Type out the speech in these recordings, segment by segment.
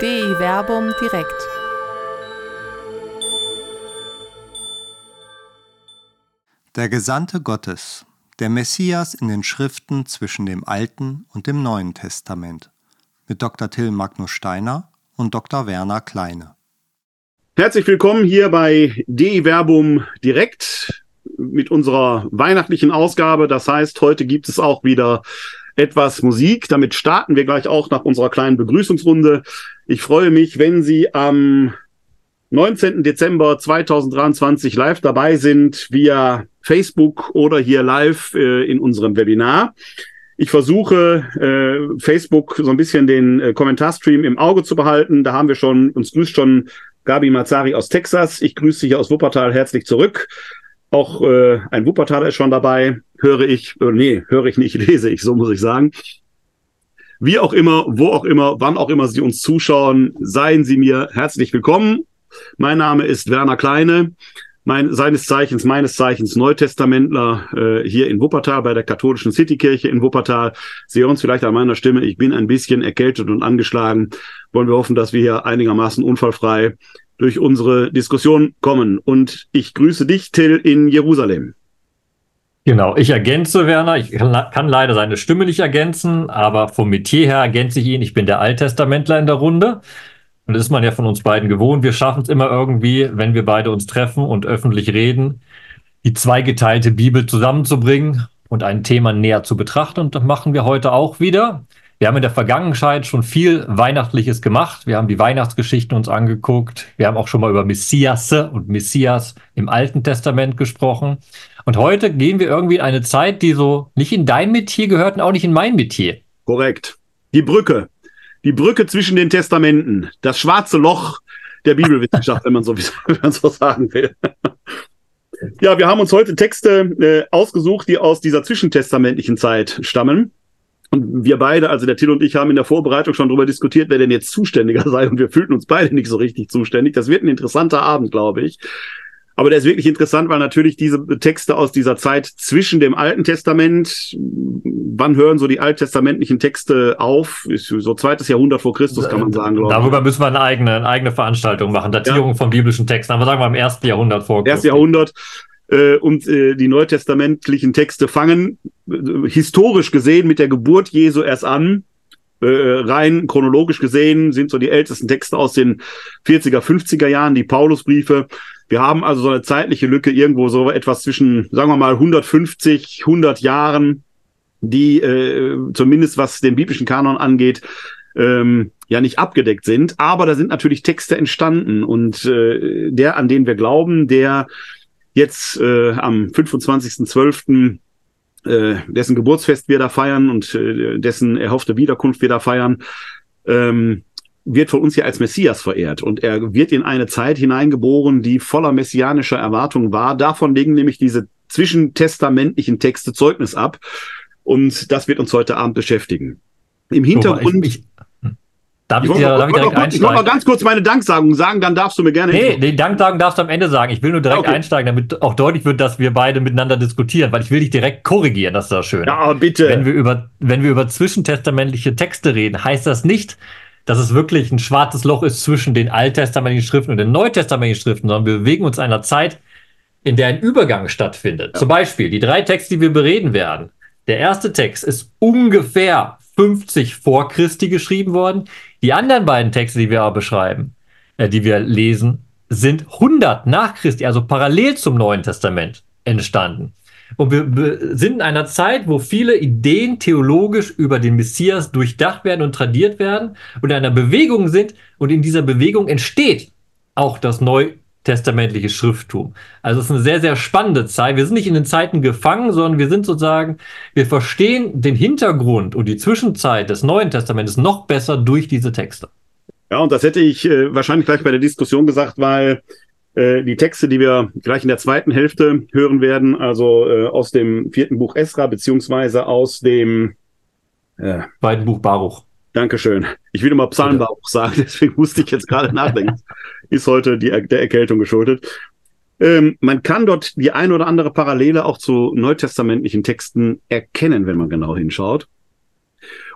DI Werbung direkt. Der Gesandte Gottes, der Messias in den Schriften zwischen dem Alten und dem Neuen Testament mit Dr. Till Magnus Steiner und Dr. Werner Kleine. Herzlich willkommen hier bei DI Verbum direkt mit unserer weihnachtlichen Ausgabe. Das heißt, heute gibt es auch wieder etwas Musik. Damit starten wir gleich auch nach unserer kleinen Begrüßungsrunde. Ich freue mich, wenn Sie am 19. Dezember 2023 live dabei sind via Facebook oder hier live äh, in unserem Webinar. Ich versuche äh, Facebook so ein bisschen den äh, Kommentarstream im Auge zu behalten. Da haben wir schon, uns grüßt schon Gabi Mazzari aus Texas. Ich grüße hier aus Wuppertal herzlich zurück. Auch äh, ein Wuppertaler ist schon dabei. Höre ich, äh, nee, höre ich nicht, lese ich, so muss ich sagen. Wie auch immer, wo auch immer, wann auch immer Sie uns zuschauen, seien Sie mir herzlich willkommen. Mein Name ist Werner Kleine, mein, seines Zeichens, meines Zeichens Neutestamentler äh, hier in Wuppertal bei der katholischen Citykirche in Wuppertal. Sie es vielleicht an meiner Stimme, ich bin ein bisschen erkältet und angeschlagen. Wollen wir hoffen, dass wir hier einigermaßen unfallfrei durch unsere Diskussion kommen. Und ich grüße dich, Till, in Jerusalem. Genau, ich ergänze Werner. Ich kann, leider seine Stimme nicht ergänzen, aber vom Metier her ergänze ich ihn. Ich bin der Alttestamentler in der Runde. Und das ist man ja von uns beiden gewohnt. Wir schaffen es immer irgendwie, wenn wir beide uns treffen und öffentlich reden, die zweigeteilte Bibel zusammenzubringen und ein Thema näher zu betrachten. Und das machen wir heute auch wieder. Wir haben in der Vergangenheit schon viel Weihnachtliches gemacht. Wir haben die Weihnachtsgeschichten uns angeguckt. Wir haben auch schon mal über Messiasse und Messias im Alten Testament gesprochen. Und heute gehen wir irgendwie in eine Zeit, die so nicht in dein Metier gehört und auch nicht in mein Metier. Korrekt. Die Brücke. Die Brücke zwischen den Testamenten. Das schwarze Loch der Bibelwissenschaft, wenn man so, wenn man so sagen will. Ja, wir haben uns heute Texte äh, ausgesucht, die aus dieser zwischentestamentlichen Zeit stammen. Und wir beide, also der Till und ich, haben in der Vorbereitung schon darüber diskutiert, wer denn jetzt zuständiger sei. Und wir fühlten uns beide nicht so richtig zuständig. Das wird ein interessanter Abend, glaube ich. Aber der ist wirklich interessant, weil natürlich diese Texte aus dieser Zeit zwischen dem Alten Testament, wann hören so die alttestamentlichen Texte auf? So zweites Jahrhundert vor Christus, kann man sagen. Darüber müssen wir eine eigene, eine eigene Veranstaltung machen. Datierung ja. von biblischen Texten. Aber sagen wir im ersten Jahrhundert vor Christus. Erstes Jahrhundert äh, und äh, die neutestamentlichen Texte fangen äh, historisch gesehen mit der Geburt Jesu erst an. Äh, rein chronologisch gesehen sind so die ältesten Texte aus den 40er, 50er Jahren, die Paulusbriefe. Wir haben also so eine zeitliche Lücke irgendwo so etwas zwischen, sagen wir mal, 150, 100 Jahren, die äh, zumindest was den biblischen Kanon angeht, ähm, ja nicht abgedeckt sind. Aber da sind natürlich Texte entstanden und äh, der, an den wir glauben, der jetzt äh, am 25.12., äh, dessen Geburtsfest wir da feiern und äh, dessen erhoffte Wiederkunft wir da feiern, ähm, wird von uns ja als Messias verehrt. Und er wird in eine Zeit hineingeboren, die voller messianischer Erwartungen war. Davon legen nämlich diese zwischentestamentlichen Texte Zeugnis ab. Und das wird uns heute Abend beschäftigen. Im Hintergrund. Ich, ich, Darf ich, ich, darf ich direkt einsteigen? Ich wollte mal ganz kurz meine Danksagung sagen, dann darfst du mir gerne. Nee, den Danksagung darfst du am Ende sagen. Ich will nur direkt okay. einsteigen, damit auch deutlich wird, dass wir beide miteinander diskutieren, weil ich will dich direkt korrigieren, das ist das Schöne. Ja, bitte. Wenn wir über, wenn wir über zwischentestamentliche Texte reden, heißt das nicht, dass es wirklich ein schwarzes Loch ist zwischen den alttestamentlichen Schriften und den neutestamentlichen Schriften, sondern wir bewegen uns in einer Zeit, in der ein Übergang stattfindet. Ja. Zum Beispiel die drei Texte, die wir bereden werden. Der erste Text ist ungefähr 50 vor Christi geschrieben worden. Die anderen beiden Texte, die wir aber beschreiben, äh, die wir lesen, sind 100 nach Christi, also parallel zum Neuen Testament entstanden. Und wir sind in einer Zeit, wo viele Ideen theologisch über den Messias durchdacht werden und tradiert werden und in einer Bewegung sind. Und in dieser Bewegung entsteht auch das Neu testamentliche Schrifttum. Also es ist eine sehr, sehr spannende Zeit. Wir sind nicht in den Zeiten gefangen, sondern wir sind sozusagen, wir verstehen den Hintergrund und die Zwischenzeit des Neuen Testamentes noch besser durch diese Texte. Ja, und das hätte ich äh, wahrscheinlich gleich bei der Diskussion gesagt, weil äh, die Texte, die wir gleich in der zweiten Hälfte hören werden, also äh, aus dem vierten Buch Esra, beziehungsweise aus dem äh, zweiten Buch Baruch. Dankeschön. Ich will immer Psalmbaruch sagen, deswegen musste ich jetzt gerade nachdenken. Ist heute die, der Erkältung geschuldet. Ähm, man kann dort die ein oder andere Parallele auch zu neutestamentlichen Texten erkennen, wenn man genau hinschaut.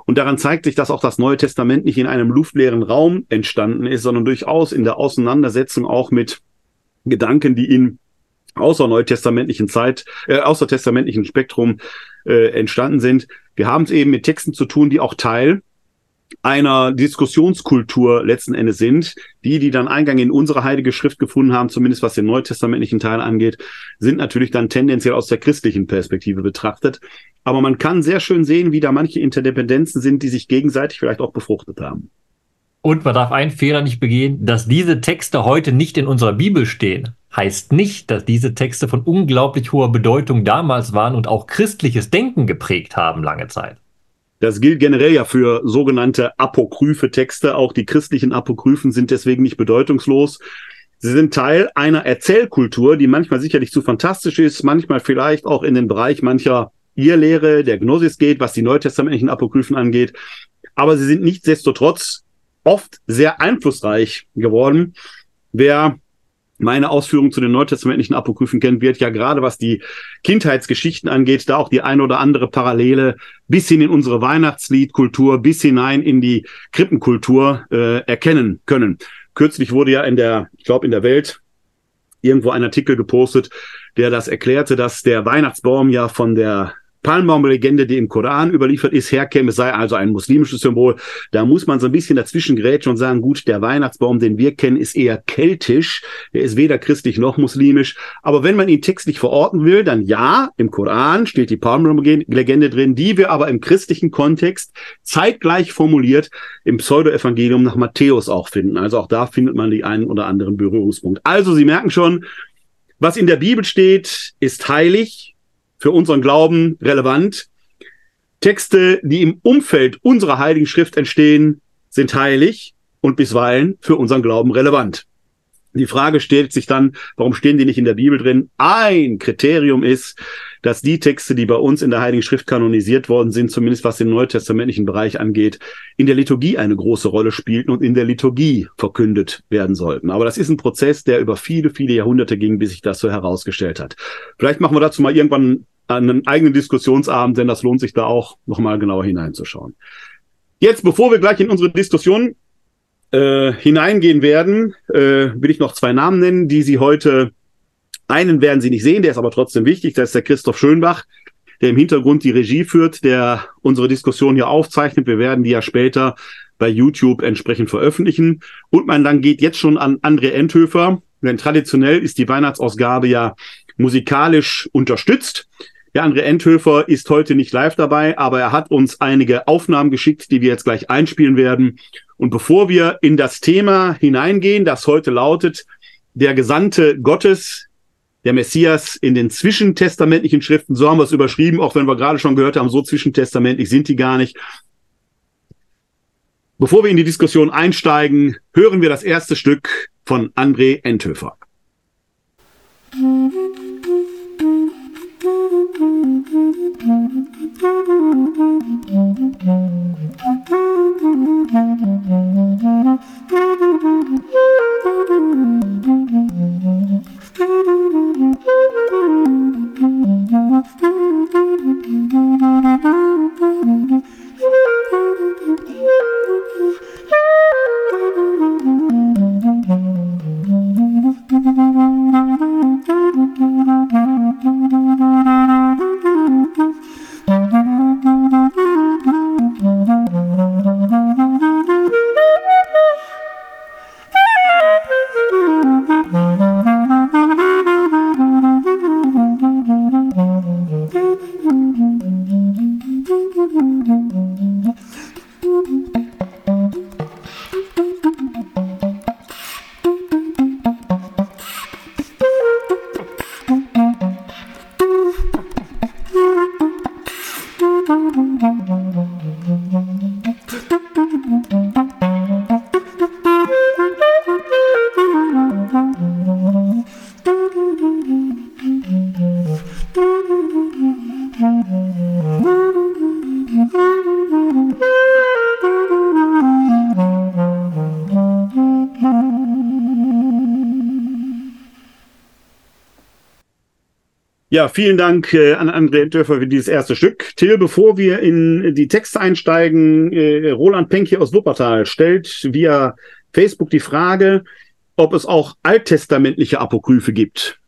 Und daran zeigt sich, dass auch das Neue Testament nicht in einem luftleeren Raum entstanden ist, sondern durchaus in der Auseinandersetzung auch mit Gedanken, die in außer neutestamentlichen Zeit, äh, außer testamentlichen Spektrum äh, entstanden sind. Wir haben es eben mit Texten zu tun, die auch Teil einer Diskussionskultur letzten Endes sind. Die, die dann Eingang in unsere heilige Schrift gefunden haben, zumindest was den neutestamentlichen Teil angeht, sind natürlich dann tendenziell aus der christlichen Perspektive betrachtet. Aber man kann sehr schön sehen, wie da manche Interdependenzen sind, die sich gegenseitig vielleicht auch befruchtet haben. Und man darf einen Fehler nicht begehen, dass diese Texte heute nicht in unserer Bibel stehen. Heißt nicht, dass diese Texte von unglaublich hoher Bedeutung damals waren und auch christliches Denken geprägt haben lange Zeit. Das gilt generell ja für sogenannte apokryphe Texte. Auch die christlichen Apokryphen sind deswegen nicht bedeutungslos. Sie sind Teil einer Erzählkultur, die manchmal sicherlich zu fantastisch ist, manchmal vielleicht auch in den Bereich mancher Irrlehre, der Gnosis geht, was die neutestamentlichen Apokryphen angeht. Aber sie sind nichtsdestotrotz oft sehr einflussreich geworden. Wer meine Ausführungen zu den neutestamentlichen Apokryphen kennt, wird ja gerade was die Kindheitsgeschichten angeht, da auch die eine oder andere Parallele bis hin in unsere Weihnachtsliedkultur, bis hinein in die Krippenkultur äh, erkennen können. Kürzlich wurde ja in der, ich glaube in der Welt irgendwo ein Artikel gepostet, der das erklärte, dass der Weihnachtsbaum ja von der Palmbaumlegende, die im Koran überliefert ist, herkäme, sei also ein muslimisches Symbol. Da muss man so ein bisschen dazwischen grätschen und sagen, gut, der Weihnachtsbaum, den wir kennen, ist eher keltisch. Der ist weder christlich noch muslimisch. Aber wenn man ihn textlich verorten will, dann ja, im Koran steht die Palmbaumlegende drin, die wir aber im christlichen Kontext zeitgleich formuliert im Pseudoevangelium nach Matthäus auch finden. Also auch da findet man die einen oder anderen Berührungspunkt. Also Sie merken schon, was in der Bibel steht, ist heilig, für unseren Glauben relevant. Texte, die im Umfeld unserer Heiligen Schrift entstehen, sind heilig und bisweilen für unseren Glauben relevant. Die Frage stellt sich dann, warum stehen die nicht in der Bibel drin? Ein Kriterium ist, dass die Texte, die bei uns in der Heiligen Schrift kanonisiert worden sind, zumindest was den neutestamentlichen Bereich angeht, in der Liturgie eine große Rolle spielten und in der Liturgie verkündet werden sollten. Aber das ist ein Prozess, der über viele, viele Jahrhunderte ging, bis sich das so herausgestellt hat. Vielleicht machen wir dazu mal irgendwann einen eigenen Diskussionsabend, denn das lohnt sich da auch nochmal genauer hineinzuschauen. Jetzt, bevor wir gleich in unsere Diskussion äh, hineingehen werden, äh, will ich noch zwei Namen nennen, die Sie heute, einen werden Sie nicht sehen, der ist aber trotzdem wichtig, das ist der Christoph Schönbach, der im Hintergrund die Regie führt, der unsere Diskussion hier aufzeichnet. Wir werden die ja später bei YouTube entsprechend veröffentlichen. Und mein Dank geht jetzt schon an André Endhöfer, denn traditionell ist die Weihnachtsausgabe ja musikalisch unterstützt. Der André Endhöfer ist heute nicht live dabei, aber er hat uns einige Aufnahmen geschickt, die wir jetzt gleich einspielen werden. Und bevor wir in das Thema hineingehen, das heute lautet, der Gesandte Gottes, der Messias in den zwischentestamentlichen Schriften, so haben wir es überschrieben, auch wenn wir gerade schon gehört haben, so zwischentestamentlich sind die gar nicht. Bevor wir in die Diskussion einsteigen, hören wir das erste Stück von André Enthöfer. Mm-hmm. Ja, vielen Dank äh, an André Dörfer für dieses erste Stück. Till, bevor wir in die Texte einsteigen, äh, Roland Penk hier aus Wuppertal stellt via Facebook die Frage, ob es auch alttestamentliche Apokryphe gibt.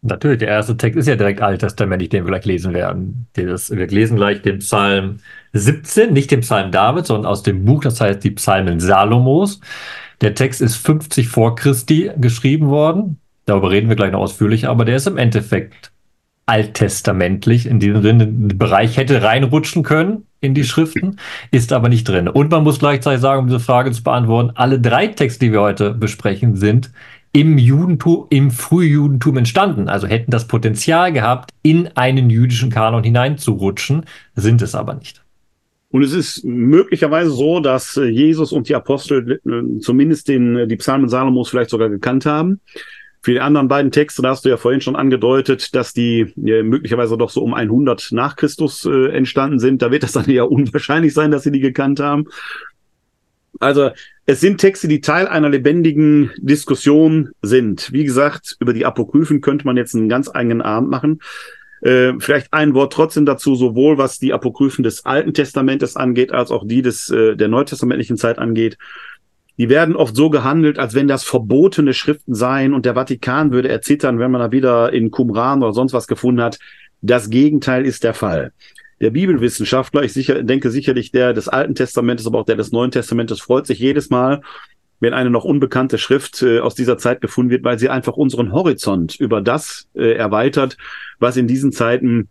Natürlich, der erste Text ist ja direkt alttestamentlich, den wir gleich lesen werden. Das, wir lesen gleich den Psalm 17, nicht den Psalm David, sondern aus dem Buch, das heißt die Psalmen Salomos. Der Text ist 50 vor Christi geschrieben worden. Darüber reden wir gleich noch ausführlich, aber der ist im Endeffekt alttestamentlich in diesem Sinne Bereich hätte reinrutschen können in die Schriften, ist aber nicht drin. Und man muss gleichzeitig sagen, um diese Frage zu beantworten, alle drei Texte, die wir heute besprechen, sind im Judentum, im Frühjudentum entstanden. Also hätten das Potenzial gehabt, in einen jüdischen Kanon hineinzurutschen, sind es aber nicht. Und es ist möglicherweise so, dass äh, Jesus und die Apostel äh, zumindest den, äh, die Psalmen Salomos vielleicht sogar gekannt haben. Für die anderen beiden Texte, da hast du ja vorhin schon angedeutet, dass die ja, möglicherweise doch so um 100 nach Christus äh, entstanden sind. Da wird das dann eher unwahrscheinlich sein, dass sie die gekannt haben. Also es sind Texte, die Teil einer lebendigen Diskussion sind. Wie gesagt, über die Apokryphen könnte man jetzt einen ganz eigenen Abend machen. Äh, vielleicht ein Wort trotzdem dazu, sowohl was die Apokryphen des Alten Testamentes angeht, als auch die des äh, der neutestamentlichen Zeit angeht. Die werden oft so gehandelt, als wenn das verbotene Schriften seien und der Vatikan würde erzittern, wenn man da wieder in Qumran oder sonst was gefunden hat. Das Gegenteil ist der Fall der Bibelwissenschaftler, ich sicher, denke sicherlich der des Alten Testamentes, aber auch der des Neuen Testamentes, freut sich jedes Mal, wenn eine noch unbekannte Schrift äh, aus dieser Zeit gefunden wird, weil sie einfach unseren Horizont über das äh, erweitert, was in diesen Zeiten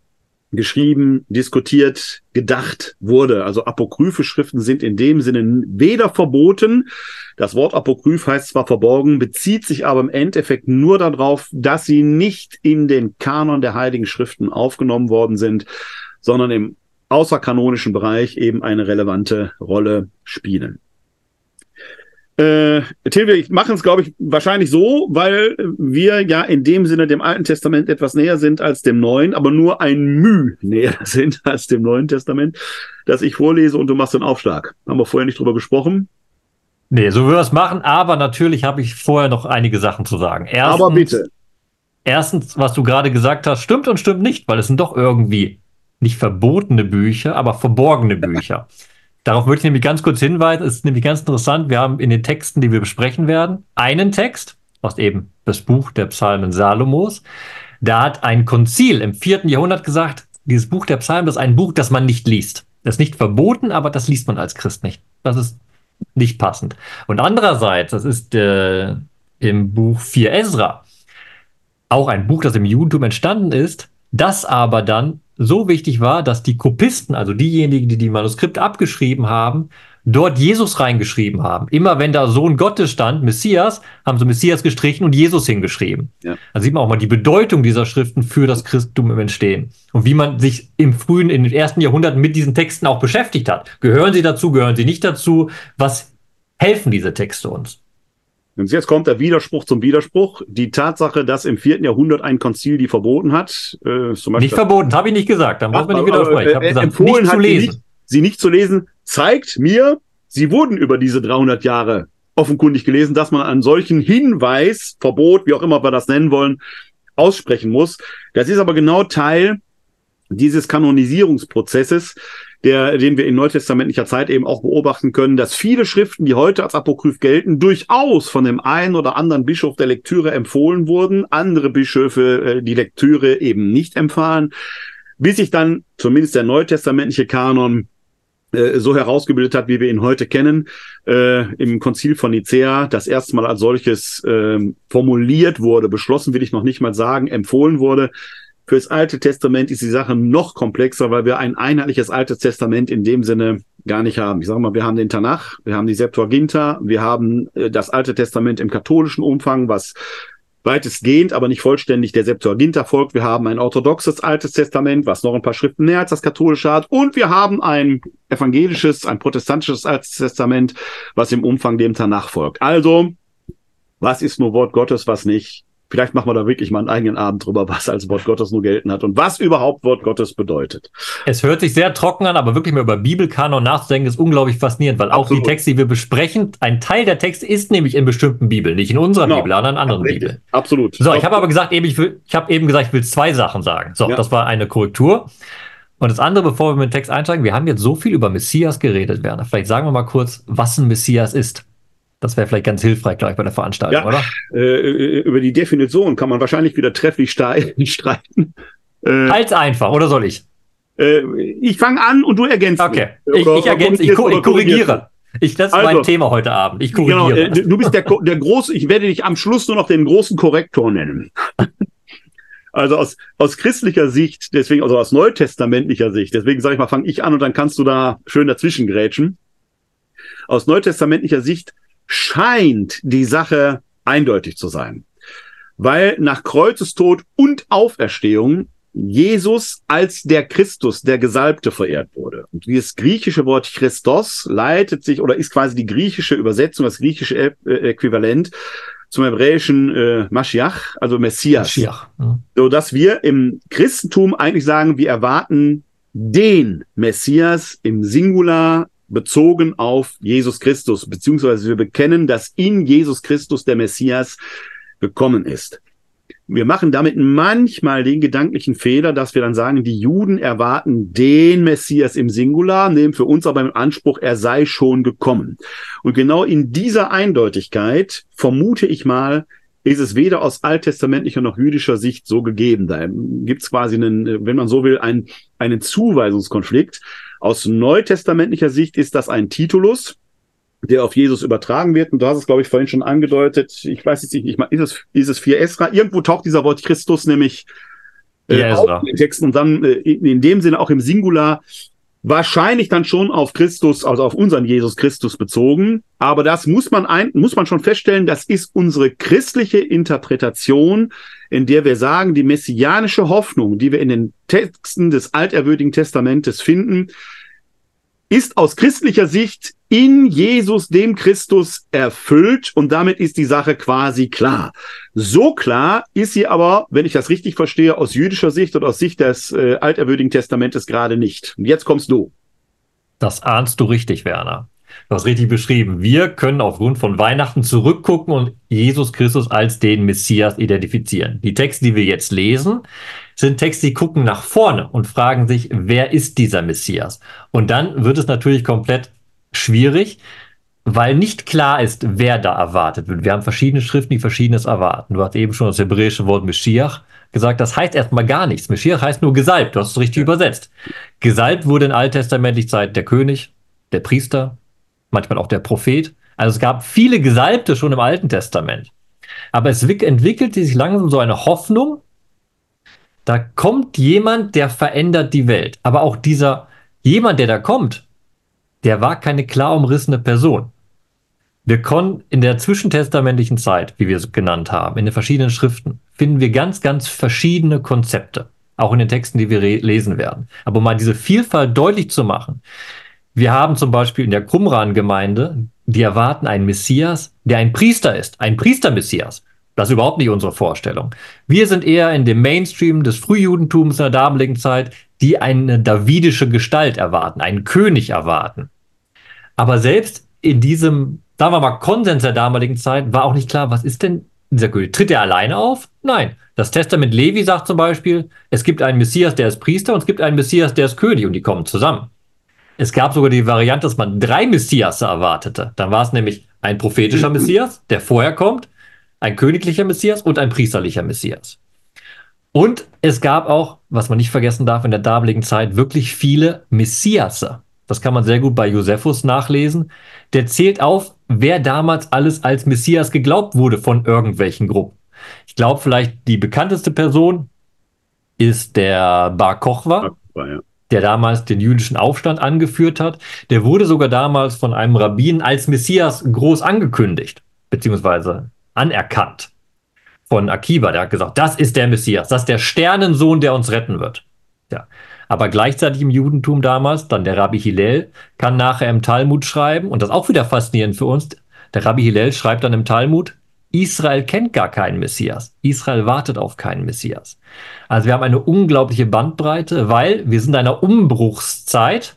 geschrieben, diskutiert, gedacht wurde. Also apokryphe Schriften sind in dem Sinne weder verboten, das Wort apokryph heißt zwar verborgen, bezieht sich aber im Endeffekt nur darauf, dass sie nicht in den Kanon der heiligen Schriften aufgenommen worden sind, sondern im außerkanonischen Bereich eben eine relevante Rolle spielen. Äh, Till, wir machen es, glaube ich, wahrscheinlich so, weil wir ja in dem Sinne dem Alten Testament etwas näher sind als dem Neuen, aber nur ein Müh näher sind als dem Neuen Testament, dass ich vorlese und du machst den Aufschlag. Haben wir vorher nicht drüber gesprochen. Nee, so würden wir es machen, aber natürlich habe ich vorher noch einige Sachen zu sagen. Erstens, aber bitte. Erstens, was du gerade gesagt hast, stimmt und stimmt nicht, weil es sind doch irgendwie nicht verbotene Bücher, aber verborgene Bücher. Darauf möchte ich nämlich ganz kurz hinweisen. Es ist nämlich ganz interessant. Wir haben in den Texten, die wir besprechen werden, einen Text aus eben das Buch der Psalmen Salomos. Da hat ein Konzil im vierten Jahrhundert gesagt, dieses Buch der Psalmen ist ein Buch, das man nicht liest. Das ist nicht verboten, aber das liest man als Christ nicht. Das ist nicht passend. Und andererseits, das ist äh, im Buch 4 Ezra, auch ein Buch, das im Judentum entstanden ist, das aber dann so wichtig war, dass die Kopisten, also diejenigen, die die Manuskripte abgeschrieben haben, dort Jesus reingeschrieben haben. Immer wenn da Sohn Gottes stand, Messias, haben sie Messias gestrichen und Jesus hingeschrieben. Ja. Da sieht man auch mal die Bedeutung dieser Schriften für das Christentum im Entstehen. Und wie man sich im frühen, in den ersten Jahrhunderten mit diesen Texten auch beschäftigt hat. Gehören sie dazu, gehören sie nicht dazu? Was helfen diese Texte uns? Und jetzt kommt der Widerspruch zum Widerspruch. Die Tatsache, dass im vierten Jahrhundert ein Konzil die verboten hat, äh, zum Beispiel. Nicht verboten, habe ich nicht gesagt. Da muss man nicht widersprechen. Äh, gesagt, empfohlen nicht zu lesen. Nicht, sie nicht zu lesen, zeigt mir, sie wurden über diese 300 Jahre offenkundig gelesen, dass man einen solchen Hinweis, Verbot, wie auch immer wir das nennen wollen, aussprechen muss. Das ist aber genau Teil dieses Kanonisierungsprozesses, der, den wir in neutestamentlicher Zeit eben auch beobachten können, dass viele Schriften, die heute als Apokryph gelten, durchaus von dem einen oder anderen Bischof der Lektüre empfohlen wurden, andere Bischöfe äh, die Lektüre eben nicht empfahlen, bis sich dann zumindest der neutestamentliche Kanon äh, so herausgebildet hat, wie wir ihn heute kennen, äh, im Konzil von Nicea das erste Mal als solches äh, formuliert wurde, beschlossen will ich noch nicht mal sagen, empfohlen wurde, Fürs Alte Testament ist die Sache noch komplexer, weil wir ein einheitliches Altes Testament in dem Sinne gar nicht haben. Ich sage mal, wir haben den Tanach, wir haben die Septuaginta, wir haben äh, das Alte Testament im katholischen Umfang, was weitestgehend, aber nicht vollständig der Septuaginta folgt. Wir haben ein orthodoxes Altes Testament, was noch ein paar Schriften näher als das katholische hat. Und wir haben ein evangelisches, ein protestantisches Altes Testament, was im Umfang dem Tanach folgt. Also, was ist nur Wort Gottes, was nicht? Vielleicht machen wir da wirklich mal einen eigenen Abend drüber, was als Wort Gottes nur gelten hat und was überhaupt Wort Gottes bedeutet. Es hört sich sehr trocken an, aber wirklich mal über Bibelkanon nachzudenken ist unglaublich faszinierend, weil Absolut. auch die Texte, die wir besprechen, ein Teil der Texte ist nämlich in bestimmten Bibeln, nicht in unserer genau. Bibel, sondern in anderen ja, Bibeln. Absolut. So, ich habe aber gesagt, eben, ich, will, ich habe eben gesagt, ich will zwei Sachen sagen. So, ja. das war eine Korrektur. Und das andere, bevor wir mit dem Text einsteigen, wir haben jetzt so viel über Messias geredet, Werner. Vielleicht sagen wir mal kurz, was ein Messias ist. Das wäre vielleicht ganz hilfreich gleich bei der Veranstaltung, ja, oder? Äh, über die Definition kann man wahrscheinlich wieder trefflich streiten. Äh, Als einfach, oder soll ich? Äh, ich fange an und du ergänzt. Okay, ich, ich ergänze, ich, ich korrigiere. Ich, das ist also, mein Thema heute Abend. Ich korrigiere. Genau, du bist der, der große, ich werde dich am Schluss nur noch den großen Korrektor nennen. Also aus, aus christlicher Sicht, deswegen, also aus neutestamentlicher Sicht, deswegen sage ich mal, fange ich an und dann kannst du da schön dazwischen grätschen. Aus neutestamentlicher Sicht scheint die Sache eindeutig zu sein. Weil nach Kreuzestod und Auferstehung Jesus als der Christus, der Gesalbte verehrt wurde. Und dieses griechische Wort Christos leitet sich oder ist quasi die griechische Übersetzung, das griechische Äquivalent zum hebräischen äh, Mashiach, also Messias. Mashiach. Ja. So dass wir im Christentum eigentlich sagen, wir erwarten den Messias im Singular bezogen auf Jesus Christus, beziehungsweise wir bekennen, dass in Jesus Christus der Messias gekommen ist. Wir machen damit manchmal den gedanklichen Fehler, dass wir dann sagen, die Juden erwarten den Messias im Singular, nehmen für uns aber im Anspruch, er sei schon gekommen. Und genau in dieser Eindeutigkeit vermute ich mal, ist es weder aus alttestamentlicher noch jüdischer Sicht so gegeben. Da gibt es quasi einen, wenn man so will, einen, einen Zuweisungskonflikt. Aus neutestamentlicher Sicht ist das ein Titulus, der auf Jesus übertragen wird. Und du hast es, glaube ich, vorhin schon angedeutet. Ich weiß jetzt nicht, ich meine, ist es, ist es 4 Esra? Irgendwo taucht dieser Wort Christus nämlich äh, auf in den Texten und dann äh, in dem Sinne auch im Singular wahrscheinlich dann schon auf Christus, also auf unseren Jesus Christus bezogen. Aber das muss man ein, muss man schon feststellen, das ist unsere christliche Interpretation, in der wir sagen, die messianische Hoffnung, die wir in den Texten des alterwürdigen Testamentes finden, ist aus christlicher Sicht in Jesus, dem Christus, erfüllt und damit ist die Sache quasi klar. So klar ist sie aber, wenn ich das richtig verstehe, aus jüdischer Sicht oder aus Sicht des äh, alterwürdigen Testamentes gerade nicht. Und jetzt kommst du. Das ahnst du richtig, Werner. Du hast richtig beschrieben. Wir können aufgrund von Weihnachten zurückgucken und Jesus Christus als den Messias identifizieren. Die Texte, die wir jetzt lesen, sind Texte, die gucken nach vorne und fragen sich, wer ist dieser Messias? Und dann wird es natürlich komplett schwierig, weil nicht klar ist, wer da erwartet wird. Wir haben verschiedene Schriften, die verschiedenes erwarten. Du hast eben schon das hebräische Wort Meschiach gesagt, das heißt erstmal gar nichts. Meschiach heißt nur gesalbt, du hast es richtig ja. übersetzt. Gesalbt wurde in alttestamentlich Zeit der König, der Priester, manchmal auch der Prophet. Also es gab viele Gesalbte schon im Alten Testament. Aber es entwickelte sich langsam so eine Hoffnung, da kommt jemand, der verändert die Welt. Aber auch dieser jemand, der da kommt, der war keine klar umrissene Person. Wir konnten in der zwischentestamentlichen Zeit, wie wir es genannt haben, in den verschiedenen Schriften, finden wir ganz, ganz verschiedene Konzepte. Auch in den Texten, die wir lesen werden. Aber um mal diese Vielfalt deutlich zu machen. Wir haben zum Beispiel in der Qumran-Gemeinde, die erwarten einen Messias, der ein Priester ist, ein Priester-Messias. Das ist überhaupt nicht unsere Vorstellung. Wir sind eher in dem Mainstream des Frühjudentums in der damaligen Zeit, die eine davidische Gestalt erwarten, einen König erwarten. Aber selbst in diesem, sagen wir mal, Konsens der damaligen Zeit war auch nicht klar, was ist denn dieser König? Tritt er alleine auf? Nein. Das Testament Levi sagt zum Beispiel, es gibt einen Messias, der ist Priester und es gibt einen Messias, der ist König und die kommen zusammen. Es gab sogar die Variante, dass man drei Messias erwartete. Dann war es nämlich ein prophetischer Messias, der vorher kommt, ein königlicher Messias und ein priesterlicher Messias. Und es gab auch, was man nicht vergessen darf, in der damaligen Zeit wirklich viele Messiasse. Das kann man sehr gut bei Josephus nachlesen. Der zählt auf, wer damals alles als Messias geglaubt wurde von irgendwelchen Gruppen. Ich glaube, vielleicht die bekannteste Person ist der Bar Kochwa. Ja, der damals den jüdischen Aufstand angeführt hat. Der wurde sogar damals von einem Rabbin als Messias groß angekündigt, beziehungsweise anerkannt von Akiba. Der hat gesagt, das ist der Messias, das ist der Sternensohn, der uns retten wird. Ja. Aber gleichzeitig im Judentum damals, dann der Rabbi Hillel, kann nachher im Talmud schreiben, und das auch wieder faszinierend für uns. Der Rabbi Hillel schreibt dann im Talmud, Israel kennt gar keinen Messias. Israel wartet auf keinen Messias. Also wir haben eine unglaubliche Bandbreite, weil wir sind in einer Umbruchszeit,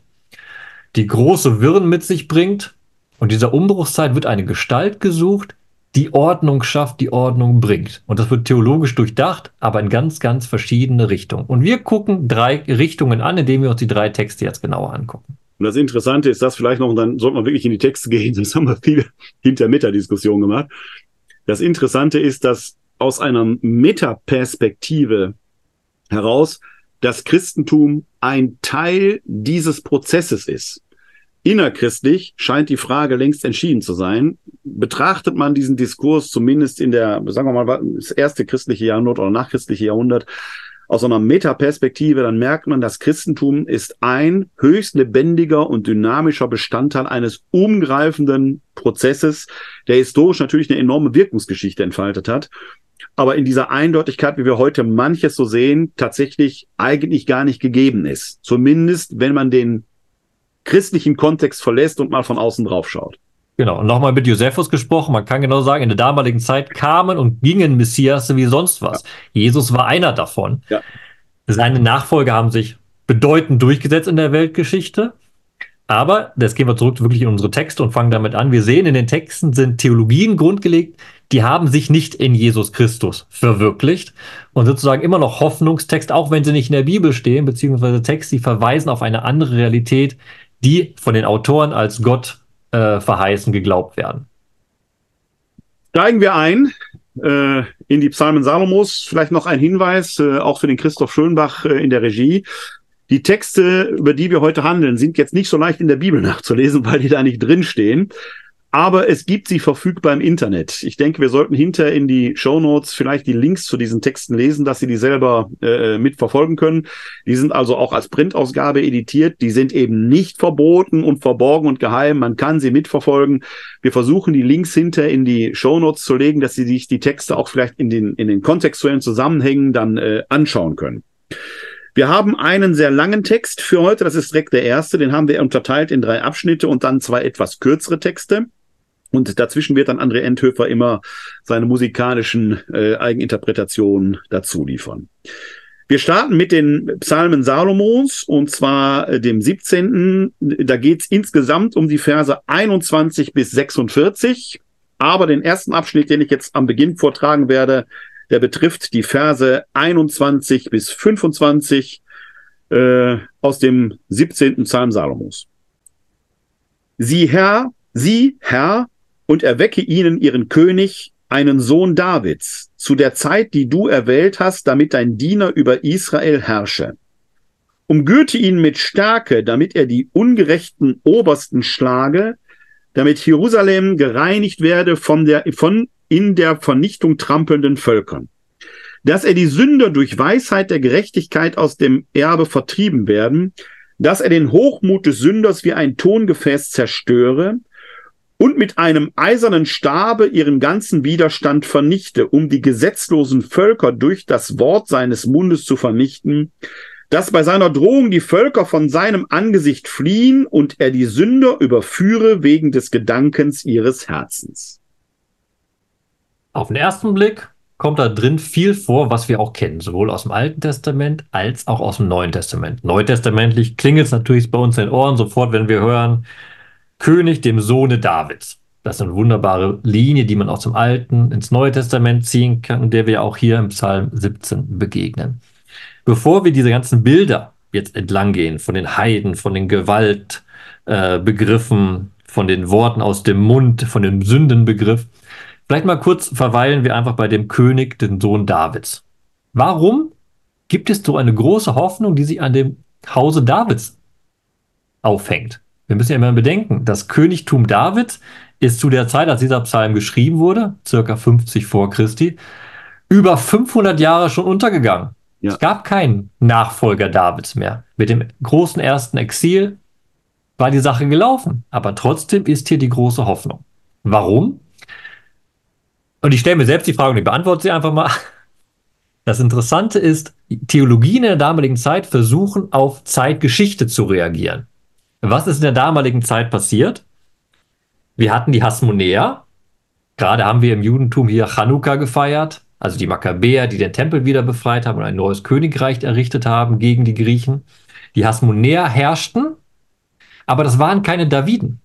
die große Wirren mit sich bringt. Und dieser Umbruchszeit wird eine Gestalt gesucht, die Ordnung schafft, die Ordnung bringt. Und das wird theologisch durchdacht, aber in ganz, ganz verschiedene Richtungen. Und wir gucken drei Richtungen an, indem wir uns die drei Texte jetzt genauer angucken. Und das Interessante ist, dass vielleicht noch, und dann sollte man wirklich in die Texte gehen, das haben wir viel hinter Meta-Diskussion gemacht. Das Interessante ist, dass aus einer Metaperspektive heraus das Christentum ein Teil dieses Prozesses ist. Innerchristlich scheint die Frage längst entschieden zu sein. Betrachtet man diesen Diskurs zumindest in der, sagen wir mal, das erste christliche Jahrhundert oder nachchristliche Jahrhundert aus einer Metaperspektive, dann merkt man, das Christentum ist ein höchst lebendiger und dynamischer Bestandteil eines umgreifenden Prozesses, der historisch natürlich eine enorme Wirkungsgeschichte entfaltet hat aber in dieser Eindeutigkeit, wie wir heute manches so sehen, tatsächlich eigentlich gar nicht gegeben ist. Zumindest, wenn man den christlichen Kontext verlässt und mal von außen drauf schaut. Genau, und nochmal mit Josephus gesprochen, man kann genau sagen, in der damaligen Zeit kamen und gingen Messias wie sonst was. Ja. Jesus war einer davon. Ja. Seine Nachfolger haben sich bedeutend durchgesetzt in der Weltgeschichte. Aber, jetzt gehen wir zurück wirklich in unsere Texte und fangen damit an. Wir sehen, in den Texten sind Theologien grundgelegt, die haben sich nicht in Jesus Christus verwirklicht und sozusagen immer noch Hoffnungstext, auch wenn sie nicht in der Bibel stehen, beziehungsweise Texte, die verweisen auf eine andere Realität, die von den Autoren als Gott äh, verheißen geglaubt werden. Steigen wir ein äh, in die Psalmen Salomos. Vielleicht noch ein Hinweis, äh, auch für den Christoph Schönbach äh, in der Regie. Die Texte, über die wir heute handeln, sind jetzt nicht so leicht in der Bibel nachzulesen, weil die da nicht drinstehen aber es gibt sie verfügbar im Internet. Ich denke, wir sollten hinter in die Show Notes vielleicht die Links zu diesen Texten lesen, dass Sie die selber äh, mitverfolgen können. Die sind also auch als Printausgabe editiert. Die sind eben nicht verboten und verborgen und geheim. Man kann sie mitverfolgen. Wir versuchen die Links hinter in die Show Notes zu legen, dass Sie sich die Texte auch vielleicht in den, in den kontextuellen Zusammenhängen dann äh, anschauen können. Wir haben einen sehr langen Text für heute. Das ist direkt der erste. Den haben wir unterteilt in drei Abschnitte und dann zwei etwas kürzere Texte. Und dazwischen wird dann André Endhöfer immer seine musikalischen äh, Eigeninterpretationen dazu liefern. Wir starten mit den Psalmen Salomons und zwar äh, dem 17. Da geht es insgesamt um die Verse 21 bis 46. Aber den ersten Abschnitt, den ich jetzt am Beginn vortragen werde, der betrifft die Verse 21 bis 25 äh, aus dem 17. Psalm Salomos. Sie Herr, Sie Herr, und erwecke ihnen ihren König, einen Sohn Davids, zu der Zeit, die du erwählt hast, damit dein Diener über Israel herrsche. Umgürte ihn mit Stärke, damit er die ungerechten Obersten schlage, damit Jerusalem gereinigt werde von der, von in der Vernichtung trampelnden Völkern. Dass er die Sünder durch Weisheit der Gerechtigkeit aus dem Erbe vertrieben werden, dass er den Hochmut des Sünders wie ein Tongefäß zerstöre, und mit einem eisernen Stabe ihren ganzen Widerstand vernichte, um die gesetzlosen Völker durch das Wort seines Mundes zu vernichten, dass bei seiner Drohung die Völker von seinem Angesicht fliehen und er die Sünder überführe wegen des Gedankens ihres Herzens. Auf den ersten Blick kommt da drin viel vor, was wir auch kennen, sowohl aus dem Alten Testament als auch aus dem Neuen Testament. Neutestamentlich klingelt es natürlich bei uns in den Ohren sofort, wenn wir hören, König, dem Sohne Davids. Das ist eine wunderbare Linie, die man aus dem Alten ins Neue Testament ziehen kann und der wir auch hier im Psalm 17 begegnen. Bevor wir diese ganzen Bilder jetzt entlang gehen, von den Heiden, von den Gewaltbegriffen, äh, von den Worten aus dem Mund, von dem Sündenbegriff, vielleicht mal kurz verweilen wir einfach bei dem König, den Sohn Davids. Warum gibt es so eine große Hoffnung, die sich an dem Hause Davids aufhängt? Wir müssen ja immer bedenken, das Königtum David ist zu der Zeit, als dieser Psalm geschrieben wurde, circa 50 vor Christi, über 500 Jahre schon untergegangen. Ja. Es gab keinen Nachfolger Davids mehr. Mit dem großen ersten Exil war die Sache gelaufen. Aber trotzdem ist hier die große Hoffnung. Warum? Und ich stelle mir selbst die Frage und ich beantworte sie einfach mal. Das Interessante ist, Theologien in der damaligen Zeit versuchen auf Zeitgeschichte zu reagieren. Was ist in der damaligen Zeit passiert? Wir hatten die Hasmonäer, Gerade haben wir im Judentum hier Chanukka gefeiert, also die Makkabäer, die den Tempel wieder befreit haben und ein neues Königreich errichtet haben gegen die Griechen. Die Hasmonäer herrschten, aber das waren keine Daviden.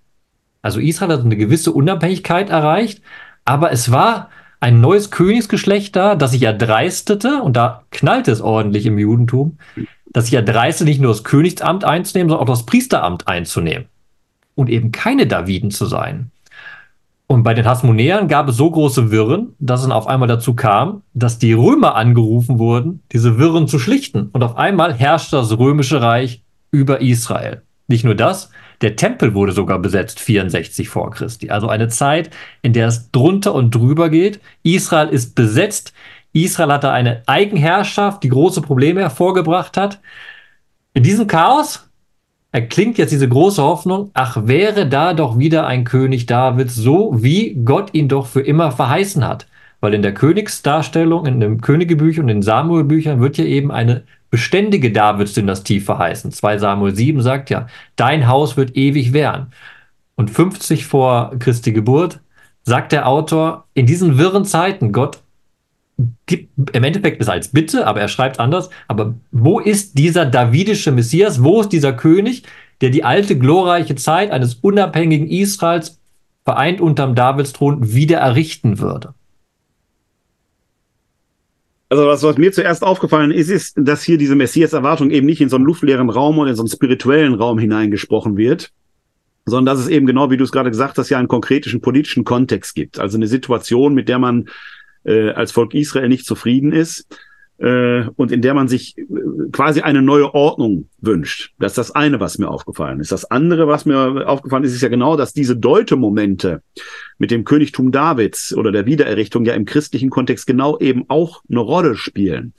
Also Israel hat eine gewisse Unabhängigkeit erreicht, aber es war ein neues Königsgeschlecht da, das sich erdreistete, und da knallte es ordentlich im Judentum, dass sich erdreistete, nicht nur das Königsamt einzunehmen, sondern auch das Priesteramt einzunehmen. Und eben keine Daviden zu sein. Und bei den Hasmonäern gab es so große Wirren, dass es auf einmal dazu kam, dass die Römer angerufen wurden, diese Wirren zu schlichten. Und auf einmal herrschte das römische Reich über Israel. Nicht nur das, der Tempel wurde sogar besetzt 64 vor Christi. Also eine Zeit, in der es drunter und drüber geht. Israel ist besetzt. Israel hatte eine Eigenherrschaft, die große Probleme hervorgebracht hat. In diesem Chaos erklingt jetzt diese große Hoffnung, ach, wäre da doch wieder ein König Davids, so wie Gott ihn doch für immer verheißen hat. Weil in der Königsdarstellung, in dem Königebücher und in den Samuelbüchern wird ja eben eine beständige Davids-Dynastie verheißen. 2 Samuel 7 sagt ja, dein Haus wird ewig währen. Und 50 vor Christi Geburt sagt der Autor, in diesen wirren Zeiten, Gott gibt im Endeffekt es als Bitte, aber er schreibt anders. Aber wo ist dieser davidische Messias? Wo ist dieser König, der die alte glorreiche Zeit eines unabhängigen Israels vereint unterm Davidsthron wieder errichten würde? Also was, was mir zuerst aufgefallen ist, ist, dass hier diese Messias-Erwartung eben nicht in so einen luftleeren Raum oder in so einen spirituellen Raum hineingesprochen wird, sondern dass es eben genau, wie du es gerade gesagt hast, ja einen konkreten politischen Kontext gibt. Also eine Situation, mit der man äh, als Volk Israel nicht zufrieden ist äh, und in der man sich äh, quasi eine neue Ordnung wünscht. Das ist das eine, was mir aufgefallen ist. Das andere, was mir aufgefallen ist, ist ja genau, dass diese Deutemomente mit dem Königtum Davids oder der Wiedererrichtung ja im christlichen Kontext genau eben auch eine Rolle spielen.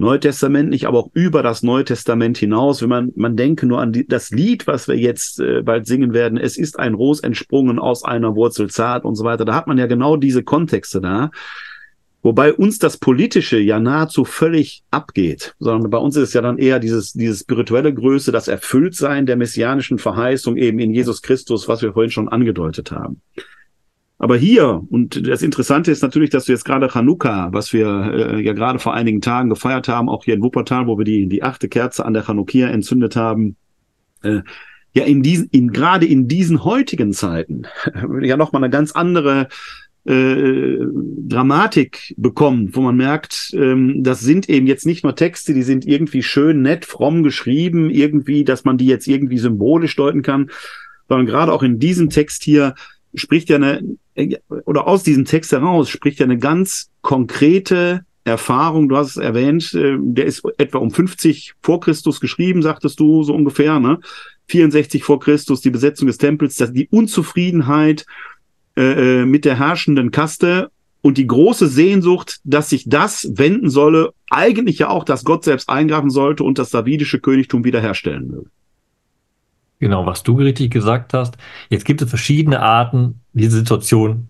Neutestamentlich, aber auch über das Neue Testament hinaus. Wenn man, man denke nur an die, das Lied, was wir jetzt äh, bald singen werden, es ist ein Ros entsprungen aus einer Wurzel zart und so weiter. Da hat man ja genau diese Kontexte da. Wobei uns das Politische ja nahezu völlig abgeht, sondern bei uns ist es ja dann eher dieses, dieses spirituelle Größe, das Erfülltsein der messianischen Verheißung eben in Jesus Christus, was wir vorhin schon angedeutet haben. Aber hier, und das Interessante ist natürlich, dass wir jetzt gerade Chanukka, was wir äh, ja gerade vor einigen Tagen gefeiert haben, auch hier in Wuppertal, wo wir die, die achte Kerze an der Chanukia entzündet haben, äh, ja in diesen, in, gerade in diesen heutigen Zeiten ja nochmal eine ganz andere äh, Dramatik bekommen, wo man merkt, ähm, das sind eben jetzt nicht nur Texte, die sind irgendwie schön, nett, fromm geschrieben, irgendwie, dass man die jetzt irgendwie symbolisch deuten kann, sondern gerade auch in diesem Text hier spricht ja eine, oder aus diesem Text heraus spricht ja eine ganz konkrete Erfahrung, du hast es erwähnt, äh, der ist etwa um 50 vor Christus geschrieben, sagtest du so ungefähr, ne? 64 vor Christus, die Besetzung des Tempels, die Unzufriedenheit äh, äh, mit der herrschenden Kaste und die große Sehnsucht, dass sich das wenden solle, eigentlich ja auch, dass Gott selbst eingreifen sollte und das davidische Königtum wiederherstellen will. Genau, was du richtig gesagt hast. Jetzt gibt es verschiedene Arten, diese Situation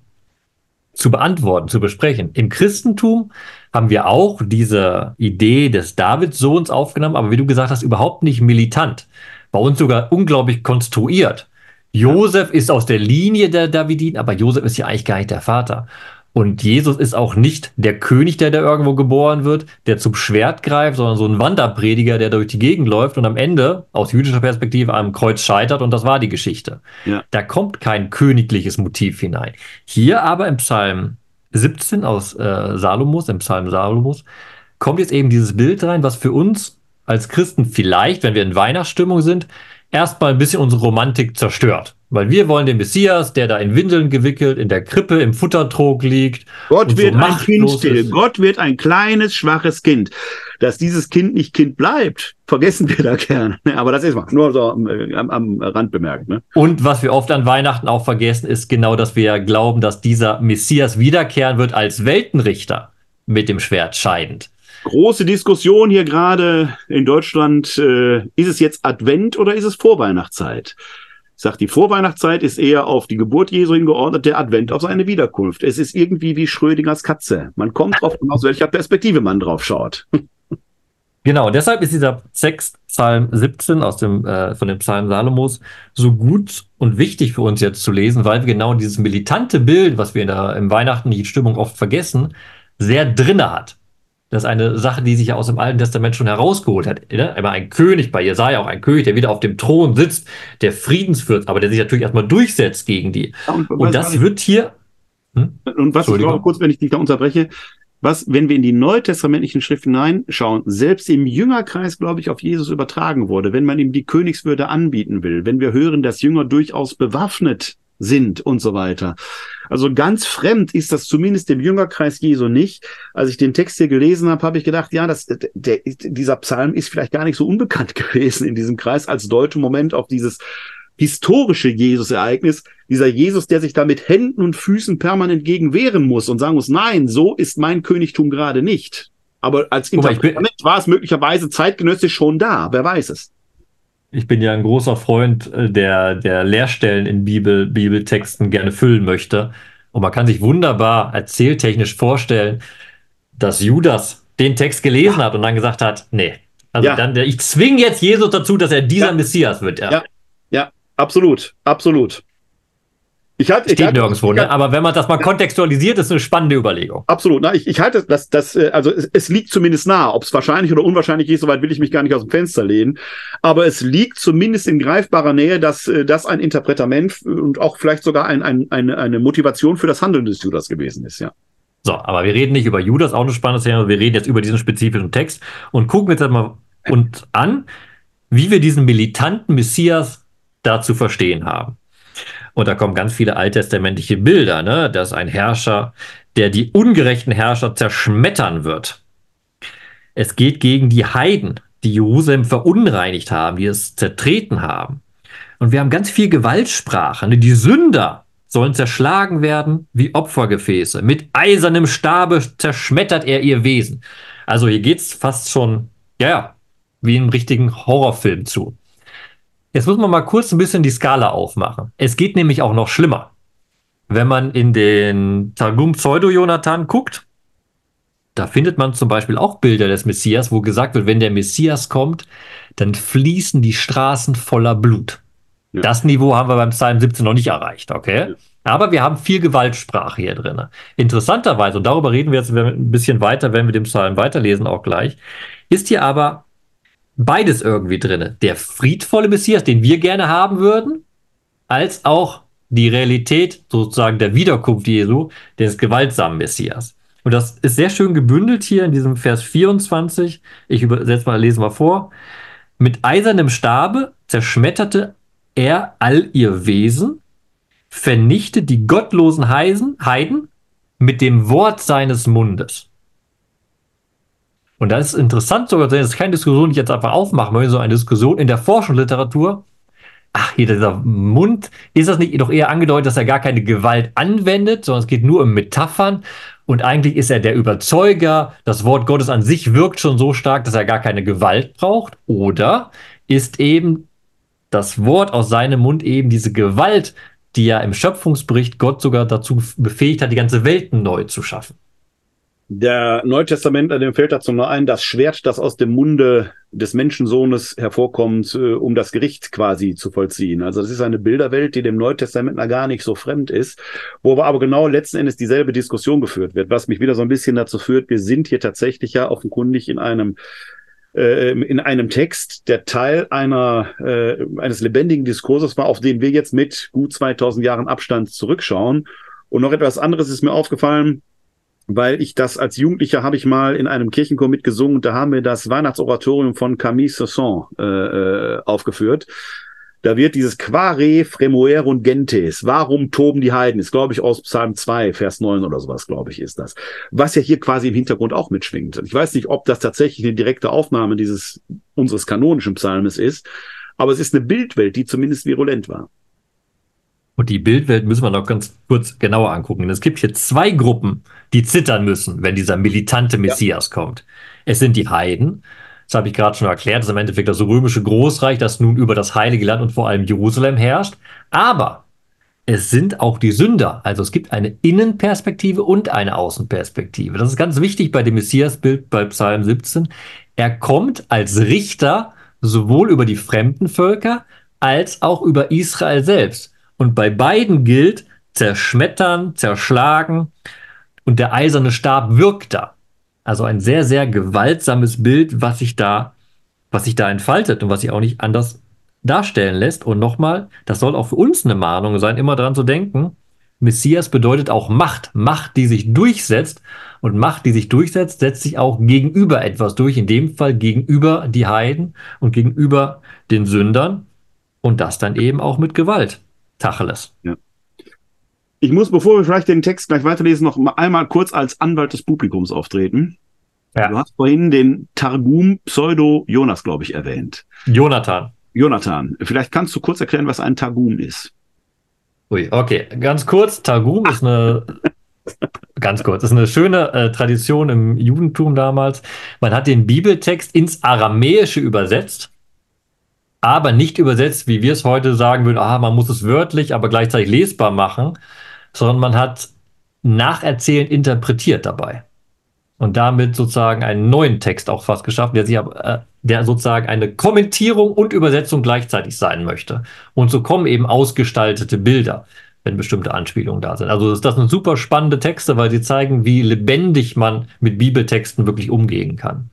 zu beantworten, zu besprechen. Im Christentum haben wir auch diese Idee des Davidssohns aufgenommen, aber wie du gesagt hast, überhaupt nicht militant. Bei uns sogar unglaublich konstruiert. Josef ist aus der Linie der Davidin, aber Josef ist ja eigentlich gar nicht der Vater. Und Jesus ist auch nicht der König, der da irgendwo geboren wird, der zum Schwert greift, sondern so ein Wanderprediger, der durch die Gegend läuft und am Ende aus jüdischer Perspektive am Kreuz scheitert und das war die Geschichte. Ja. Da kommt kein königliches Motiv hinein. Hier aber im Psalm 17 aus äh, Salomos, im Psalm Salomos, kommt jetzt eben dieses Bild rein, was für uns als Christen vielleicht, wenn wir in Weihnachtsstimmung sind, erstmal ein bisschen unsere Romantik zerstört. Weil wir wollen den Messias, der da in Windeln gewickelt, in der Krippe, im Futtertrog liegt. Gott wird so ein Kind still. Gott wird ein kleines, schwaches Kind. Dass dieses Kind nicht Kind bleibt, vergessen wir da gerne. Aber das ist mal nur so am, am Rand bemerkt. Ne? Und was wir oft an Weihnachten auch vergessen, ist genau, dass wir glauben, dass dieser Messias wiederkehren wird als Weltenrichter mit dem Schwert scheidend. Große Diskussion hier gerade in Deutschland. Äh, ist es jetzt Advent oder ist es Vorweihnachtszeit? Ich sage, die Vorweihnachtszeit ist eher auf die Geburt Jesu hingeordnet, der Advent auf seine Wiederkunft. Es ist irgendwie wie Schrödingers Katze. Man kommt drauf aus welcher Perspektive man drauf schaut. Genau, deshalb ist dieser Text Psalm 17 aus dem, äh, von dem Psalm Salomos so gut und wichtig für uns jetzt zu lesen, weil wir genau dieses militante Bild, was wir in der im Weihnachten die Stimmung oft vergessen, sehr drinne hat. Das ist eine Sache, die sich ja aus dem Alten Testament schon herausgeholt hat. Ne? Immer ein König, bei Jesaja auch ein König, der wieder auf dem Thron sitzt, der Friedensfürst, aber der sich natürlich erstmal durchsetzt gegen die. und, und das wird hier. Hm? Und was ich glaube, kurz, wenn ich dich da unterbreche, was, wenn wir in die neutestamentlichen Schriften hineinschauen, selbst im Jüngerkreis, glaube ich, auf Jesus übertragen wurde, wenn man ihm die Königswürde anbieten will, wenn wir hören, dass Jünger durchaus bewaffnet sind und so weiter. Also ganz fremd ist das zumindest dem Jüngerkreis Jesu nicht. Als ich den Text hier gelesen habe, habe ich gedacht, ja, das, der, dieser Psalm ist vielleicht gar nicht so unbekannt gewesen in diesem Kreis als deutsche Moment auf dieses historische Jesus-Ereignis, dieser Jesus, der sich da mit Händen und Füßen permanent gegen wehren muss und sagen muss, nein, so ist mein Königtum gerade nicht. Aber als Interpretament war es möglicherweise zeitgenössisch schon da, wer weiß es. Ich bin ja ein großer Freund, äh, der, der Leerstellen in Bibel, Bibeltexten gerne füllen möchte. Und man kann sich wunderbar erzähltechnisch vorstellen, dass Judas den Text gelesen ja. hat und dann gesagt hat, nee, also ja. dann, ich zwinge jetzt Jesus dazu, dass er dieser ja. Messias wird. Ja. ja, Absolut, absolut. Ich halte, Steht ich halte, nirgendwo, ne? aber wenn man das mal kontextualisiert, ist eine spannende Überlegung. Absolut. Na, ich, ich halte das, das, äh, also es, es liegt zumindest nahe. Ob es wahrscheinlich oder unwahrscheinlich ist, soweit will ich mich gar nicht aus dem Fenster lehnen. Aber es liegt zumindest in greifbarer Nähe, dass äh, das ein Interpretament und auch vielleicht sogar ein, ein, eine, eine Motivation für das Handeln des Judas gewesen ist, ja. So, aber wir reden nicht über Judas, auch eine spannende Thema. Wir reden jetzt über diesen spezifischen Text und gucken jetzt mal und an, wie wir diesen militanten Messias da zu verstehen haben. Und da kommen ganz viele alttestamentliche Bilder, ne? dass ein Herrscher, der die ungerechten Herrscher zerschmettern wird. Es geht gegen die Heiden, die Jerusalem verunreinigt haben, die es zertreten haben. Und wir haben ganz viel Gewaltsprache. Ne? Die Sünder sollen zerschlagen werden wie Opfergefäße. Mit eisernem Stabe zerschmettert er ihr Wesen. Also hier geht es fast schon, ja, wie in einem richtigen Horrorfilm zu. Jetzt muss man mal kurz ein bisschen die Skala aufmachen. Es geht nämlich auch noch schlimmer. Wenn man in den Targum Pseudo-Jonathan guckt, da findet man zum Beispiel auch Bilder des Messias, wo gesagt wird, wenn der Messias kommt, dann fließen die Straßen voller Blut. Ja. Das Niveau haben wir beim Psalm 17 noch nicht erreicht, okay? Ja. Aber wir haben viel Gewaltsprache hier drin. Interessanterweise, und darüber reden wir jetzt ein bisschen weiter, wenn wir den Psalm weiterlesen auch gleich, ist hier aber beides irgendwie drin. Der friedvolle Messias, den wir gerne haben würden, als auch die Realität sozusagen der Wiederkunft Jesu, des gewaltsamen Messias. Und das ist sehr schön gebündelt hier in diesem Vers 24. Ich übersetze mal, lese mal vor. Mit eisernem Stabe zerschmetterte er all ihr Wesen, vernichtet die gottlosen Heiden mit dem Wort seines Mundes. Und das ist interessant sogar, das ist keine Diskussion, die ich jetzt einfach aufmachen möchte, sondern eine Diskussion in der Forschungsliteratur. Ach, hier dieser Mund, ist das nicht doch eher angedeutet, dass er gar keine Gewalt anwendet, sondern es geht nur um Metaphern. Und eigentlich ist er der Überzeuger, das Wort Gottes an sich wirkt schon so stark, dass er gar keine Gewalt braucht. Oder ist eben das Wort aus seinem Mund eben diese Gewalt, die ja im Schöpfungsbericht Gott sogar dazu befähigt hat, die ganze Welt neu zu schaffen? Der Neutestament, dem fällt dazu nur ein, das Schwert, das aus dem Munde des Menschensohnes hervorkommt, äh, um das Gericht quasi zu vollziehen. Also das ist eine Bilderwelt, die dem Neutestament gar nicht so fremd ist, wo aber, aber genau letzten Endes dieselbe Diskussion geführt wird, was mich wieder so ein bisschen dazu führt, wir sind hier tatsächlich ja offenkundig in einem äh, in einem Text, der Teil einer, äh, eines lebendigen Diskurses war, auf den wir jetzt mit gut 2000 Jahren Abstand zurückschauen. Und noch etwas anderes ist mir aufgefallen, weil ich das als Jugendlicher habe ich mal in einem Kirchenchor mitgesungen und da haben wir das Weihnachtsoratorium von Camille Saint-Saëns äh, äh, aufgeführt. Da wird dieses Quare fremoerunt gentes. Warum toben die Heiden? Ist, glaube ich, aus Psalm 2, Vers 9 oder sowas, glaube ich, ist das. Was ja hier quasi im Hintergrund auch mitschwingt. Ich weiß nicht, ob das tatsächlich eine direkte Aufnahme dieses, unseres kanonischen Psalmes ist, aber es ist eine Bildwelt, die zumindest virulent war. Und die Bildwelt müssen wir noch ganz kurz genauer angucken. Es gibt hier zwei Gruppen, die zittern müssen, wenn dieser militante Messias ja. kommt. Es sind die Heiden, das habe ich gerade schon erklärt, das ist im Endeffekt das römische Großreich, das nun über das Heilige Land und vor allem Jerusalem herrscht. Aber es sind auch die Sünder. Also es gibt eine Innenperspektive und eine Außenperspektive. Das ist ganz wichtig bei dem Messiasbild bei Psalm 17. Er kommt als Richter sowohl über die fremden Völker als auch über Israel selbst. Und bei beiden gilt zerschmettern, zerschlagen und der eiserne Stab wirkt da. Also ein sehr, sehr gewaltsames Bild, was sich da, was sich da entfaltet und was sich auch nicht anders darstellen lässt. Und nochmal, das soll auch für uns eine Mahnung sein, immer daran zu denken, Messias bedeutet auch Macht, Macht, die sich durchsetzt. Und Macht, die sich durchsetzt, setzt sich auch gegenüber etwas durch, in dem Fall gegenüber die Heiden und gegenüber den Sündern. Und das dann eben auch mit Gewalt. Tacheles. Ja. Ich muss, bevor wir vielleicht den Text gleich weiterlesen, noch einmal kurz als Anwalt des Publikums auftreten. Ja. Du hast vorhin den Targum Pseudo Jonas, glaube ich, erwähnt. Jonathan. Jonathan, vielleicht kannst du kurz erklären, was ein Targum ist. Ui, okay, ganz kurz. Targum ist eine ganz kurz, ist eine schöne äh, Tradition im Judentum damals. Man hat den Bibeltext ins Aramäische übersetzt, aber nicht übersetzt, wie wir es heute sagen würden, ah, man muss es wörtlich, aber gleichzeitig lesbar machen, sondern man hat nacherzählend interpretiert dabei und damit sozusagen einen neuen Text auch fast geschafft, der sich äh, der sozusagen eine Kommentierung und Übersetzung gleichzeitig sein möchte. Und so kommen eben ausgestaltete Bilder, wenn bestimmte Anspielungen da sind. Also das sind super spannende Texte, weil sie zeigen, wie lebendig man mit Bibeltexten wirklich umgehen kann.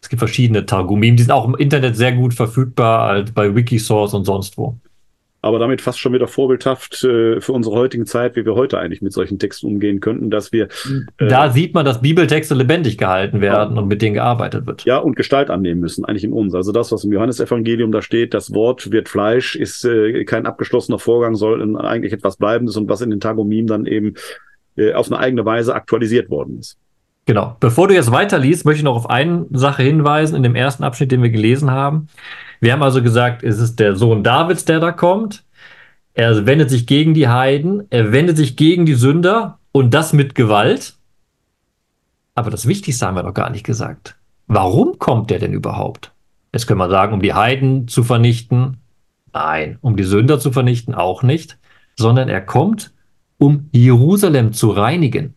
Es gibt verschiedene Targumim, die sind auch im Internet sehr gut verfügbar, halt bei Wikisource und sonst wo aber damit fast schon wieder vorbildhaft äh, für unsere heutige Zeit, wie wir heute eigentlich mit solchen Texten umgehen könnten, dass wir. Äh, da sieht man, dass Bibeltexte lebendig gehalten werden ja. und mit denen gearbeitet wird. Ja, und Gestalt annehmen müssen, eigentlich in uns. Also das, was im Johannesevangelium da steht, das Wort wird Fleisch, ist äh, kein abgeschlossener Vorgang, soll eigentlich etwas Bleibendes und was in den Tagomim dann eben äh, auf eine eigene Weise aktualisiert worden ist. Genau. Bevor du jetzt weiterliest, möchte ich noch auf eine Sache hinweisen in dem ersten Abschnitt, den wir gelesen haben. Wir haben also gesagt, es ist der Sohn Davids, der da kommt. Er wendet sich gegen die Heiden, er wendet sich gegen die Sünder und das mit Gewalt. Aber das Wichtigste haben wir noch gar nicht gesagt. Warum kommt er denn überhaupt? Jetzt können wir sagen, um die Heiden zu vernichten. Nein, um die Sünder zu vernichten auch nicht, sondern er kommt, um Jerusalem zu reinigen.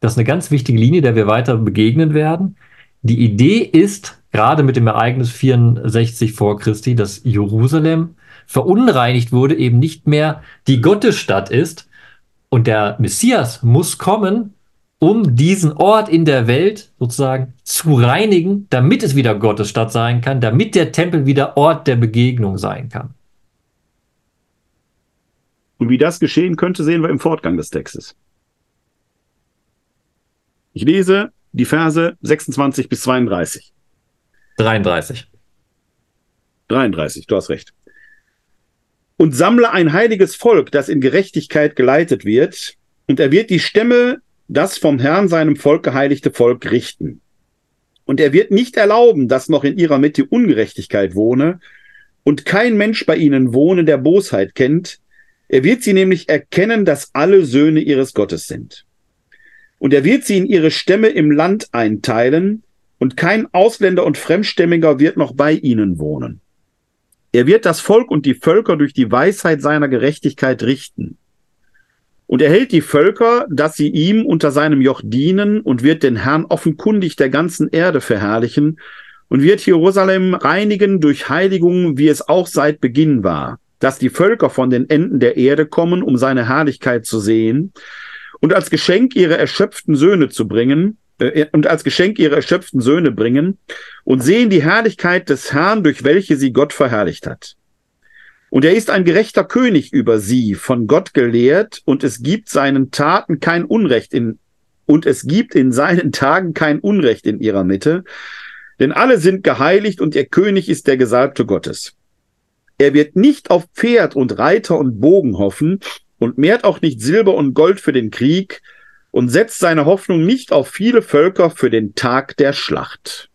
Das ist eine ganz wichtige Linie, der wir weiter begegnen werden. Die Idee ist, gerade mit dem Ereignis 64 vor Christi, dass Jerusalem verunreinigt wurde, eben nicht mehr die Gottesstadt ist. Und der Messias muss kommen, um diesen Ort in der Welt sozusagen zu reinigen, damit es wieder Gottesstadt sein kann, damit der Tempel wieder Ort der Begegnung sein kann. Und wie das geschehen könnte, sehen wir im Fortgang des Textes. Ich lese die Verse 26 bis 32. 33. 33, du hast recht. Und sammle ein heiliges Volk, das in Gerechtigkeit geleitet wird, und er wird die Stämme, das vom Herrn seinem Volk geheiligte Volk richten. Und er wird nicht erlauben, dass noch in ihrer Mitte Ungerechtigkeit wohne, und kein Mensch bei ihnen wohne, der Bosheit kennt. Er wird sie nämlich erkennen, dass alle Söhne ihres Gottes sind. Und er wird sie in ihre Stämme im Land einteilen, und kein Ausländer und Fremdstämmiger wird noch bei ihnen wohnen. Er wird das Volk und die Völker durch die Weisheit seiner Gerechtigkeit richten. Und er hält die Völker, dass sie ihm unter seinem Joch dienen und wird den Herrn offenkundig der ganzen Erde verherrlichen und wird Jerusalem reinigen durch Heiligung, wie es auch seit Beginn war, dass die Völker von den Enden der Erde kommen, um seine Herrlichkeit zu sehen und als Geschenk ihre erschöpften Söhne zu bringen, äh, und als Geschenk ihre erschöpften Söhne bringen und sehen die Herrlichkeit des Herrn, durch welche sie Gott verherrlicht hat. Und er ist ein gerechter König über sie, von Gott gelehrt, und es gibt seinen Taten kein Unrecht in, und es gibt in seinen Tagen kein Unrecht in ihrer Mitte, denn alle sind geheiligt und ihr König ist der Gesalbte Gottes. Er wird nicht auf Pferd und Reiter und Bogen hoffen und mehrt auch nicht Silber und Gold für den Krieg, und setzt seine Hoffnung nicht auf viele Völker für den Tag der Schlacht.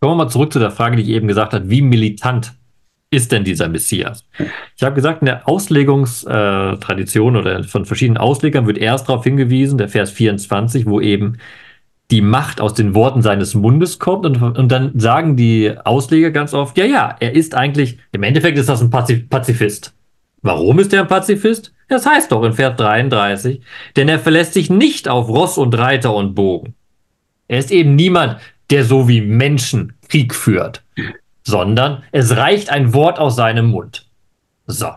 Kommen wir mal zurück zu der Frage, die ich eben gesagt habe. Wie militant ist denn dieser Messias? Ich habe gesagt, in der Auslegungstradition oder von verschiedenen Auslegern wird erst darauf hingewiesen, der Vers 24, wo eben die Macht aus den Worten seines Mundes kommt. Und, und dann sagen die Ausleger ganz oft, ja, ja, er ist eigentlich, im Endeffekt ist das ein Pazifist. Warum ist er ein Pazifist? Das heißt doch in Vers 33, denn er verlässt sich nicht auf Ross und Reiter und Bogen. Er ist eben niemand, der so wie Menschen Krieg führt, sondern es reicht ein Wort aus seinem Mund. So.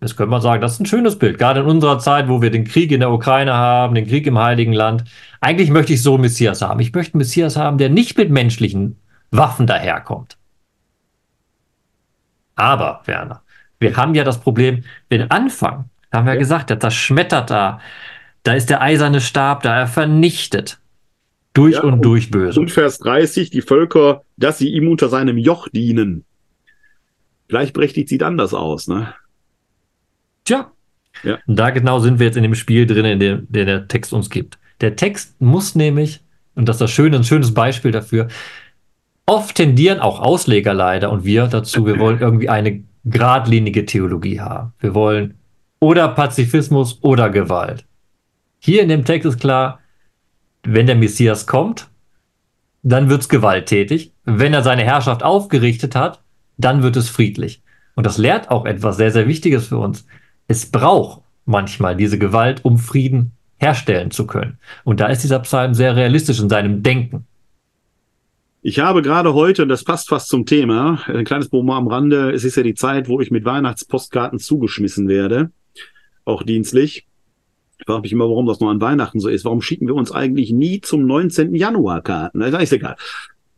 Jetzt könnte man sagen, das ist ein schönes Bild, gerade in unserer Zeit, wo wir den Krieg in der Ukraine haben, den Krieg im Heiligen Land. Eigentlich möchte ich so einen Messias haben. Ich möchte einen Messias haben, der nicht mit menschlichen Waffen daherkommt. Aber, Werner, wir haben ja das Problem, den Anfang, haben wir ja. gesagt, der zerschmettert da. Da ist der eiserne Stab da, er vernichtet. Durch ja, und durch böse. Und Vers 30, die Völker, dass sie ihm unter seinem Joch dienen. Vielleicht berechtigt sieht anders aus, ne? Tja. Ja. Und da genau sind wir jetzt in dem Spiel drin, in dem, der der Text uns gibt. Der Text muss nämlich, und das ist das Schöne, ein schönes Beispiel dafür, oft tendieren auch Ausleger leider und wir dazu, wir wollen irgendwie eine geradlinige Theologie haben. Wir wollen oder Pazifismus oder Gewalt. Hier in dem Text ist klar, wenn der Messias kommt, dann wird's gewalttätig. Wenn er seine Herrschaft aufgerichtet hat, dann wird es friedlich. Und das lehrt auch etwas sehr, sehr Wichtiges für uns. Es braucht manchmal diese Gewalt, um Frieden herstellen zu können. Und da ist dieser Psalm sehr realistisch in seinem Denken. Ich habe gerade heute, und das passt fast zum Thema, ein kleines Bonbon am Rande, es ist ja die Zeit, wo ich mit Weihnachtspostkarten zugeschmissen werde, auch dienstlich. Ich frage mich immer, warum das nur an Weihnachten so ist. Warum schicken wir uns eigentlich nie zum 19. Januar Karten? Das ist egal.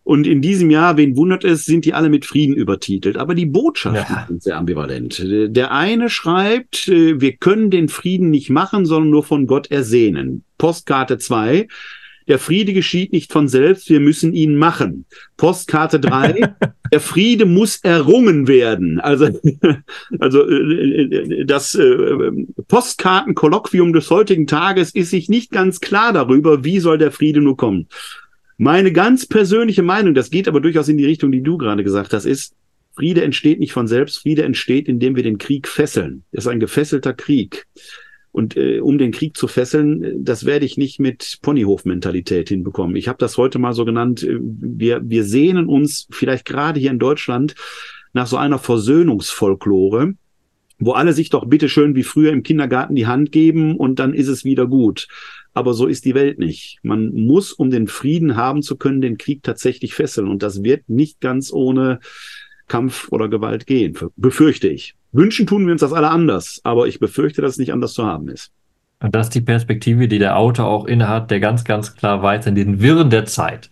Und in diesem Jahr, wen wundert es, sind die alle mit Frieden übertitelt. Aber die Botschaften ja. sind sehr ambivalent. Der eine schreibt, äh, wir können den Frieden nicht machen, sondern nur von Gott ersehnen. Postkarte 2, der Friede geschieht nicht von selbst, wir müssen ihn machen. Postkarte 3, der Friede muss errungen werden. Also, also äh, das äh, Postkartenkolloquium des heutigen Tages ist sich nicht ganz klar darüber, wie soll der Friede nur kommen. Meine ganz persönliche Meinung, das geht aber durchaus in die Richtung, die du gerade gesagt hast, ist, Friede entsteht nicht von selbst, Friede entsteht, indem wir den Krieg fesseln. Es ist ein gefesselter Krieg. Und äh, um den Krieg zu fesseln, das werde ich nicht mit Ponyhof-Mentalität hinbekommen. Ich habe das heute mal so genannt. Äh, wir, wir sehnen uns vielleicht gerade hier in Deutschland nach so einer Versöhnungsfolklore, wo alle sich doch bitteschön wie früher im Kindergarten die Hand geben und dann ist es wieder gut. Aber so ist die Welt nicht. Man muss, um den Frieden haben zu können, den Krieg tatsächlich fesseln. Und das wird nicht ganz ohne Kampf oder Gewalt gehen, befürchte ich. Wünschen tun wir uns das alle anders, aber ich befürchte, dass es nicht anders zu haben ist. Und das ist die Perspektive, die der Autor auch innehat, der ganz, ganz klar weiß, in den Wirren der Zeit,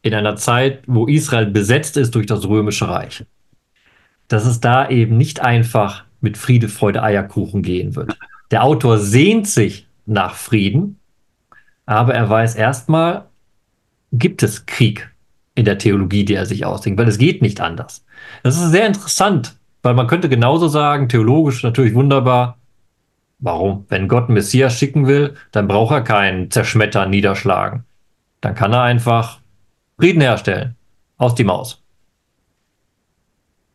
in einer Zeit, wo Israel besetzt ist durch das römische Reich, dass es da eben nicht einfach mit Friede, Freude, Eierkuchen gehen wird. Der Autor sehnt sich nach Frieden, aber er weiß erstmal, gibt es Krieg in der Theologie, die er sich ausdenkt, weil es geht nicht anders. Das ist sehr interessant, weil man könnte genauso sagen, theologisch natürlich wunderbar, warum? Wenn Gott einen Messias schicken will, dann braucht er keinen Zerschmettern, Niederschlagen. Dann kann er einfach Frieden herstellen. Aus die Maus.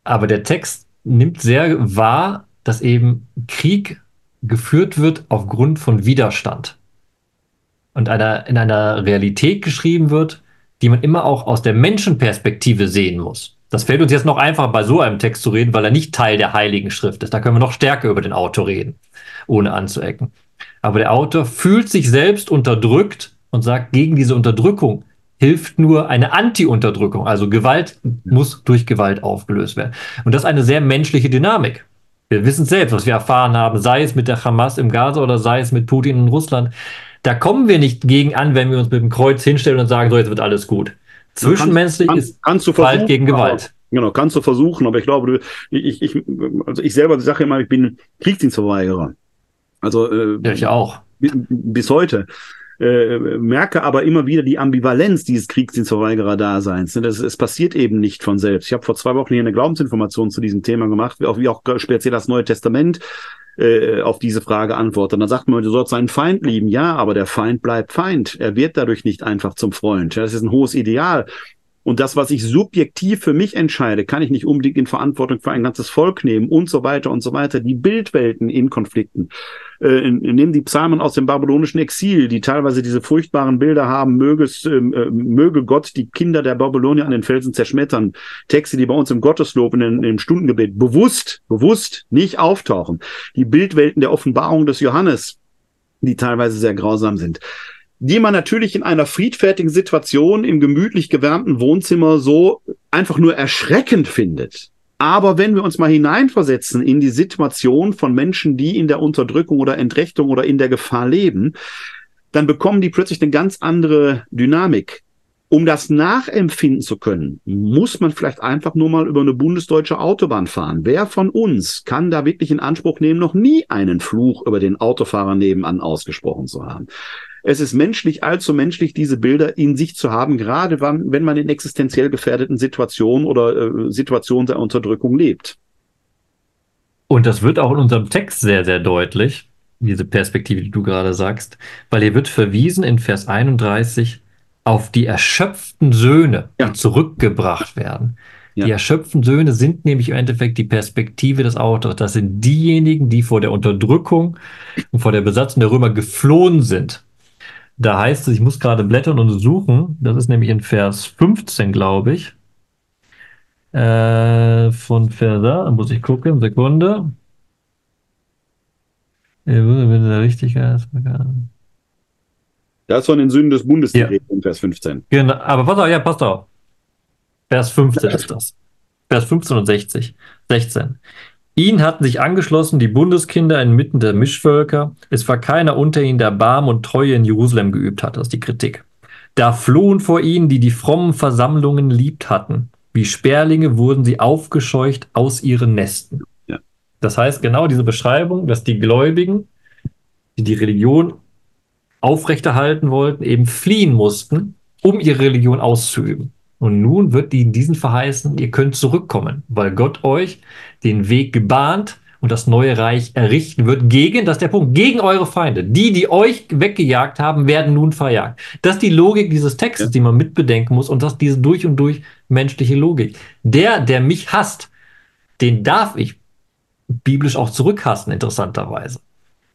Aber der Text nimmt sehr wahr, dass eben Krieg geführt wird aufgrund von Widerstand und einer, in einer Realität geschrieben wird, die man immer auch aus der Menschenperspektive sehen muss. Das fällt uns jetzt noch einfacher, bei so einem Text zu reden, weil er nicht Teil der Heiligen Schrift ist. Da können wir noch stärker über den Autor reden, ohne anzuecken. Aber der Autor fühlt sich selbst unterdrückt und sagt, gegen diese Unterdrückung hilft nur eine Anti-Unterdrückung. Also Gewalt muss durch Gewalt aufgelöst werden. Und das ist eine sehr menschliche Dynamik. Wir wissen selbst, was wir erfahren haben, sei es mit der Hamas im Gaza oder sei es mit Putin in Russland. Da kommen wir nicht gegen an, wenn wir uns mit dem Kreuz hinstellen und sagen, so, jetzt wird alles gut. Zwischenmenschlich kann, ist kannst du Gewalt gegen Gewalt. Genau, kannst du versuchen, aber ich glaube, ich, ich, also ich selber sage immer, ich bin Kriegsdienstverweigerer. Also äh, ja, ich auch. Bis heute. Äh, merke aber immer wieder die Ambivalenz dieses Kriegsdienstverweigerer-Daseins. Das, es passiert eben nicht von selbst. Ich habe vor zwei Wochen hier eine Glaubensinformation zu diesem Thema gemacht, wie auch, wie auch speziell das Neue Testament äh, auf diese Frage antwortet. dann sagt man, du sollst seinen Feind lieben. Ja, aber der Feind bleibt Feind. Er wird dadurch nicht einfach zum Freund. Das ist ein hohes Ideal. Und das, was ich subjektiv für mich entscheide, kann ich nicht unbedingt in Verantwortung für ein ganzes Volk nehmen und so weiter und so weiter. Die Bildwelten in Konflikten. Äh, nehmen die Psalmen aus dem babylonischen Exil, die teilweise diese furchtbaren Bilder haben, möge, es, ähm, äh, möge Gott die Kinder der Babylonier an den Felsen zerschmettern. Texte, die bei uns im Gotteslob, in, in dem Stundengebet bewusst, bewusst nicht auftauchen. Die Bildwelten der Offenbarung des Johannes, die teilweise sehr grausam sind die man natürlich in einer friedfertigen Situation im gemütlich gewärmten Wohnzimmer so einfach nur erschreckend findet. Aber wenn wir uns mal hineinversetzen in die Situation von Menschen, die in der Unterdrückung oder Entrechtung oder in der Gefahr leben, dann bekommen die plötzlich eine ganz andere Dynamik. Um das nachempfinden zu können, muss man vielleicht einfach nur mal über eine bundesdeutsche Autobahn fahren. Wer von uns kann da wirklich in Anspruch nehmen, noch nie einen Fluch über den Autofahrer nebenan ausgesprochen zu haben? Es ist menschlich, allzu menschlich, diese Bilder in sich zu haben, gerade wenn man in existenziell gefährdeten Situationen oder äh, Situationen der Unterdrückung lebt. Und das wird auch in unserem Text sehr, sehr deutlich, diese Perspektive, die du gerade sagst, weil hier wird verwiesen in Vers 31 auf die erschöpften Söhne, ja. die zurückgebracht werden. Ja. Die erschöpften Söhne sind nämlich im Endeffekt die Perspektive des Autors. Das sind diejenigen, die vor der Unterdrückung und vor der Besatzung der Römer geflohen sind. Da heißt es, ich muss gerade blättern und suchen. Das ist nämlich in Vers 15, glaube ich. Äh, von Vers, da muss ich gucken, Sekunde. Wenn der richtig ist. Das ist von den Sünden des Bundes ja. in Vers 15. Genau, aber pass auf, ja, passt auf. Vers 15 ist das. Vers 15 und 60. 16. Ihn hatten sich angeschlossen die Bundeskinder inmitten der Mischvölker. Es war keiner unter ihnen, der Barm und Treue in Jerusalem geübt hat. Das ist die Kritik. Da flohen vor ihnen, die die frommen Versammlungen liebt hatten. Wie Sperlinge wurden sie aufgescheucht aus ihren Nesten. Ja. Das heißt, genau diese Beschreibung, dass die Gläubigen, die die Religion aufrechterhalten wollten, eben fliehen mussten, um ihre Religion auszuüben. Und nun wird ihnen diesen verheißen, ihr könnt zurückkommen, weil Gott euch den Weg gebahnt und das neue Reich errichten wird gegen, das ist der Punkt, gegen eure Feinde. Die, die euch weggejagt haben, werden nun verjagt. Das ist die Logik dieses Textes, ja. die man mitbedenken muss und das ist diese durch und durch menschliche Logik. Der, der mich hasst, den darf ich biblisch auch zurückhassen, interessanterweise.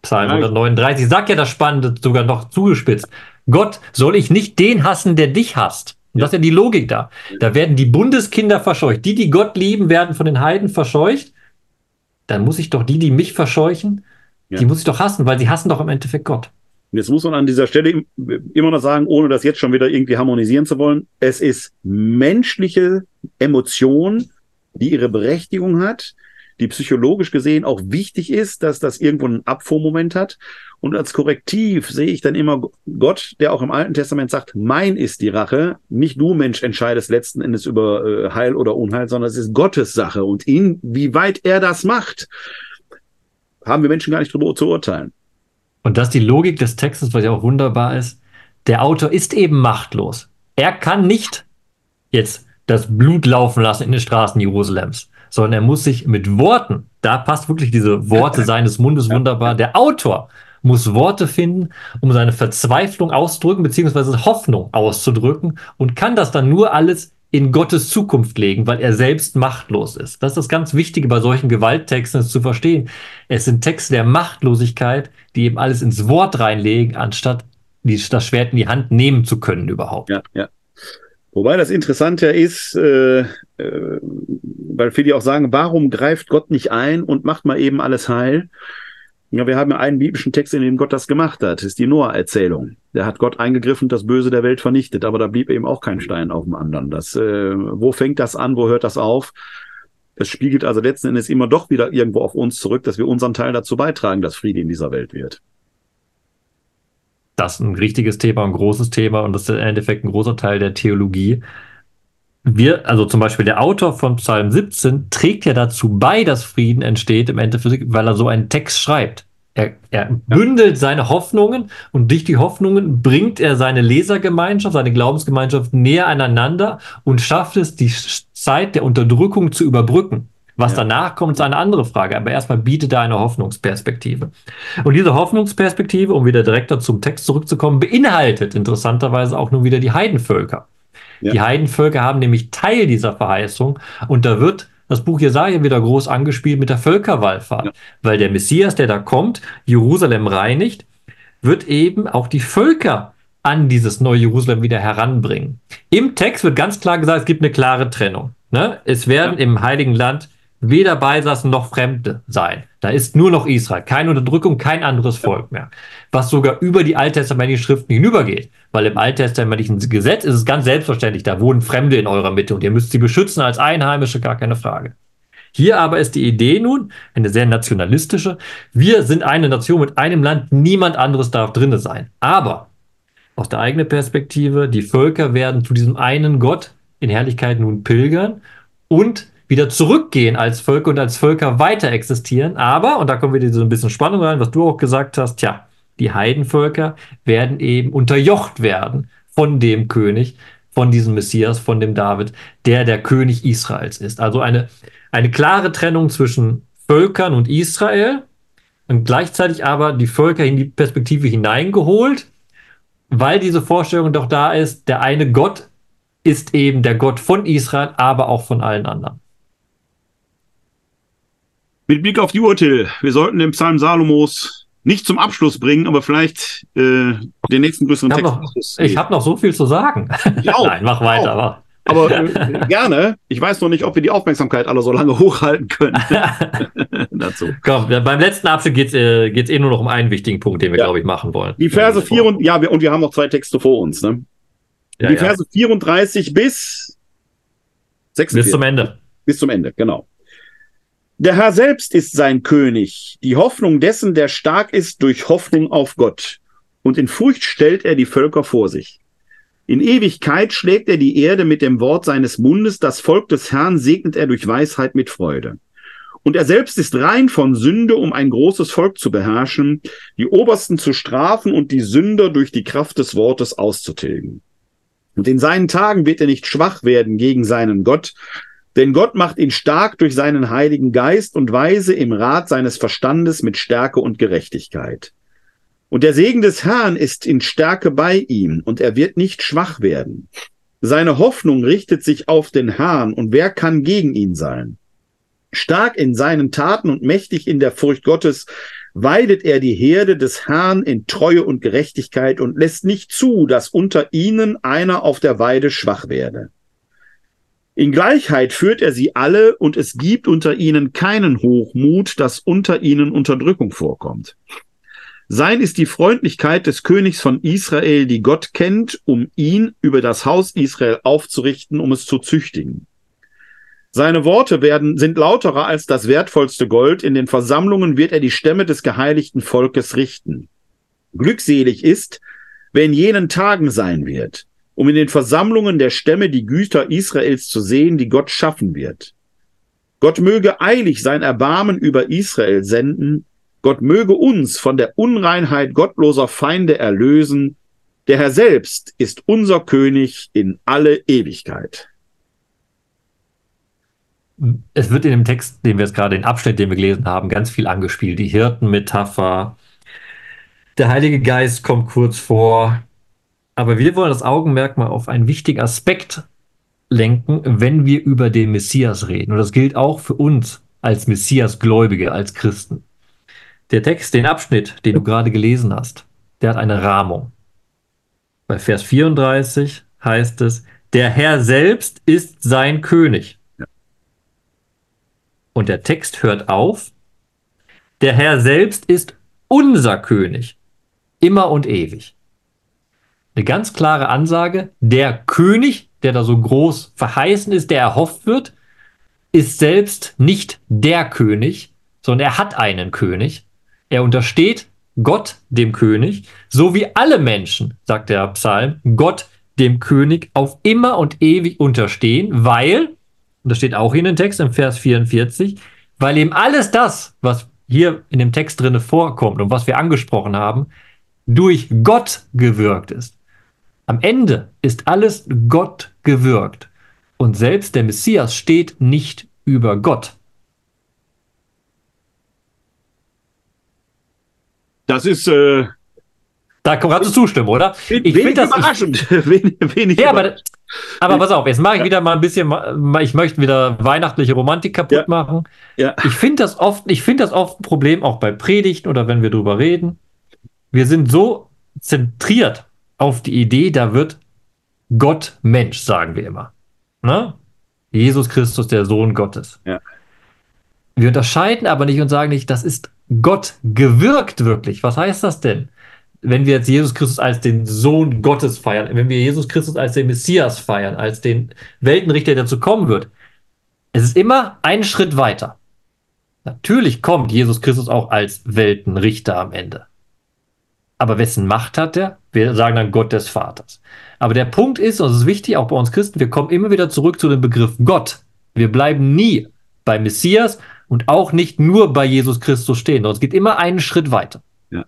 Psalm 139 sagt ja das Spannende sogar noch zugespitzt. Gott, soll ich nicht den hassen, der dich hasst? Und das ist ja die Logik da. Da werden die Bundeskinder verscheucht. Die, die Gott lieben, werden von den Heiden verscheucht. Dann muss ich doch die, die mich verscheuchen, ja. die muss ich doch hassen, weil sie hassen doch im Endeffekt Gott. Jetzt muss man an dieser Stelle immer noch sagen, ohne das jetzt schon wieder irgendwie harmonisieren zu wollen, es ist menschliche Emotion, die ihre Berechtigung hat, die psychologisch gesehen auch wichtig ist, dass das irgendwo einen Abfuhrmoment hat. Und als Korrektiv sehe ich dann immer Gott, der auch im Alten Testament sagt, mein ist die Rache. Nicht du, Mensch, entscheidest letzten Endes über äh, Heil oder Unheil, sondern es ist Gottes Sache. Und inwieweit er das macht, haben wir Menschen gar nicht drüber zu urteilen. Und das ist die Logik des Textes, was ja auch wunderbar ist. Der Autor ist eben machtlos. Er kann nicht jetzt das Blut laufen lassen in den Straßen Jerusalems sondern er muss sich mit Worten, da passt wirklich diese Worte seines Mundes wunderbar, der Autor muss Worte finden, um seine Verzweiflung auszudrücken, beziehungsweise Hoffnung auszudrücken und kann das dann nur alles in Gottes Zukunft legen, weil er selbst machtlos ist. Das ist das ganz Wichtige bei solchen Gewalttexten, zu verstehen. Es sind Texte der Machtlosigkeit, die eben alles ins Wort reinlegen, anstatt die, das Schwert in die Hand nehmen zu können überhaupt. Ja, ja. Wobei das Interessante ist, äh, äh, weil viele auch sagen, warum greift Gott nicht ein und macht mal eben alles heil? Ja, wir haben einen biblischen Text, in dem Gott das gemacht hat. Das ist die Noah-Erzählung. Da hat Gott eingegriffen, das Böse der Welt vernichtet, aber da blieb eben auch kein Stein auf dem anderen. Das, äh, wo fängt das an, wo hört das auf? Es spiegelt also letzten Endes immer doch wieder irgendwo auf uns zurück, dass wir unseren Teil dazu beitragen, dass Friede in dieser Welt wird das ein richtiges Thema, ein großes Thema und das ist im Endeffekt ein großer Teil der Theologie. Wir, also zum Beispiel der Autor von Psalm 17 trägt ja dazu bei, dass Frieden entsteht im Endeffekt, weil er so einen Text schreibt. Er, er bündelt seine Hoffnungen und durch die Hoffnungen bringt er seine Lesergemeinschaft, seine Glaubensgemeinschaft näher aneinander und schafft es, die Zeit der Unterdrückung zu überbrücken. Was ja. danach kommt, ist eine andere Frage. Aber erstmal bietet er eine Hoffnungsperspektive. Und diese Hoffnungsperspektive, um wieder direkter zum Text zurückzukommen, beinhaltet interessanterweise auch nur wieder die Heidenvölker. Ja. Die Heidenvölker haben nämlich Teil dieser Verheißung und da wird das Buch Jesaja wieder groß angespielt mit der Völkerwallfahrt, ja. weil der Messias, der da kommt, Jerusalem reinigt, wird eben auch die Völker an dieses neue Jerusalem wieder heranbringen. Im Text wird ganz klar gesagt, es gibt eine klare Trennung. Ne? Es werden ja. im Heiligen Land weder Beisassen noch Fremde sein. Da ist nur noch Israel, keine Unterdrückung, kein anderes Volk mehr. Was sogar über die alttestamentlichen Schriften hinübergeht. Weil im alttestamentlichen Gesetz ist es ganz selbstverständlich, da wohnen Fremde in eurer Mitte und ihr müsst sie beschützen als Einheimische, gar keine Frage. Hier aber ist die Idee nun eine sehr nationalistische. Wir sind eine Nation mit einem Land, niemand anderes darf drinne sein. Aber aus der eigenen Perspektive, die Völker werden zu diesem einen Gott in Herrlichkeit nun pilgern und wieder zurückgehen als Völker und als Völker weiter existieren. Aber, und da kommen wieder so ein bisschen Spannung rein, was du auch gesagt hast, tja, die Heidenvölker werden eben unterjocht werden von dem König, von diesem Messias, von dem David, der der König Israels ist. Also eine, eine klare Trennung zwischen Völkern und Israel und gleichzeitig aber die Völker in die Perspektive hineingeholt, weil diese Vorstellung doch da ist, der eine Gott ist eben der Gott von Israel, aber auch von allen anderen. Mit Blick auf die Uhr, Till, wir sollten den Psalm Salomos nicht zum Abschluss bringen, aber vielleicht äh, den nächsten größeren ich Text. Noch, ich habe noch so viel zu sagen. auch, Nein, mach weiter. Mach. Aber äh, gerne. Ich weiß noch nicht, ob wir die Aufmerksamkeit alle so lange hochhalten können. Dazu. Komm, beim letzten Abschnitt geht es äh, geht's eh nur noch um einen wichtigen Punkt, den wir, ja. glaube ich, machen wollen. Die Verse 4 und ja, wir, und wir haben noch zwei Texte vor uns. Ne? Ja, die Verse ja. 34 bis 46. Bis zum Ende. Bis zum Ende, genau. Der Herr selbst ist sein König, die Hoffnung dessen, der stark ist durch Hoffnung auf Gott. Und in Furcht stellt er die Völker vor sich. In Ewigkeit schlägt er die Erde mit dem Wort seines Mundes, das Volk des Herrn segnet er durch Weisheit mit Freude. Und er selbst ist rein von Sünde, um ein großes Volk zu beherrschen, die Obersten zu strafen und die Sünder durch die Kraft des Wortes auszutilgen. Und in seinen Tagen wird er nicht schwach werden gegen seinen Gott, denn Gott macht ihn stark durch seinen heiligen Geist und weise im Rat seines Verstandes mit Stärke und Gerechtigkeit. Und der Segen des Herrn ist in Stärke bei ihm, und er wird nicht schwach werden. Seine Hoffnung richtet sich auf den Herrn, und wer kann gegen ihn sein? Stark in seinen Taten und mächtig in der Furcht Gottes weidet er die Herde des Herrn in Treue und Gerechtigkeit und lässt nicht zu, dass unter ihnen einer auf der Weide schwach werde. In Gleichheit führt er sie alle und es gibt unter ihnen keinen Hochmut, dass unter ihnen Unterdrückung vorkommt. Sein ist die Freundlichkeit des Königs von Israel, die Gott kennt, um ihn über das Haus Israel aufzurichten, um es zu züchtigen. Seine Worte werden, sind lauterer als das wertvollste Gold. In den Versammlungen wird er die Stämme des geheiligten Volkes richten. Glückselig ist, wer in jenen Tagen sein wird um in den Versammlungen der Stämme die Güter Israels zu sehen, die Gott schaffen wird. Gott möge eilig sein Erbarmen über Israel senden, Gott möge uns von der Unreinheit gottloser Feinde erlösen, der Herr selbst ist unser König in alle Ewigkeit. Es wird in dem Text, den wir jetzt gerade, den Abschnitt, den wir gelesen haben, ganz viel angespielt. Die Hirtenmetapher. Der Heilige Geist kommt kurz vor. Aber wir wollen das Augenmerk mal auf einen wichtigen Aspekt lenken, wenn wir über den Messias reden. Und das gilt auch für uns als Messias-Gläubige, als Christen. Der Text, den Abschnitt, den du gerade gelesen hast, der hat eine Rahmung. Bei Vers 34 heißt es, der Herr selbst ist sein König. Und der Text hört auf, der Herr selbst ist unser König, immer und ewig eine ganz klare Ansage, der König, der da so groß verheißen ist, der erhofft wird, ist selbst nicht der König, sondern er hat einen König. Er untersteht Gott dem König, so wie alle Menschen, sagt der Psalm, Gott dem König auf immer und ewig unterstehen, weil, und das steht auch in den Text im Vers 44, weil eben alles das, was hier in dem Text drinne vorkommt und was wir angesprochen haben, durch Gott gewirkt ist. Am Ende ist alles Gott gewirkt und selbst der Messias steht nicht über Gott. Das ist. Äh, da kannst du zustimmen, oder? Ich wenig das, überraschend. Ich, wenig, wenig ja, aber, aber pass auf, jetzt mache ich wieder mal ein bisschen, ich möchte wieder weihnachtliche Romantik kaputt ja. machen. Ja. Ich finde das oft, ich finde das oft ein Problem, auch bei Predigten oder wenn wir drüber reden. Wir sind so zentriert auf die Idee, da wird Gott Mensch, sagen wir immer. Ne? Jesus Christus, der Sohn Gottes. Ja. Wir unterscheiden aber nicht und sagen nicht, das ist Gott gewirkt wirklich. Was heißt das denn? Wenn wir jetzt Jesus Christus als den Sohn Gottes feiern, wenn wir Jesus Christus als den Messias feiern, als den Weltenrichter, der dazu kommen wird, es ist immer ein Schritt weiter. Natürlich kommt Jesus Christus auch als Weltenrichter am Ende. Aber wessen Macht hat er? Wir sagen dann Gott des Vaters. Aber der Punkt ist, und es ist wichtig, auch bei uns Christen, wir kommen immer wieder zurück zu dem Begriff Gott. Wir bleiben nie bei Messias und auch nicht nur bei Jesus Christus stehen, es geht immer einen Schritt weiter. Ja.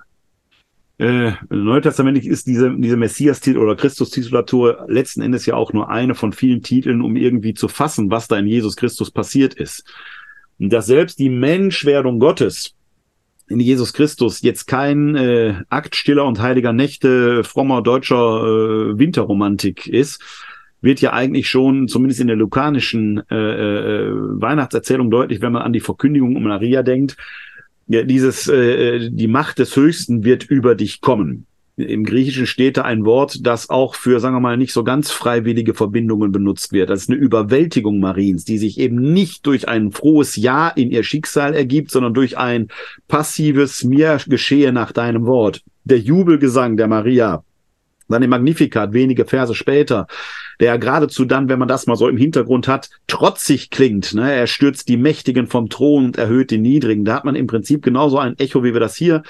Äh, Neutestamentlich ist diese, diese Messias-Titel oder Christus-Titulatur letzten Endes ja auch nur eine von vielen Titeln, um irgendwie zu fassen, was da in Jesus Christus passiert ist. Dass selbst die Menschwerdung Gottes in Jesus Christus jetzt kein äh, Akt stiller und heiliger Nächte, frommer deutscher äh, Winterromantik ist, wird ja eigentlich schon, zumindest in der lukanischen äh, äh, Weihnachtserzählung deutlich, wenn man an die Verkündigung um Maria denkt. Ja, dieses, äh, die Macht des Höchsten wird über dich kommen. Im Griechischen steht da ein Wort, das auch für, sagen wir mal, nicht so ganz freiwillige Verbindungen benutzt wird. Das ist eine Überwältigung Mariens, die sich eben nicht durch ein frohes Ja in ihr Schicksal ergibt, sondern durch ein passives Mir geschehe nach deinem Wort. Der Jubelgesang der Maria, seine Magnificat wenige Verse später, der geradezu dann, wenn man das mal so im Hintergrund hat, trotzig klingt. Ne? Er stürzt die Mächtigen vom Thron und erhöht die Niedrigen. Da hat man im Prinzip genauso ein Echo, wie wir das hier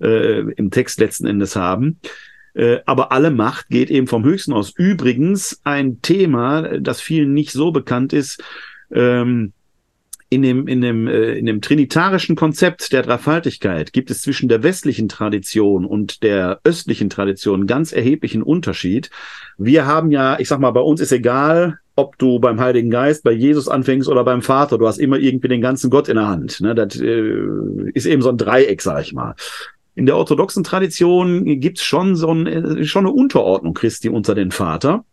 äh, im Text letzten Endes haben. Äh, aber alle Macht geht eben vom Höchsten aus. Übrigens ein Thema, das vielen nicht so bekannt ist, ähm, in dem, in dem, äh, in dem trinitarischen Konzept der Dreifaltigkeit gibt es zwischen der westlichen Tradition und der östlichen Tradition ganz erheblichen Unterschied. Wir haben ja, ich sag mal, bei uns ist egal, ob du beim Heiligen Geist, bei Jesus anfängst oder beim Vater, du hast immer irgendwie den ganzen Gott in der Hand. Ne? Das äh, ist eben so ein Dreieck, sag ich mal in der orthodoxen Tradition gibt's schon so ein, äh, schon eine Unterordnung Christi unter den Vater,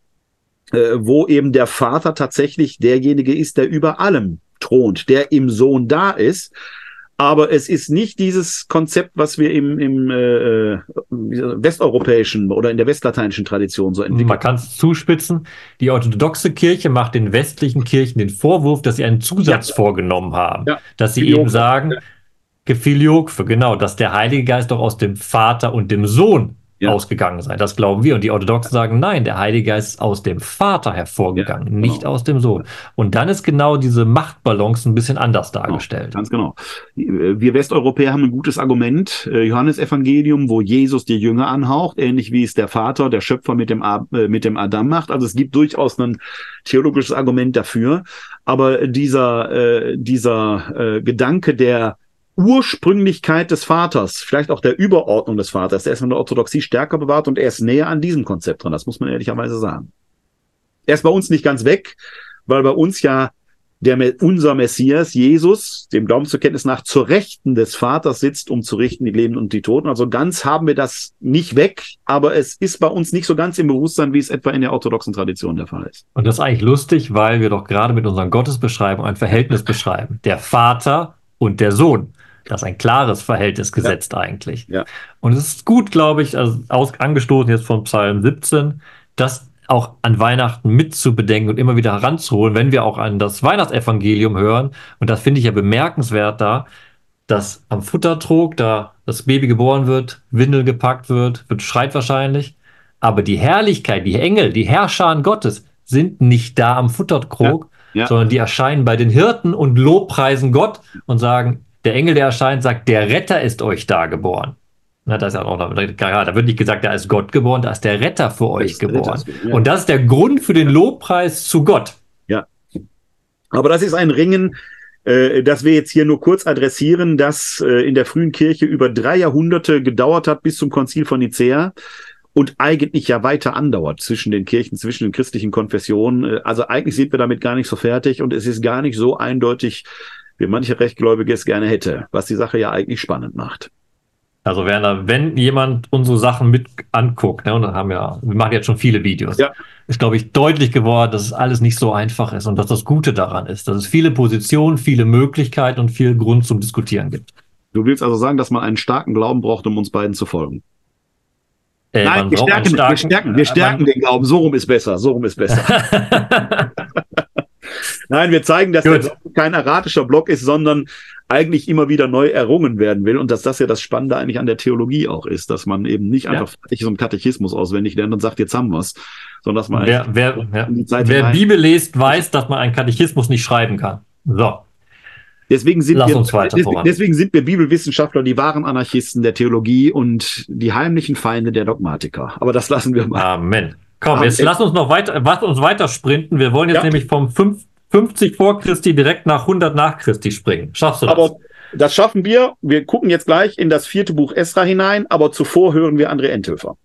äh, wo eben der Vater tatsächlich derjenige ist, der über allem thront, der im Sohn da ist. Aber es ist nicht dieses Konzept, was wir im, im äh, äh westeuropäischen oder in der westlateinischen Tradition so entwickeln. Man kann es zuspitzen. Die orthodoxe Kirche macht den westlichen Kirchen den Vorwurf, dass sie einen Zusatz ja. vorgenommen haben. Ja. Dass sie eben sagen, ja Gefiliokve, genau, dass der Heilige Geist doch aus dem Vater und dem Sohn ja. ausgegangen sei. Das glauben wir. Und die Orthodoxen sagen, nein, der Heilige Geist ist aus dem Vater hervorgegangen, ja, genau. nicht aus dem Sohn. Und dann ist genau diese Machtbalance ein bisschen anders genau, dargestellt. Genau, ganz genau. Wir Westeuropäer haben ein gutes Argument. Äh, Johannes Evangelium, wo Jesus die Jünger anhaucht, ähnlich wie es der Vater, der Schöpfer mit dem, äh, mit dem Adam macht. Also es gibt durchaus ein theologisches Argument dafür. Aber dieser, äh, dieser äh, Gedanke der Ursprünglichkeit des Vaters, vielleicht auch der Überordnung des Vaters, der ist in der Orthodoxie stärker bewahrt und er ist näher an diesem Konzept dran. Das muss man ehrlicherweise sagen. Er ist bei uns nicht ganz weg, weil bei uns ja der, unser Messias, Jesus, dem Glauben zur Kenntnis nach, zur Rechten des Vaters sitzt, um zu richten die Lebenden und die Toten. Also ganz haben wir das nicht weg, aber es ist bei uns nicht so ganz im Bewusstsein, wie es etwa in der orthodoxen Tradition der Fall ist. Und das ist eigentlich lustig, weil wir doch gerade mit unseren Gottesbeschreibungen ein Verhältnis beschreiben. Der Vater und der Sohn. Das ist ein klares Verhältnis gesetzt ja. eigentlich. Ja. Und es ist gut, glaube ich, also aus, angestoßen jetzt von Psalm 17, das auch an Weihnachten mitzubedenken und immer wieder heranzuholen, wenn wir auch an das Weihnachtsevangelium hören. Und das finde ich ja bemerkenswert da, dass am Futtertrog, da das Baby geboren wird, Windel gepackt wird, wird schreit wahrscheinlich. Aber die Herrlichkeit, die Engel, die Herrscher Gottes sind nicht da am Futtertrog, ja. Ja. sondern die erscheinen bei den Hirten und lobpreisen Gott und sagen, der Engel, der erscheint, sagt, der Retter ist euch da geboren. Na, das ist ja auch noch, da wird nicht gesagt, da ist Gott geboren, da ist der Retter für euch geboren. Ja. Und das ist der Grund für den Lobpreis zu Gott. Ja. Aber das ist ein Ringen, äh, das wir jetzt hier nur kurz adressieren, das äh, in der frühen Kirche über drei Jahrhunderte gedauert hat bis zum Konzil von Nicea und eigentlich ja weiter andauert zwischen den Kirchen, zwischen den christlichen Konfessionen. Äh, also eigentlich sind wir damit gar nicht so fertig und es ist gar nicht so eindeutig, wie manche Rechtgläubige es gerne hätte, was die Sache ja eigentlich spannend macht. Also Werner, wenn jemand unsere Sachen mit anguckt, ne, und dann haben wir, wir machen jetzt schon viele Videos, ja. ist, glaube ich, deutlich geworden, dass es alles nicht so einfach ist und dass das Gute daran ist, dass es viele Positionen, viele Möglichkeiten und viel Grund zum Diskutieren gibt. Du willst also sagen, dass man einen starken Glauben braucht, um uns beiden zu folgen? Äh, Nein, wir stärken, starken, wir stärken, wir stärken den Glauben. So rum ist besser. So rum ist besser. Nein, wir zeigen, dass Gut. der kein erratischer Block ist, sondern eigentlich immer wieder neu errungen werden will und dass das ja das Spannende eigentlich an der Theologie auch ist, dass man eben nicht einfach ja. so einen Katechismus auswendig lernt und sagt, jetzt haben wir's, sondern dass man wer, wer, ja. wer Bibel liest, weiß, dass man einen Katechismus nicht schreiben kann. So. Deswegen sind, wir, deswegen, deswegen sind wir Bibelwissenschaftler die wahren Anarchisten der Theologie und die heimlichen Feinde der Dogmatiker. Aber das lassen wir mal. Amen. Komm, jetzt lass uns noch weiter, was uns weiter sprinten. Wir wollen jetzt ja. nämlich vom 5, 50 vor Christi direkt nach 100 nach Christi springen. Schaffst du das? Aber das schaffen wir. Wir gucken jetzt gleich in das vierte Buch Esra hinein, aber zuvor hören wir André Enthöfer.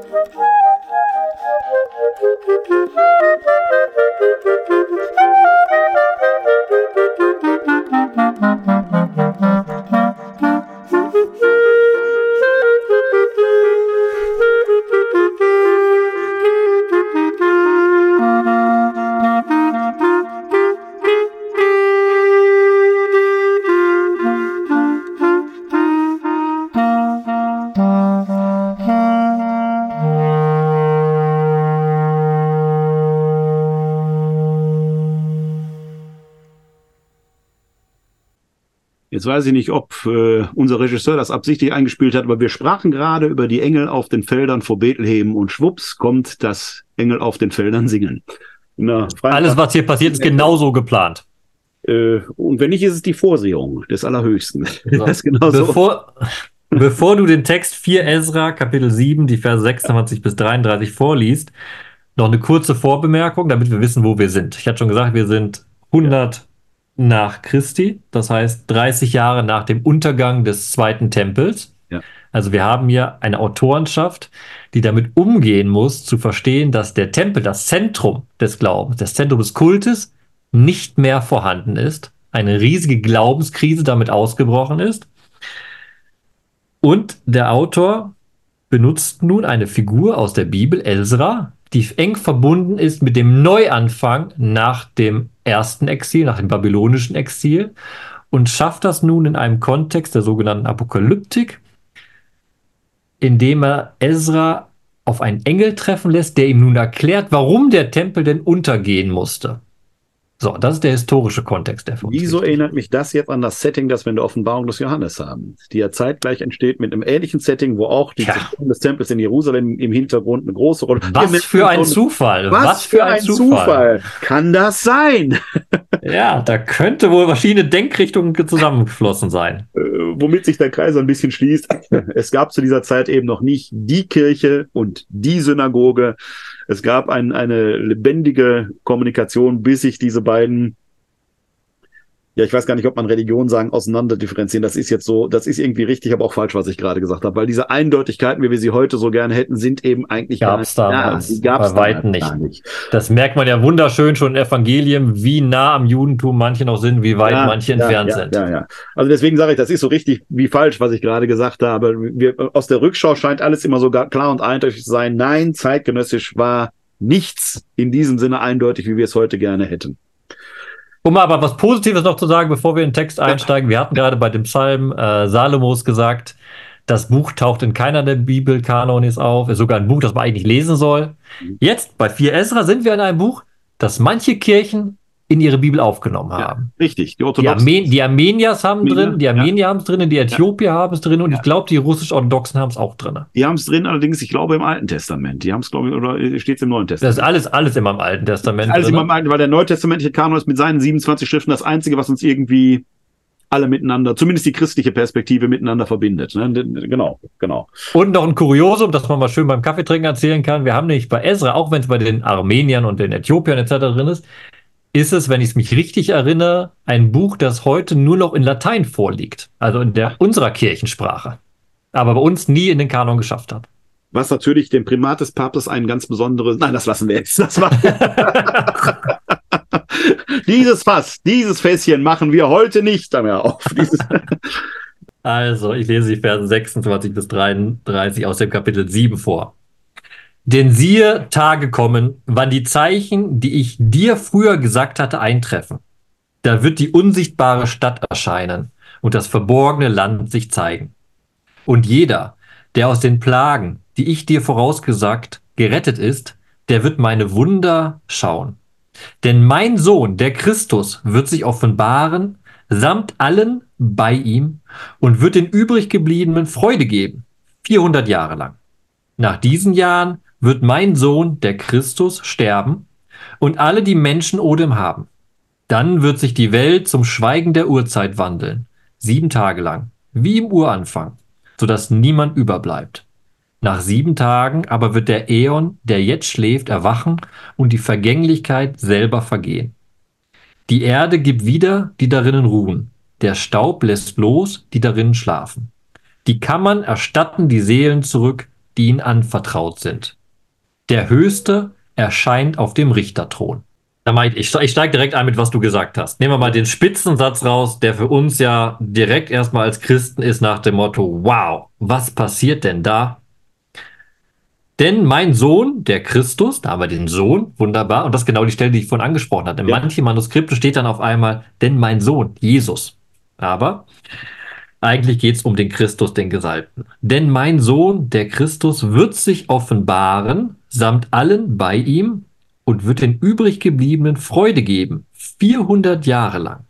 Thank you. Jetzt weiß ich nicht, ob äh, unser Regisseur das absichtlich eingespielt hat, aber wir sprachen gerade über die Engel auf den Feldern vor Bethlehem und schwupps kommt das Engel auf den Feldern singen. Na, Alles, was hier passiert, ist genauso geplant. Äh, und wenn nicht, ist es die Vorsehung des Allerhöchsten. So. das genau bevor, bevor du den Text 4 Ezra, Kapitel 7, die Verse 26 bis 33 vorliest, noch eine kurze Vorbemerkung, damit wir wissen, wo wir sind. Ich hatte schon gesagt, wir sind 100 nach Christi, das heißt 30 Jahre nach dem Untergang des zweiten Tempels. Ja. Also wir haben hier eine Autorenschaft, die damit umgehen muss, zu verstehen, dass der Tempel, das Zentrum des Glaubens, das Zentrum des Kultes, nicht mehr vorhanden ist. Eine riesige Glaubenskrise damit ausgebrochen ist. Und der Autor benutzt nun eine Figur aus der Bibel, Elsra, die eng verbunden ist mit dem Neuanfang nach dem ersten Exil, nach dem babylonischen Exil und schafft das nun in einem Kontext der sogenannten Apokalyptik, indem er Ezra auf einen Engel treffen lässt, der ihm nun erklärt, warum der Tempel denn untergehen musste. So, das ist der historische Kontext, der für uns Wieso erinnert mich das jetzt an das Setting, das wir in der Offenbarung des Johannes haben, die ja zeitgleich entsteht mit einem ähnlichen Setting, wo auch die Zerstörung des Tempels in Jerusalem im Hintergrund eine große Rolle spielt. Was für ein Zufall! Was, Was für ein, ein Zufall. Zufall! Kann das sein? ja, da könnte wohl verschiedene Denkrichtungen zusammengeflossen sein. Äh, womit sich der Kreis ein bisschen schließt. Es gab zu dieser Zeit eben noch nicht die Kirche und die Synagoge, es gab ein, eine lebendige Kommunikation, bis sich diese beiden ja, ich weiß gar nicht, ob man Religion sagen, auseinander differenzieren. Das ist jetzt so, das ist irgendwie richtig, aber auch falsch, was ich gerade gesagt habe, weil diese Eindeutigkeiten, wie wir sie heute so gerne hätten, sind eben eigentlich gab's gar nicht. Damals, ja, gab's bei weitem nicht. nicht. Das merkt man ja wunderschön schon im Evangelium, wie nah am Judentum manche noch sind, wie weit ja, manche ja, entfernt sind. Ja, ja. Also deswegen sage ich, das ist so richtig wie falsch, was ich gerade gesagt habe. Wir, aus der Rückschau scheint alles immer so klar und eindeutig zu sein. Nein, zeitgenössisch war nichts in diesem Sinne eindeutig, wie wir es heute gerne hätten. Um aber was Positives noch zu sagen, bevor wir in den Text einsteigen. Wir hatten gerade bei dem Psalm äh, Salomos gesagt, das Buch taucht in keiner der Bibelkanonis auf, ist sogar ein Buch, das man eigentlich lesen soll. Mhm. Jetzt bei 4 Esra sind wir in einem Buch, das manche Kirchen in ihre Bibel aufgenommen haben. Ja, richtig, die Orthodoxen. Die, Armen die Armeniers haben Armenier, drin, die Armenier ja. haben es drin, die Äthiopier ja. haben es drin und ich glaube, die russisch-orthodoxen haben es auch drin. Die haben es drin, allerdings, ich glaube, im Alten Testament. Die haben es, glaube ich, oder steht es im Neuen Testament? Das ist alles, alles immer im Alten Testament. Alles drin. immer im Alten, weil der neutestamentliche Kanon ist mit seinen 27 Schriften das einzige, was uns irgendwie alle miteinander, zumindest die christliche Perspektive miteinander verbindet. Ne? Genau, genau. Und noch ein Kuriosum, das man mal schön beim Kaffeetrinken erzählen kann. Wir haben nämlich bei Ezra, auch wenn es bei den Armeniern und den Äthiopiern etc. drin ist, ist es, wenn ich es mich richtig erinnere, ein Buch, das heute nur noch in Latein vorliegt. Also in der unserer Kirchensprache. Aber bei uns nie in den Kanon geschafft hat. Was natürlich dem Primat des Papstes ein ganz besonderes. Nein, das lassen wir jetzt. Das war dieses Fass, dieses Fässchen machen wir heute nicht mehr auf. also, ich lese die Versen 26 bis 33 aus dem Kapitel 7 vor. Denn siehe, Tage kommen, wann die Zeichen, die ich dir früher gesagt hatte, eintreffen. Da wird die unsichtbare Stadt erscheinen und das verborgene Land sich zeigen. Und jeder, der aus den Plagen, die ich dir vorausgesagt, gerettet ist, der wird meine Wunder schauen. Denn mein Sohn, der Christus, wird sich offenbaren, samt allen bei ihm und wird den übriggebliebenen Freude geben, 400 Jahre lang. Nach diesen Jahren wird mein Sohn, der Christus, sterben und alle die Menschen Odem haben. Dann wird sich die Welt zum Schweigen der Urzeit wandeln, sieben Tage lang, wie im Uranfang, sodass niemand überbleibt. Nach sieben Tagen aber wird der Äon, der jetzt schläft, erwachen und die Vergänglichkeit selber vergehen. Die Erde gibt wieder, die darinnen ruhen. Der Staub lässt los, die darinnen schlafen. Die Kammern erstatten die Seelen zurück, die ihnen anvertraut sind. Der Höchste erscheint auf dem Richterthron. Ich, ich steige direkt ein mit, was du gesagt hast. Nehmen wir mal den Spitzensatz raus, der für uns ja direkt erstmal als Christen ist nach dem Motto, wow, was passiert denn da? Denn mein Sohn, der Christus, da haben wir den Sohn, wunderbar, und das ist genau die Stelle, die ich vorhin angesprochen hatte. In ja. manchen Manuskripten steht dann auf einmal, denn mein Sohn, Jesus. Aber eigentlich geht es um den Christus, den Gesalbten. Denn mein Sohn, der Christus, wird sich offenbaren, samt allen bei ihm, und wird den übriggebliebenen Freude geben, 400 Jahre lang.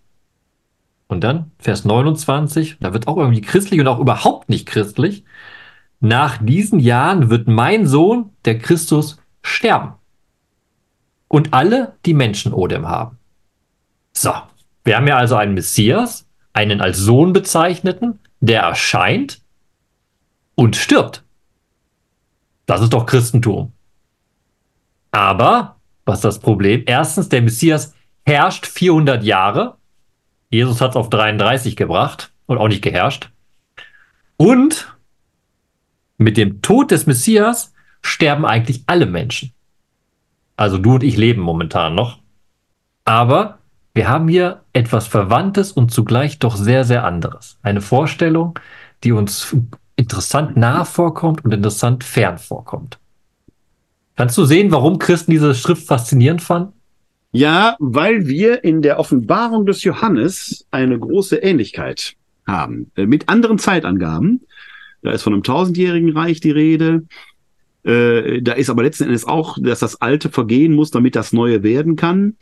Und dann Vers 29, da wird auch irgendwie christlich und auch überhaupt nicht christlich. Nach diesen Jahren wird mein Sohn, der Christus, sterben. Und alle, die Menschen Odem haben. So, wir haben ja also einen Messias, einen als Sohn bezeichneten, der erscheint und stirbt. Das ist doch Christentum. Aber, was ist das Problem? Erstens, der Messias herrscht 400 Jahre. Jesus hat es auf 33 gebracht und auch nicht geherrscht. Und mit dem Tod des Messias sterben eigentlich alle Menschen. Also du und ich leben momentan noch. Aber wir haben hier etwas Verwandtes und zugleich doch sehr, sehr anderes. Eine Vorstellung, die uns interessant nah vorkommt und interessant fern vorkommt. Kannst du sehen, warum Christen diese Schrift faszinierend fanden? Ja, weil wir in der Offenbarung des Johannes eine große Ähnlichkeit haben äh, mit anderen Zeitangaben. Da ist von einem tausendjährigen Reich die Rede. Äh, da ist aber letzten Endes auch, dass das Alte vergehen muss, damit das Neue werden kann.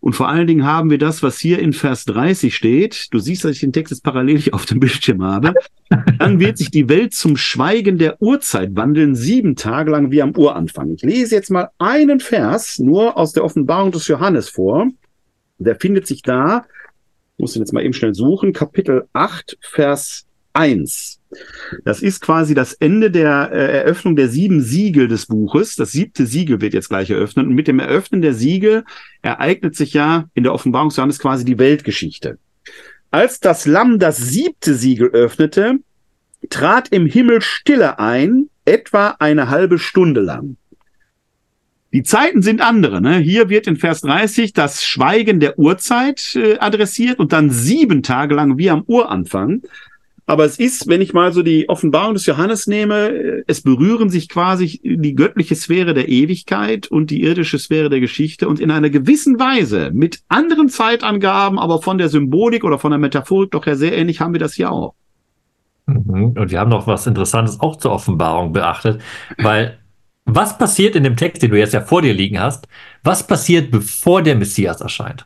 Und vor allen Dingen haben wir das, was hier in Vers 30 steht. Du siehst, dass ich den Text jetzt parallel hier auf dem Bildschirm habe. Dann wird sich die Welt zum Schweigen der Urzeit wandeln, sieben Tage lang wie am Uranfang. Ich lese jetzt mal einen Vers nur aus der Offenbarung des Johannes vor. Der findet sich da, ich muss ihn jetzt mal eben schnell suchen, Kapitel 8, Vers 1. Das ist quasi das Ende der äh, Eröffnung der sieben Siegel des Buches. Das siebte Siegel wird jetzt gleich eröffnet. Und mit dem Eröffnen der Siegel ereignet sich ja in der Offenbarung Johannes quasi die Weltgeschichte. Als das Lamm das siebte Siegel öffnete, trat im Himmel Stille ein, etwa eine halbe Stunde lang. Die Zeiten sind andere. Ne? Hier wird in Vers 30 das Schweigen der Urzeit äh, adressiert und dann sieben Tage lang wie am Uranfang. Aber es ist, wenn ich mal so die Offenbarung des Johannes nehme, es berühren sich quasi die göttliche Sphäre der Ewigkeit und die irdische Sphäre der Geschichte und in einer gewissen Weise mit anderen Zeitangaben, aber von der Symbolik oder von der Metaphorik doch ja sehr ähnlich haben wir das hier auch. Mhm. Und wir haben noch was Interessantes auch zur Offenbarung beachtet, weil was passiert in dem Text, den du jetzt ja vor dir liegen hast, was passiert, bevor der Messias erscheint?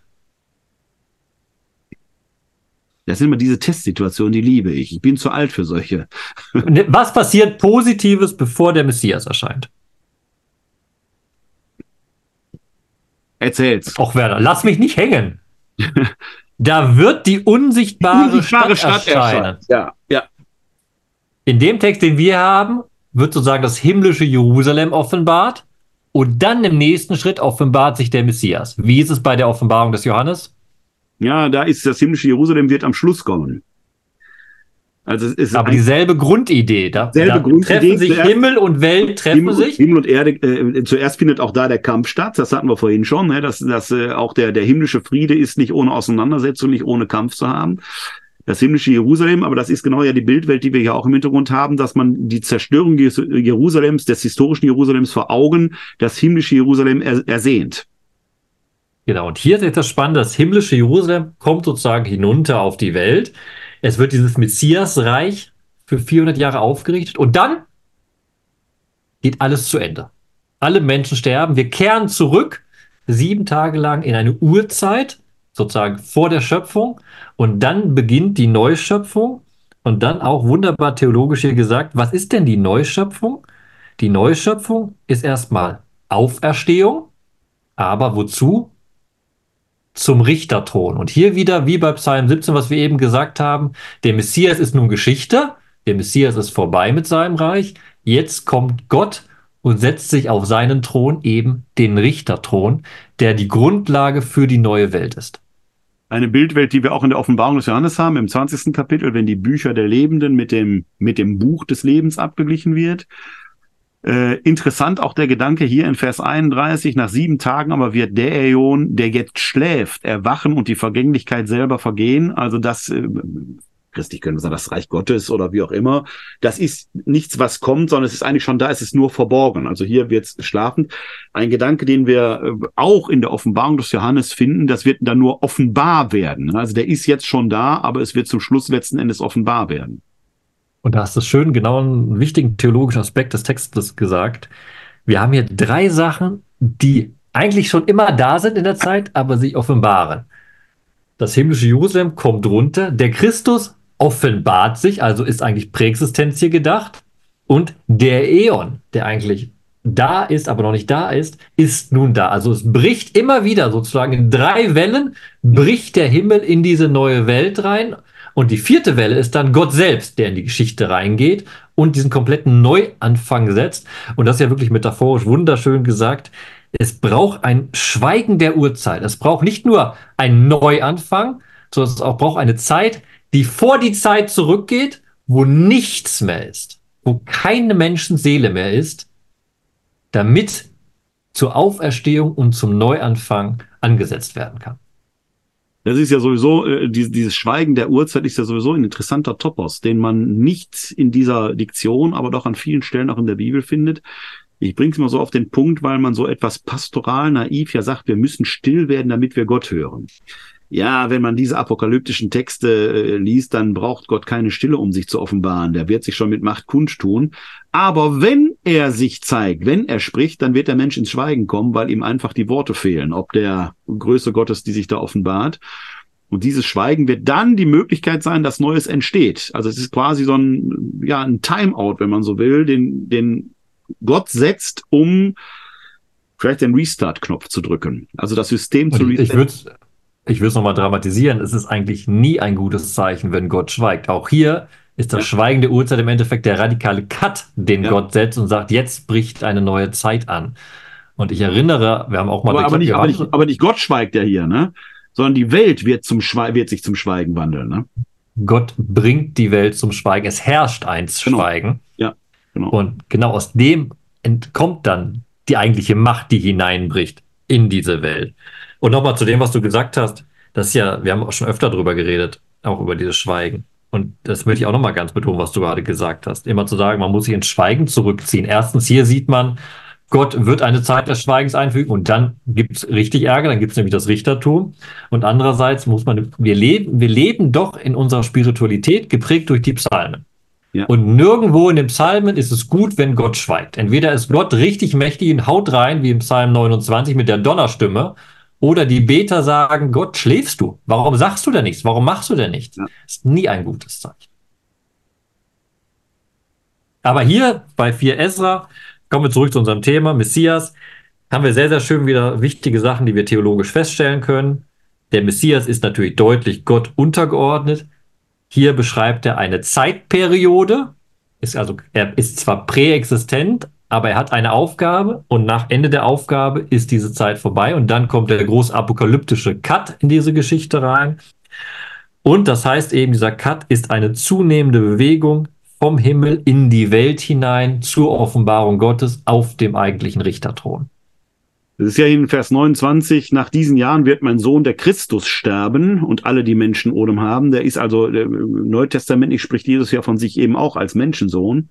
Das sind immer diese Testsituationen, die liebe ich. Ich bin zu alt für solche. Ne, was passiert Positives, bevor der Messias erscheint? Erzähl's. Och, Werner, lass mich nicht hängen. Da wird die unsichtbare, unsichtbare Stadt, Stadt erscheinen. erscheinen. Ja, ja. In dem Text, den wir haben, wird sozusagen das himmlische Jerusalem offenbart und dann im nächsten Schritt offenbart sich der Messias. Wie ist es bei der Offenbarung des Johannes? Ja, da ist das himmlische Jerusalem wird am Schluss kommen. Also es ist aber dieselbe Grundidee. Da, da Grundidee. treffen sich zuerst, Himmel und Welt treffen Himmel, sich. Himmel und Erde. Äh, zuerst findet auch da der Kampf statt. Das hatten wir vorhin schon. Ne? Dass, dass äh, auch der der himmlische Friede ist nicht ohne Auseinandersetzung, nicht ohne Kampf zu haben. Das himmlische Jerusalem, aber das ist genau ja die Bildwelt, die wir ja auch im Hintergrund haben, dass man die Zerstörung Jerusalems, des historischen Jerusalems vor Augen, das himmlische Jerusalem er, ersehnt. Genau, und hier ist etwas spannend, das himmlische Jerusalem kommt sozusagen hinunter auf die Welt. Es wird dieses Messiasreich für 400 Jahre aufgerichtet und dann geht alles zu Ende. Alle Menschen sterben. Wir kehren zurück sieben Tage lang in eine Urzeit, sozusagen vor der Schöpfung. Und dann beginnt die Neuschöpfung. Und dann auch wunderbar theologisch hier gesagt, was ist denn die Neuschöpfung? Die Neuschöpfung ist erstmal Auferstehung. Aber wozu? Zum Richterthron. Und hier wieder, wie bei Psalm 17, was wir eben gesagt haben, der Messias ist nun Geschichte, der Messias ist vorbei mit seinem Reich, jetzt kommt Gott und setzt sich auf seinen Thron, eben den Richterthron, der die Grundlage für die neue Welt ist. Eine Bildwelt, die wir auch in der Offenbarung des Johannes haben, im 20. Kapitel, wenn die Bücher der Lebenden mit dem, mit dem Buch des Lebens abgeglichen wird. Äh, interessant auch der Gedanke hier in Vers 31, nach sieben Tagen aber wird der Äon, der jetzt schläft, erwachen und die Vergänglichkeit selber vergehen. Also das, äh, christlich können wir sagen, das Reich Gottes oder wie auch immer, das ist nichts, was kommt, sondern es ist eigentlich schon da, es ist nur verborgen. Also hier wird schlafend. Ein Gedanke, den wir äh, auch in der Offenbarung des Johannes finden, das wird dann nur offenbar werden. Also der ist jetzt schon da, aber es wird zum Schluss letzten Endes offenbar werden. Und da hast du schön genau einen wichtigen theologischen Aspekt des Textes gesagt. Wir haben hier drei Sachen, die eigentlich schon immer da sind in der Zeit, aber sich offenbaren. Das himmlische Jerusalem kommt runter, der Christus offenbart sich, also ist eigentlich Präexistenz hier gedacht. Und der Äon, der eigentlich da ist, aber noch nicht da ist, ist nun da. Also es bricht immer wieder sozusagen in drei Wellen, bricht der Himmel in diese neue Welt rein und die vierte Welle ist dann Gott selbst, der in die Geschichte reingeht und diesen kompletten Neuanfang setzt. Und das ist ja wirklich metaphorisch wunderschön gesagt. Es braucht ein Schweigen der Urzeit. Es braucht nicht nur einen Neuanfang, sondern es auch braucht eine Zeit, die vor die Zeit zurückgeht, wo nichts mehr ist, wo keine Menschenseele mehr ist, damit zur Auferstehung und zum Neuanfang angesetzt werden kann. Das ist ja sowieso, äh, die, dieses Schweigen der Uhrzeit ist ja sowieso ein interessanter Topos, den man nicht in dieser Diktion, aber doch an vielen Stellen auch in der Bibel findet. Ich bringe es mal so auf den Punkt, weil man so etwas pastoral naiv ja sagt, wir müssen still werden, damit wir Gott hören ja, wenn man diese apokalyptischen Texte äh, liest, dann braucht Gott keine Stille, um sich zu offenbaren. Der wird sich schon mit Macht kundtun. Aber wenn er sich zeigt, wenn er spricht, dann wird der Mensch ins Schweigen kommen, weil ihm einfach die Worte fehlen, ob der Größe Gottes, die sich da offenbart. Und dieses Schweigen wird dann die Möglichkeit sein, dass Neues entsteht. Also es ist quasi so ein, ja, ein Timeout, wenn man so will, den, den Gott setzt, um vielleicht den Restart-Knopf zu drücken. Also das System zu resetten. Ich würde ich will es nochmal dramatisieren, es ist eigentlich nie ein gutes Zeichen, wenn Gott schweigt. Auch hier ist das ja. Schweigen der Uhrzeit im Endeffekt der radikale Cut, den ja. Gott setzt und sagt, jetzt bricht eine neue Zeit an. Und ich erinnere, wir haben auch mal... Aber, aber, nicht, aber, nicht, aber nicht Gott schweigt ja hier, ne? sondern die Welt wird, zum Schwe wird sich zum Schweigen wandeln. Ne? Gott bringt die Welt zum Schweigen. Es herrscht ein genau. Schweigen. Ja, genau. Und genau aus dem entkommt dann die eigentliche Macht, die hineinbricht in diese Welt. Und nochmal zu dem, was du gesagt hast. Das ist ja, wir haben auch schon öfter drüber geredet, auch über dieses Schweigen. Und das möchte ich auch nochmal ganz betonen, was du gerade gesagt hast. Immer zu sagen, man muss sich ins Schweigen zurückziehen. Erstens, hier sieht man, Gott wird eine Zeit des Schweigens einfügen und dann gibt es richtig Ärger, dann gibt es nämlich das Richtertum. Und andererseits muss man, wir leben, wir leben doch in unserer Spiritualität geprägt durch die Psalmen. Ja. Und nirgendwo in den Psalmen ist es gut, wenn Gott schweigt. Entweder ist Gott richtig mächtig und haut rein, wie im Psalm 29 mit der Donnerstimme, oder die Beter sagen, Gott, schläfst du? Warum sagst du denn nichts? Warum machst du denn nichts? Ja. Ist nie ein gutes Zeichen. Aber hier bei 4 Esra, kommen wir zurück zu unserem Thema, Messias, haben wir sehr, sehr schön wieder wichtige Sachen, die wir theologisch feststellen können. Der Messias ist natürlich deutlich Gott untergeordnet. Hier beschreibt er eine Zeitperiode. Ist also, er ist zwar präexistent, aber er hat eine Aufgabe und nach Ende der Aufgabe ist diese Zeit vorbei und dann kommt der groß apokalyptische Cut in diese Geschichte rein. Und das heißt eben, dieser Cut ist eine zunehmende Bewegung vom Himmel in die Welt hinein zur Offenbarung Gottes auf dem eigentlichen Richterthron. Das ist ja in Vers 29, nach diesen Jahren wird mein Sohn der Christus sterben und alle die Menschen Odem haben. Der ist also, neutestamentlich spricht Jesus ja von sich eben auch als Menschensohn.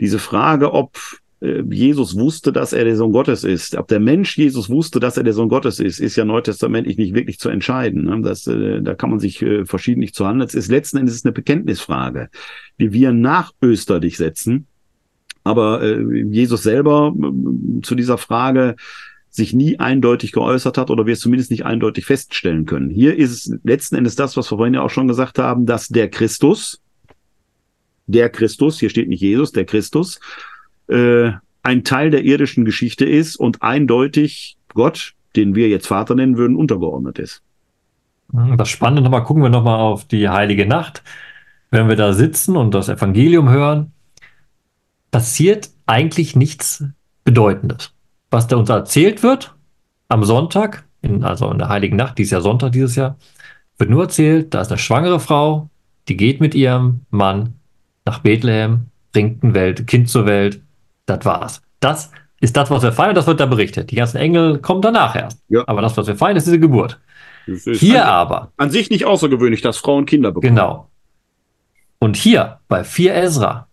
Diese Frage, ob Jesus wusste, dass er der Sohn Gottes ist. Ob der Mensch Jesus wusste, dass er der Sohn Gottes ist, ist ja neutestamentlich nicht wirklich zu entscheiden. Ne? Das, äh, da kann man sich äh, verschiedentlich zu handeln. Es ist letzten Endes eine Bekenntnisfrage, die wir nach Österlich setzen. Aber Jesus selber zu dieser Frage sich nie eindeutig geäußert hat oder wir es zumindest nicht eindeutig feststellen können. Hier ist es letzten Endes das, was wir vorhin ja auch schon gesagt haben, dass der Christus, der Christus, hier steht nicht Jesus, der Christus, äh, ein Teil der irdischen Geschichte ist und eindeutig Gott, den wir jetzt Vater nennen würden, untergeordnet ist. Hm, das Spannende nochmal, gucken wir nochmal auf die heilige Nacht. Wenn wir da sitzen und das Evangelium hören, passiert eigentlich nichts Bedeutendes. Was da uns erzählt wird am Sonntag, in, also in der heiligen Nacht, dieses Jahr Sonntag dieses Jahr, wird nur erzählt, da ist eine schwangere Frau, die geht mit ihrem Mann nach Bethlehem, bringt ein Welt, Kind zur Welt, das war's. Das ist das, was wir feiern, das wird da berichtet. Die ganzen Engel kommen danach erst. Ja. Aber das, was wir feiern, ist diese Geburt. Hier an, aber. An sich nicht außergewöhnlich, dass Frauen Kinder bekommen. Genau. Und hier bei 4 Ezra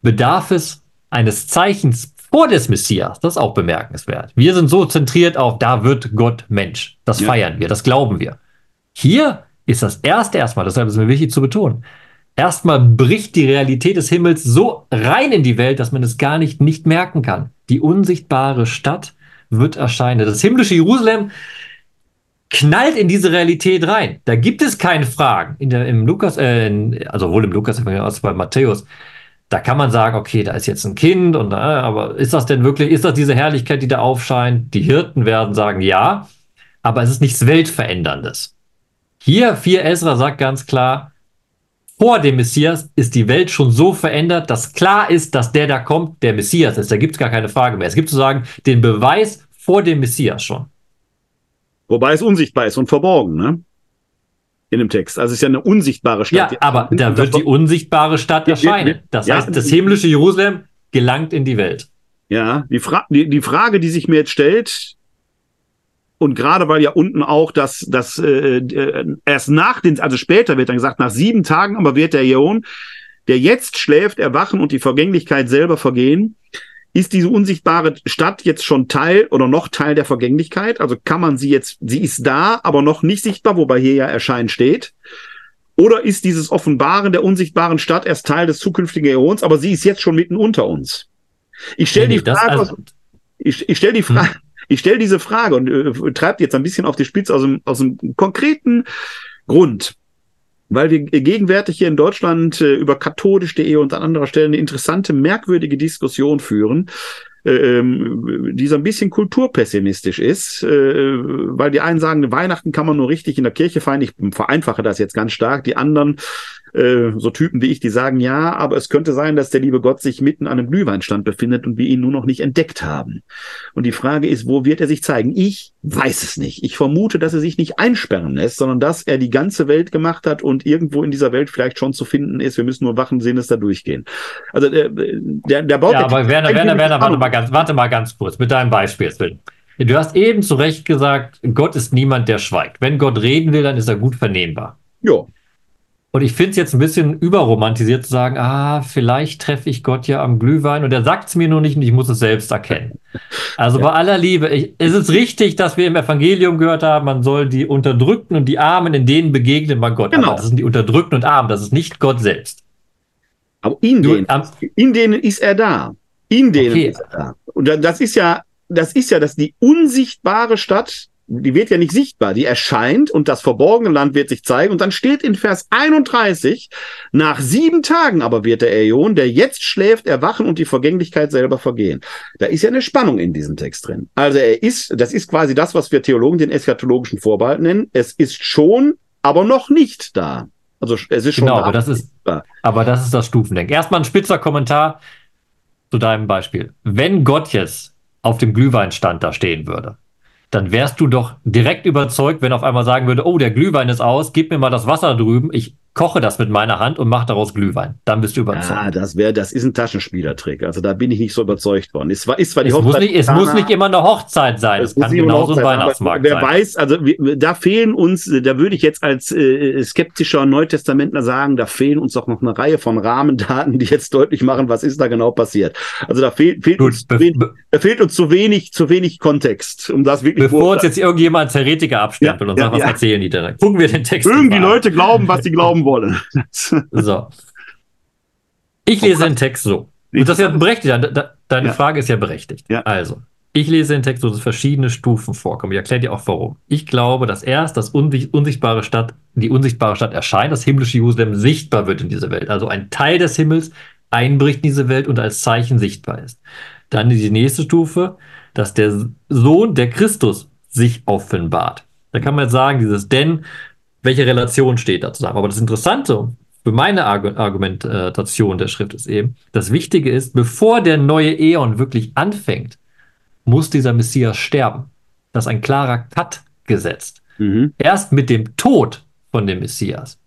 bedarf es eines Zeichens vor des Messias. Das ist auch bemerkenswert. Wir sind so zentriert auf, da wird Gott Mensch. Das ja. feiern wir, das glauben wir. Hier ist das erste erstmal, deshalb ist es mir wichtig zu betonen, erstmal bricht die Realität des Himmels so rein in die Welt, dass man es gar nicht, nicht merken kann. Die unsichtbare Stadt wird erscheinen. Das himmlische Jerusalem knallt in diese Realität rein. Da gibt es keine Fragen. In der, Im Lukas, äh, also wohl im Lukas, als bei Matthäus, da kann man sagen, okay, da ist jetzt ein Kind und äh, aber ist das denn wirklich, ist das diese Herrlichkeit, die da aufscheint? Die Hirten werden sagen, ja, aber es ist nichts Weltveränderndes. Hier, 4 Ezra sagt ganz klar, vor dem Messias ist die Welt schon so verändert, dass klar ist, dass der da kommt, der Messias ist. Da gibt es gar keine Frage mehr. Es gibt sozusagen den Beweis vor dem Messias schon. Wobei es unsichtbar ist und verborgen, ne? In dem Text. Also es ist ja eine unsichtbare Stadt. Ja, aber da wird die unsichtbare Stadt erscheinen. Das ja, heißt, das himmlische Jerusalem gelangt in die Welt. Ja, die, Fra die, die Frage, die sich mir jetzt stellt, und gerade weil ja unten auch das, das äh, äh, erst nach den, also später wird dann gesagt, nach sieben Tagen aber wird der Ion, der jetzt schläft, erwachen und die Vergänglichkeit selber vergehen. Ist diese unsichtbare Stadt jetzt schon Teil oder noch Teil der Vergänglichkeit? Also kann man sie jetzt, sie ist da, aber noch nicht sichtbar, wobei hier ja erscheinen steht. Oder ist dieses Offenbaren der unsichtbaren Stadt erst Teil des zukünftigen Äons, aber sie ist jetzt schon mitten unter uns? Ich stelle nee, die Frage, also, ich, ich stelle die Frage, hm. Ich stelle diese Frage und äh, treibt jetzt ein bisschen auf die Spitze aus dem, aus dem konkreten Grund, weil wir gegenwärtig hier in Deutschland äh, über katholisch.de und an anderer Stelle eine interessante, merkwürdige Diskussion führen, äh, ähm, die so ein bisschen kulturpessimistisch ist, äh, weil die einen sagen, Weihnachten kann man nur richtig in der Kirche feiern. Ich vereinfache das jetzt ganz stark. Die anderen äh, so Typen wie ich, die sagen, ja, aber es könnte sein, dass der liebe Gott sich mitten an einem Glühweinstand befindet und wir ihn nur noch nicht entdeckt haben. Und die Frage ist, wo wird er sich zeigen? Ich weiß es nicht. Ich vermute, dass er sich nicht einsperren lässt, sondern dass er die ganze Welt gemacht hat und irgendwo in dieser Welt vielleicht schon zu finden ist. Wir müssen nur wachen Sinnes da durchgehen. Also der, der, der baut. Ja, aber Werner, Werner, Werner, warte mal ganz, warte mal ganz kurz mit deinem Beispiel. Du hast eben zu Recht gesagt, Gott ist niemand, der schweigt. Wenn Gott reden will, dann ist er gut vernehmbar. Ja. Und ich finde es jetzt ein bisschen überromantisiert zu sagen, ah, vielleicht treffe ich Gott ja am Glühwein und er sagt es mir nur nicht und ich muss es selbst erkennen. Also ja. bei aller Liebe, ich, es ist richtig, dass wir im Evangelium gehört haben, man soll die Unterdrückten und die Armen, in denen begegnen man Gott. Genau. Aber das sind die Unterdrückten und Armen, das ist nicht Gott selbst. Aber in denen, in denen ist er da. In denen okay. ist er da. Und das ist ja, das ist ja, dass die unsichtbare Stadt die wird ja nicht sichtbar, die erscheint und das verborgene Land wird sich zeigen. Und dann steht in Vers 31, nach sieben Tagen aber wird der Äon, der jetzt schläft, erwachen und die Vergänglichkeit selber vergehen. Da ist ja eine Spannung in diesem Text drin. Also er ist, das ist quasi das, was wir Theologen den eschatologischen Vorbehalt nennen. Es ist schon, aber noch nicht da. Also es ist schon genau, da. aber das ist, aber das ist das Stufendenken. Erstmal ein spitzer Kommentar zu deinem Beispiel. Wenn Gott jetzt auf dem Glühweinstand da stehen würde, dann wärst du doch direkt überzeugt, wenn auf einmal sagen würde, oh, der Glühwein ist aus, gib mir mal das Wasser drüben, ich koche das mit meiner Hand und mache daraus Glühwein. Dann bist du überzeugt. Ah, das wäre, das ist ein Taschenspielertrick. Also da bin ich nicht so überzeugt worden. Es war, ist zwar die es Hochzeit. Muss nicht, es muss nicht immer eine Hochzeit sein. Es, es kann genauso ein Weihnachtsmarkt sein. Wer weiß, also da fehlen uns, da würde ich jetzt als äh, skeptischer Neutestamentler sagen, da fehlen uns doch noch eine Reihe von Rahmendaten, die jetzt deutlich machen, was ist da genau passiert. Also da fehlt, fehlt, Gut, uns, wenig, da fehlt uns zu wenig, zu wenig Kontext, um das wirklich. Bevor uns jetzt irgendjemand als Heretiker abstempelt ja, und sagt, ja, was ja. erzählen die denn? Gucken wir den Text. Mögen die Leute glauben, was sie glauben wollen. so. Ich lese den Text so. Und das ist ja berechtigt. Deine ja. Frage ist ja berechtigt. Ja. Also, ich lese den Text so, dass verschiedene Stufen vorkommen. Ich erkläre dir auch warum. Ich glaube, dass erst das unsichtbare Stadt, die unsichtbare Stadt erscheint, das himmlische Jerusalem sichtbar wird in dieser Welt. Also ein Teil des Himmels einbricht in diese Welt und als Zeichen sichtbar ist. Dann die nächste Stufe, dass der Sohn der Christus sich offenbart. Da kann man jetzt sagen, dieses denn welche Relation steht da zusammen. Aber das Interessante für meine Argumentation der Schrift ist eben, das Wichtige ist, bevor der neue Äon wirklich anfängt, muss dieser Messias sterben. Das ist ein klarer Cut gesetzt. Mhm. Erst mit dem Tod von dem Messias,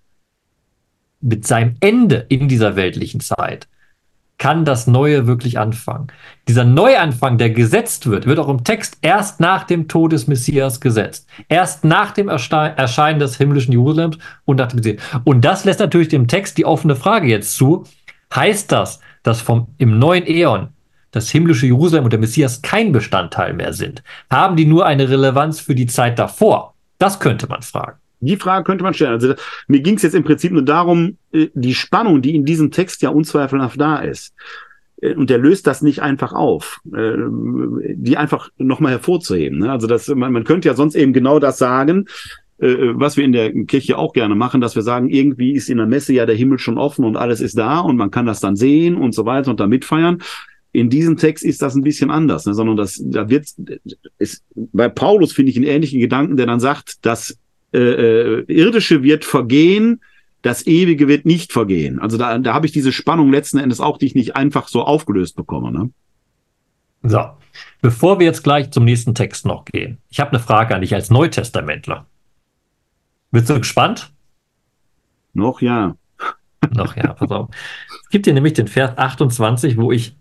mit seinem Ende in dieser weltlichen Zeit, kann das Neue wirklich anfangen. Dieser Neuanfang, der gesetzt wird, wird auch im Text erst nach dem Tod des Messias gesetzt. Erst nach dem Erscheinen des himmlischen Jerusalems und nach dem Messias. Und das lässt natürlich dem Text die offene Frage jetzt zu. Heißt das, dass vom, im neuen Äon das himmlische Jerusalem und der Messias kein Bestandteil mehr sind? Haben die nur eine Relevanz für die Zeit davor? Das könnte man fragen. Die Frage könnte man stellen. Also mir ging es jetzt im Prinzip nur darum, äh, die Spannung, die in diesem Text ja unzweifelhaft da ist, äh, und der löst das nicht einfach auf, äh, die einfach nochmal hervorzuheben. Ne? Also das, man, man könnte ja sonst eben genau das sagen, was wir in der Kirche auch gerne machen, dass wir sagen, irgendwie ist in der Messe ja der Himmel schon offen und alles ist da und man kann das dann sehen und so weiter und da mitfeiern. In diesem Text ist das ein bisschen anders, ne? sondern das, da wird, bei Paulus finde ich einen ähnlichen Gedanken, der dann sagt, dass äh, äh, irdische wird vergehen, das Ewige wird nicht vergehen. Also da, da habe ich diese Spannung letzten Endes auch, die ich nicht einfach so aufgelöst bekomme. Ne? So, bevor wir jetzt gleich zum nächsten Text noch gehen, ich habe eine Frage an dich als Neutestamentler. Bist du gespannt? Noch ja. Noch ja, pass auf. Es gibt hier nämlich den Vers 28, wo ich.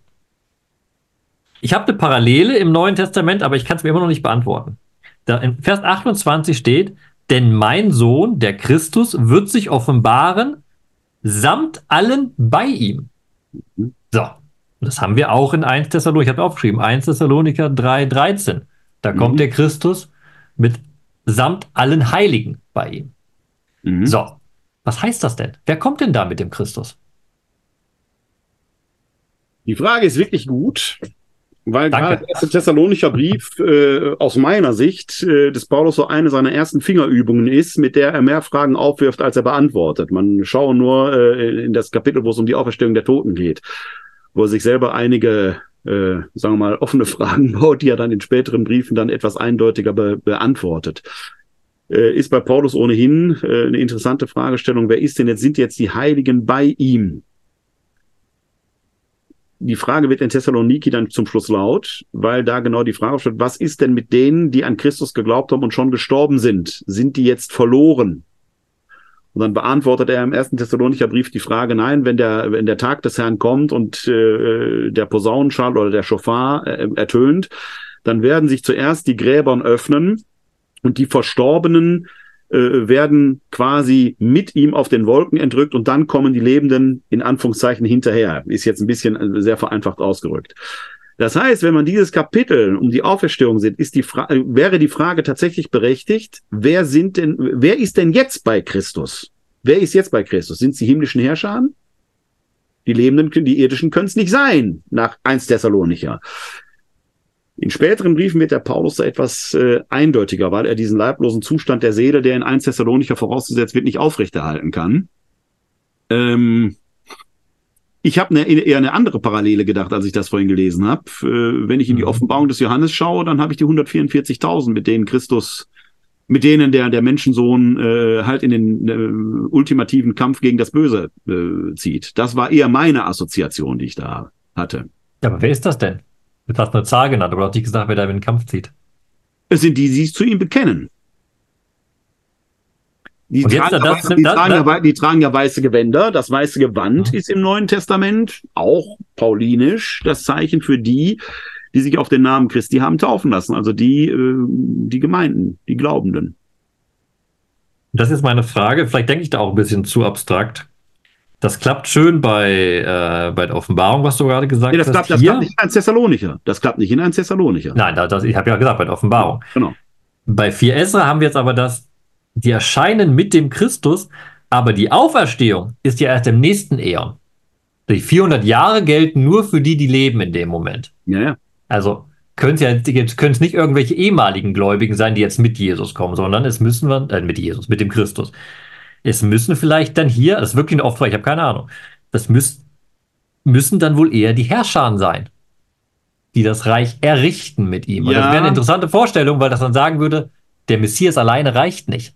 Ich habe eine Parallele im Neuen Testament, aber ich kann es mir immer noch nicht beantworten. Da in Vers 28 steht, denn mein Sohn, der Christus, wird sich offenbaren samt allen bei ihm. So, das haben wir auch in 1 Thessaloniker, ich habe aufgeschrieben, 1 Thessaloniker 3, 13. Da mhm. kommt der Christus mit samt allen Heiligen bei ihm. Mhm. So, was heißt das denn? Wer kommt denn da mit dem Christus? Die Frage ist wirklich gut. Weil Danke. gerade der erste Thessalonicher Brief äh, aus meiner Sicht äh, des Paulus so eine seiner ersten Fingerübungen ist, mit der er mehr Fragen aufwirft, als er beantwortet. Man schaue nur äh, in das Kapitel, wo es um die Auferstehung der Toten geht, wo er sich selber einige, äh, sagen wir mal, offene Fragen baut, die er dann in späteren Briefen dann etwas eindeutiger be beantwortet. Äh, ist bei Paulus ohnehin äh, eine interessante Fragestellung. Wer ist denn jetzt, sind jetzt die Heiligen bei ihm? Die Frage wird in Thessaloniki dann zum Schluss laut, weil da genau die Frage steht, was ist denn mit denen, die an Christus geglaubt haben und schon gestorben sind? Sind die jetzt verloren? Und dann beantwortet er im ersten Thessalonicher Brief die Frage, nein, wenn der, wenn der Tag des Herrn kommt und äh, der Posaunenschall oder der Schofar äh, ertönt, dann werden sich zuerst die Gräbern öffnen und die Verstorbenen äh, werden quasi mit ihm auf den Wolken entrückt und dann kommen die Lebenden in Anführungszeichen hinterher. Ist jetzt ein bisschen äh, sehr vereinfacht ausgerückt. Das heißt, wenn man dieses Kapitel um die Auferstehung sieht, ist die Fra wäre die Frage tatsächlich berechtigt, wer sind denn, wer ist denn jetzt bei Christus? Wer ist jetzt bei Christus? Sind es die himmlischen Herrscher? Die Lebenden, die irdischen können es nicht sein, nach 1 Thessalonicher. In späteren Briefen wird der Paulus da etwas äh, eindeutiger, weil er diesen leiblosen Zustand der Seele, der in 1 Thessalonicher vorausgesetzt wird, nicht aufrechterhalten kann. Ähm, ich habe eine, eher eine andere Parallele gedacht, als ich das vorhin gelesen habe. Äh, wenn ich in die mhm. Offenbarung des Johannes schaue, dann habe ich die 144.000, mit denen Christus, mit denen der, der Menschensohn äh, halt in den äh, ultimativen Kampf gegen das Böse äh, zieht. Das war eher meine Assoziation, die ich da hatte. Ja, aber wer ist das denn? Du hast eine Zahl genannt, aber du hast nicht gesagt, wer da in den Kampf zieht. Es sind die, die sich zu ihm bekennen. Die, tragen, ja, das, die, das, tragen ja, die, tragen ja, weiße Gewänder. Das weiße Gewand mhm. ist im Neuen Testament auch paulinisch das Zeichen für die, die sich auf den Namen Christi haben taufen lassen. Also die, äh, die Gemeinden, die Glaubenden. Das ist meine Frage. Vielleicht denke ich da auch ein bisschen zu abstrakt. Das klappt schön bei, äh, bei der Offenbarung, was du gerade gesagt nee, das hast. Klappt, das klappt nicht in ein Thessalonicher. Das klappt nicht in ein Thessalonicher. Nein, das, ich habe ja gesagt, bei der Offenbarung. Genau. Bei 4 Esra haben wir jetzt aber das, die erscheinen mit dem Christus, aber die Auferstehung ist ja erst im nächsten Äon. Die 400 Jahre gelten nur für die, die leben in dem Moment. Ja, ja. Also können es ja können es nicht irgendwelche ehemaligen Gläubigen sein, die jetzt mit Jesus kommen, sondern es müssen wir, äh, mit Jesus, mit dem Christus. Es müssen vielleicht dann hier, das ist wirklich eine Auftrag, ich habe keine Ahnung, das müß, müssen dann wohl eher die Herrscher sein, die das Reich errichten mit ihm. Ja. Und das wäre eine interessante Vorstellung, weil das dann sagen würde, der Messias alleine reicht nicht.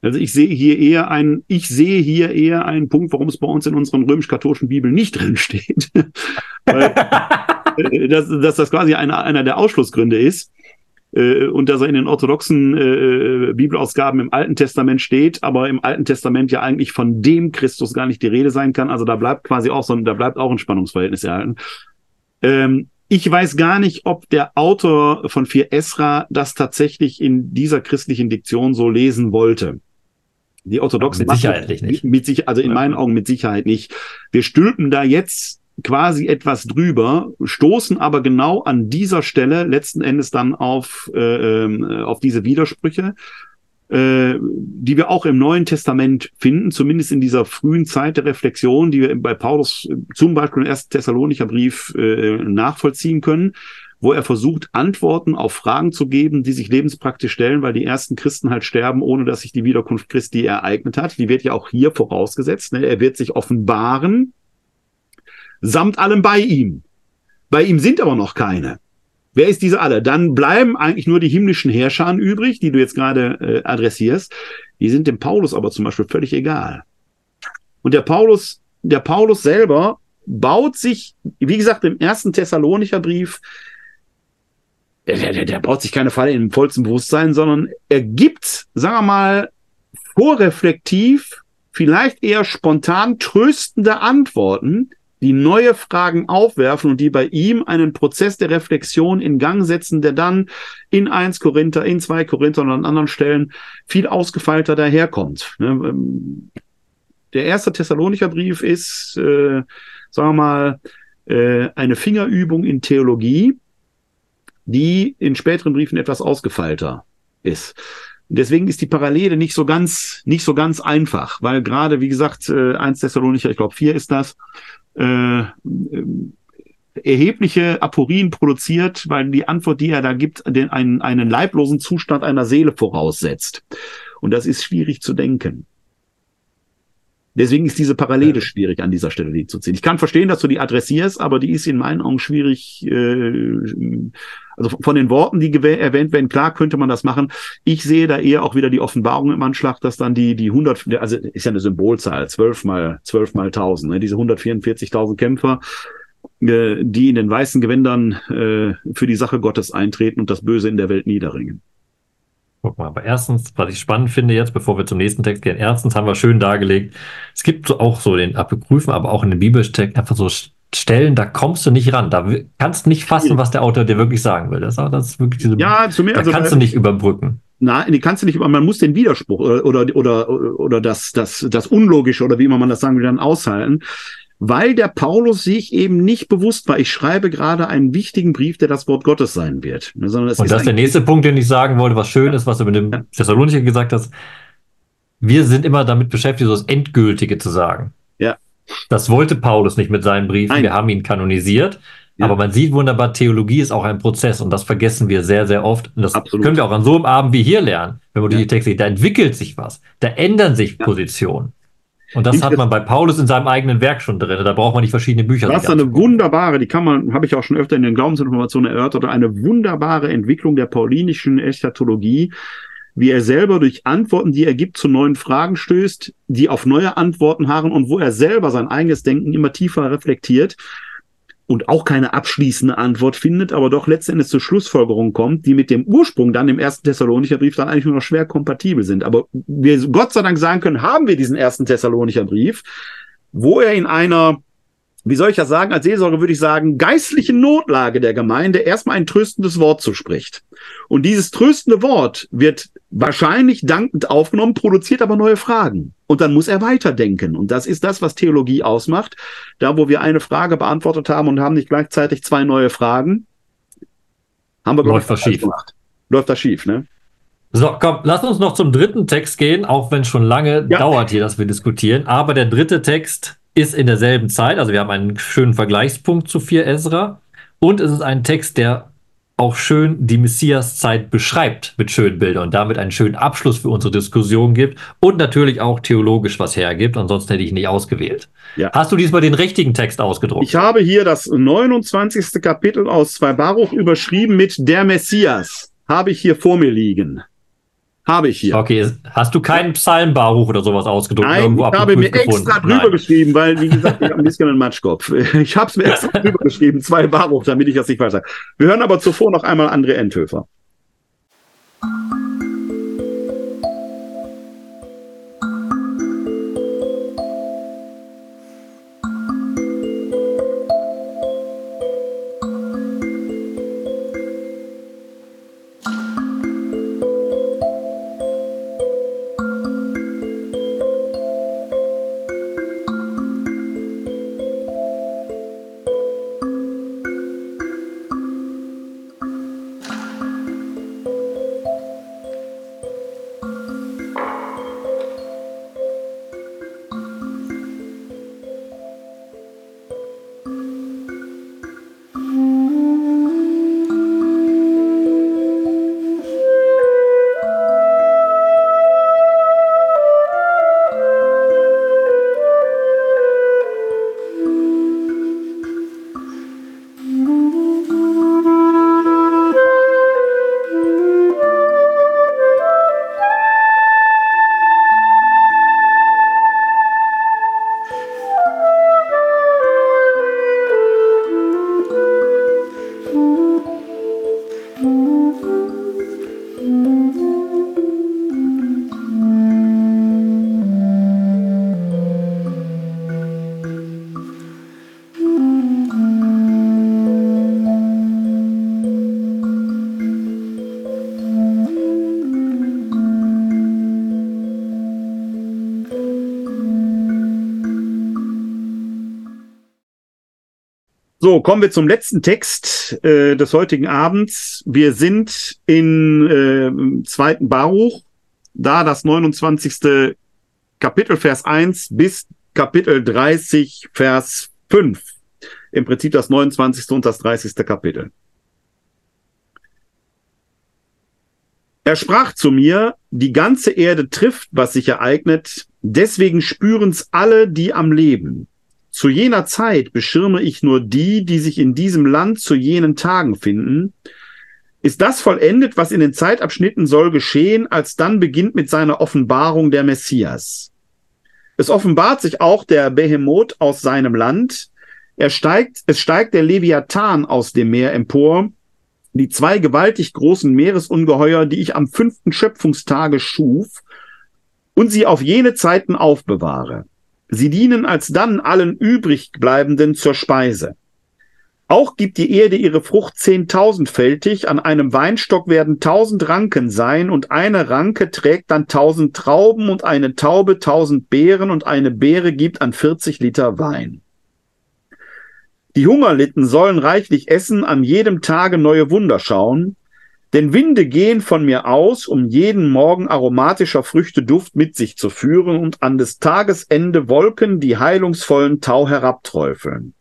Also ich sehe hier eher einen, ich sehe hier eher einen Punkt, warum es bei uns in unseren römisch-katholischen Bibeln nicht drin steht. Weil, äh, dass, dass das quasi einer, einer der Ausschlussgründe ist äh, und dass er in den orthodoxen äh, Bibelausgaben im Alten Testament steht, aber im Alten Testament ja eigentlich von dem Christus gar nicht die Rede sein kann. Also da bleibt quasi auch so, da bleibt auch ein Spannungsverhältnis erhalten. Ähm, ich weiß gar nicht, ob der Autor von 4 Esra das tatsächlich in dieser christlichen Diktion so lesen wollte. Die orthodoxen mit Sicherheit nicht. Mit, mit, also in meinen Augen mit Sicherheit nicht. Wir stülpen da jetzt quasi etwas drüber, stoßen aber genau an dieser Stelle letzten Endes dann auf, äh, ähm, auf diese Widersprüche, äh, die wir auch im Neuen Testament finden, zumindest in dieser frühen Zeit der Reflexion, die wir bei Paulus zum Beispiel im ersten Thessalonicher Brief äh, nachvollziehen können, wo er versucht, Antworten auf Fragen zu geben, die sich lebenspraktisch stellen, weil die ersten Christen halt sterben, ohne dass sich die Wiederkunft Christi ereignet hat. Die wird ja auch hier vorausgesetzt. Ne? Er wird sich offenbaren, samt allem bei ihm. Bei ihm sind aber noch keine. Wer ist diese alle? Dann bleiben eigentlich nur die himmlischen Herrscher übrig, die du jetzt gerade äh, adressierst. Die sind dem Paulus aber zum Beispiel völlig egal. Und der Paulus, der Paulus selber baut sich, wie gesagt, im ersten Thessalonicher Brief, der, der, der baut sich keine Falle im vollsten Bewusstsein, sondern er gibt, sagen wir mal, vorreflektiv, vielleicht eher spontan tröstende Antworten, die neue Fragen aufwerfen und die bei ihm einen Prozess der Reflexion in Gang setzen, der dann in 1 Korinther, in 2 Korinther und an anderen Stellen viel ausgefeilter daherkommt. Ne, ähm, der erste Thessalonicher Brief ist, äh, sagen wir mal, äh, eine Fingerübung in Theologie, die in späteren Briefen etwas ausgefeilter ist. Deswegen ist die Parallele nicht so ganz, nicht so ganz einfach, weil gerade, wie gesagt, äh, 1 Thessalonicher, ich glaube 4 ist das, äh, erhebliche Aporien produziert, weil die Antwort, die er da gibt, den, einen, einen leiblosen Zustand einer Seele voraussetzt. Und das ist schwierig zu denken. Deswegen ist diese Parallele schwierig an dieser Stelle die zu ziehen. Ich kann verstehen, dass du die adressierst, aber die ist in meinen Augen schwierig. Äh, also von den Worten, die erwähnt werden, klar könnte man das machen. Ich sehe da eher auch wieder die Offenbarung im Anschlag, dass dann die die 100, also ist ja eine Symbolzahl, zwölf mal zwölf mal tausend, ne? diese 144.000 Kämpfer, äh, die in den weißen Gewändern äh, für die Sache Gottes eintreten und das Böse in der Welt niederringen. Guck mal, aber erstens, was ich spannend finde jetzt, bevor wir zum nächsten Text gehen, erstens haben wir schön dargelegt, es gibt auch so den Apokryphen, aber auch in den Bibeltext einfach so Stellen, da kommst du nicht ran. Da kannst du nicht fassen, was der Autor dir wirklich sagen will. Das, das ist wirklich diese, ja, zu mir, da also, kannst du nicht überbrücken. Nein, die kannst du nicht, man muss den Widerspruch oder, oder, oder, oder das, das, das Unlogische oder wie immer man das sagen will, dann aushalten weil der Paulus sich eben nicht bewusst war, ich schreibe gerade einen wichtigen Brief, der das Wort Gottes sein wird. Sondern es Und das ist der nächste Punkt, den ich sagen wollte, was schön ist, was du mit dem ja. Thessalonicher gesagt hast. Wir sind immer damit beschäftigt, so das Endgültige zu sagen. Ja. Das wollte Paulus nicht mit seinen Briefen. Nein. Wir haben ihn kanonisiert. Ja. Aber man sieht wunderbar, Theologie ist auch ein Prozess und das vergessen wir sehr, sehr oft. Und das Absolut. können wir auch an so einem Abend wie hier lernen, wenn man ja. die Texte sieht. Da entwickelt sich was, da ändern sich ja. Positionen. Und das hat man bei Paulus in seinem eigenen Werk schon drin. Da braucht man nicht verschiedene Bücher. Das ist eine wunderbare, die kann man, habe ich auch schon öfter in den Glaubensinformationen erörtert, eine wunderbare Entwicklung der paulinischen Eschatologie, wie er selber durch Antworten, die er gibt, zu neuen Fragen stößt, die auf neue Antworten harren und wo er selber sein eigenes Denken immer tiefer reflektiert und auch keine abschließende Antwort findet, aber doch letztendlich zur Schlussfolgerung kommt, die mit dem Ursprung dann im ersten Thessalonicher Brief dann eigentlich nur noch schwer kompatibel sind. Aber wir Gott sei Dank sagen können, haben wir diesen ersten Thessalonicher Brief, wo er in einer wie soll ich das sagen, als Seelsorger würde ich sagen, geistliche Notlage der Gemeinde erstmal ein tröstendes Wort zuspricht. Und dieses tröstende Wort wird wahrscheinlich dankend aufgenommen, produziert aber neue Fragen. Und dann muss er weiterdenken. Und das ist das, was Theologie ausmacht. Da, wo wir eine Frage beantwortet haben und haben nicht gleichzeitig zwei neue Fragen, haben wir, Läuft das schief. gemacht. Läuft das schief, ne? So, komm, lass uns noch zum dritten Text gehen, auch wenn es schon lange ja. dauert hier, dass wir diskutieren. Aber der dritte Text ist in derselben Zeit, also wir haben einen schönen Vergleichspunkt zu 4 Ezra und es ist ein Text, der auch schön die Messias-Zeit beschreibt mit schönen Bildern und damit einen schönen Abschluss für unsere Diskussion gibt und natürlich auch theologisch was hergibt. Ansonsten hätte ich nicht ausgewählt. Ja. Hast du diesmal den richtigen Text ausgedruckt? Ich habe hier das 29. Kapitel aus 2 Baruch überschrieben mit der Messias. Habe ich hier vor mir liegen. Habe ich hier. Okay, hast du keinen Psalmbaruch oder sowas ausgedruckt? Nein, ich habe mir gefunden? extra drüber Nein. geschrieben, weil, wie gesagt, ich habe ein bisschen einen Matschkopf. Ich habe es mir extra drüber geschrieben, zwei Baruch, damit ich das nicht weiß. Wir hören aber zuvor noch einmal André Enthöfer. So, kommen wir zum letzten Text äh, des heutigen Abends. Wir sind in äh, zweiten Baruch, da das 29. Kapitel Vers 1 bis Kapitel 30 Vers 5. Im Prinzip das 29. und das 30. Kapitel. Er sprach zu mir, die ganze Erde trifft, was sich ereignet, deswegen spüren's alle, die am Leben. Zu jener Zeit beschirme ich nur die, die sich in diesem Land zu jenen Tagen finden. Ist das vollendet, was in den Zeitabschnitten soll geschehen, als dann beginnt mit seiner Offenbarung der Messias. Es offenbart sich auch der Behemoth aus seinem Land. Er steigt, es steigt der Leviathan aus dem Meer empor, die zwei gewaltig großen Meeresungeheuer, die ich am fünften Schöpfungstage schuf und sie auf jene Zeiten aufbewahre. Sie dienen alsdann allen übrigbleibenden zur Speise. Auch gibt die Erde ihre Frucht zehntausendfältig, an einem Weinstock werden tausend Ranken sein, und eine Ranke trägt dann tausend Trauben, und eine Taube tausend Beeren, und eine Beere gibt an vierzig Liter Wein. Die Hungerlitten sollen reichlich essen, an jedem Tage neue Wunder schauen, denn Winde gehen von mir aus, um jeden Morgen aromatischer Früchte Duft mit sich zu führen und an des Tagesende Wolken die heilungsvollen Tau herabträufeln.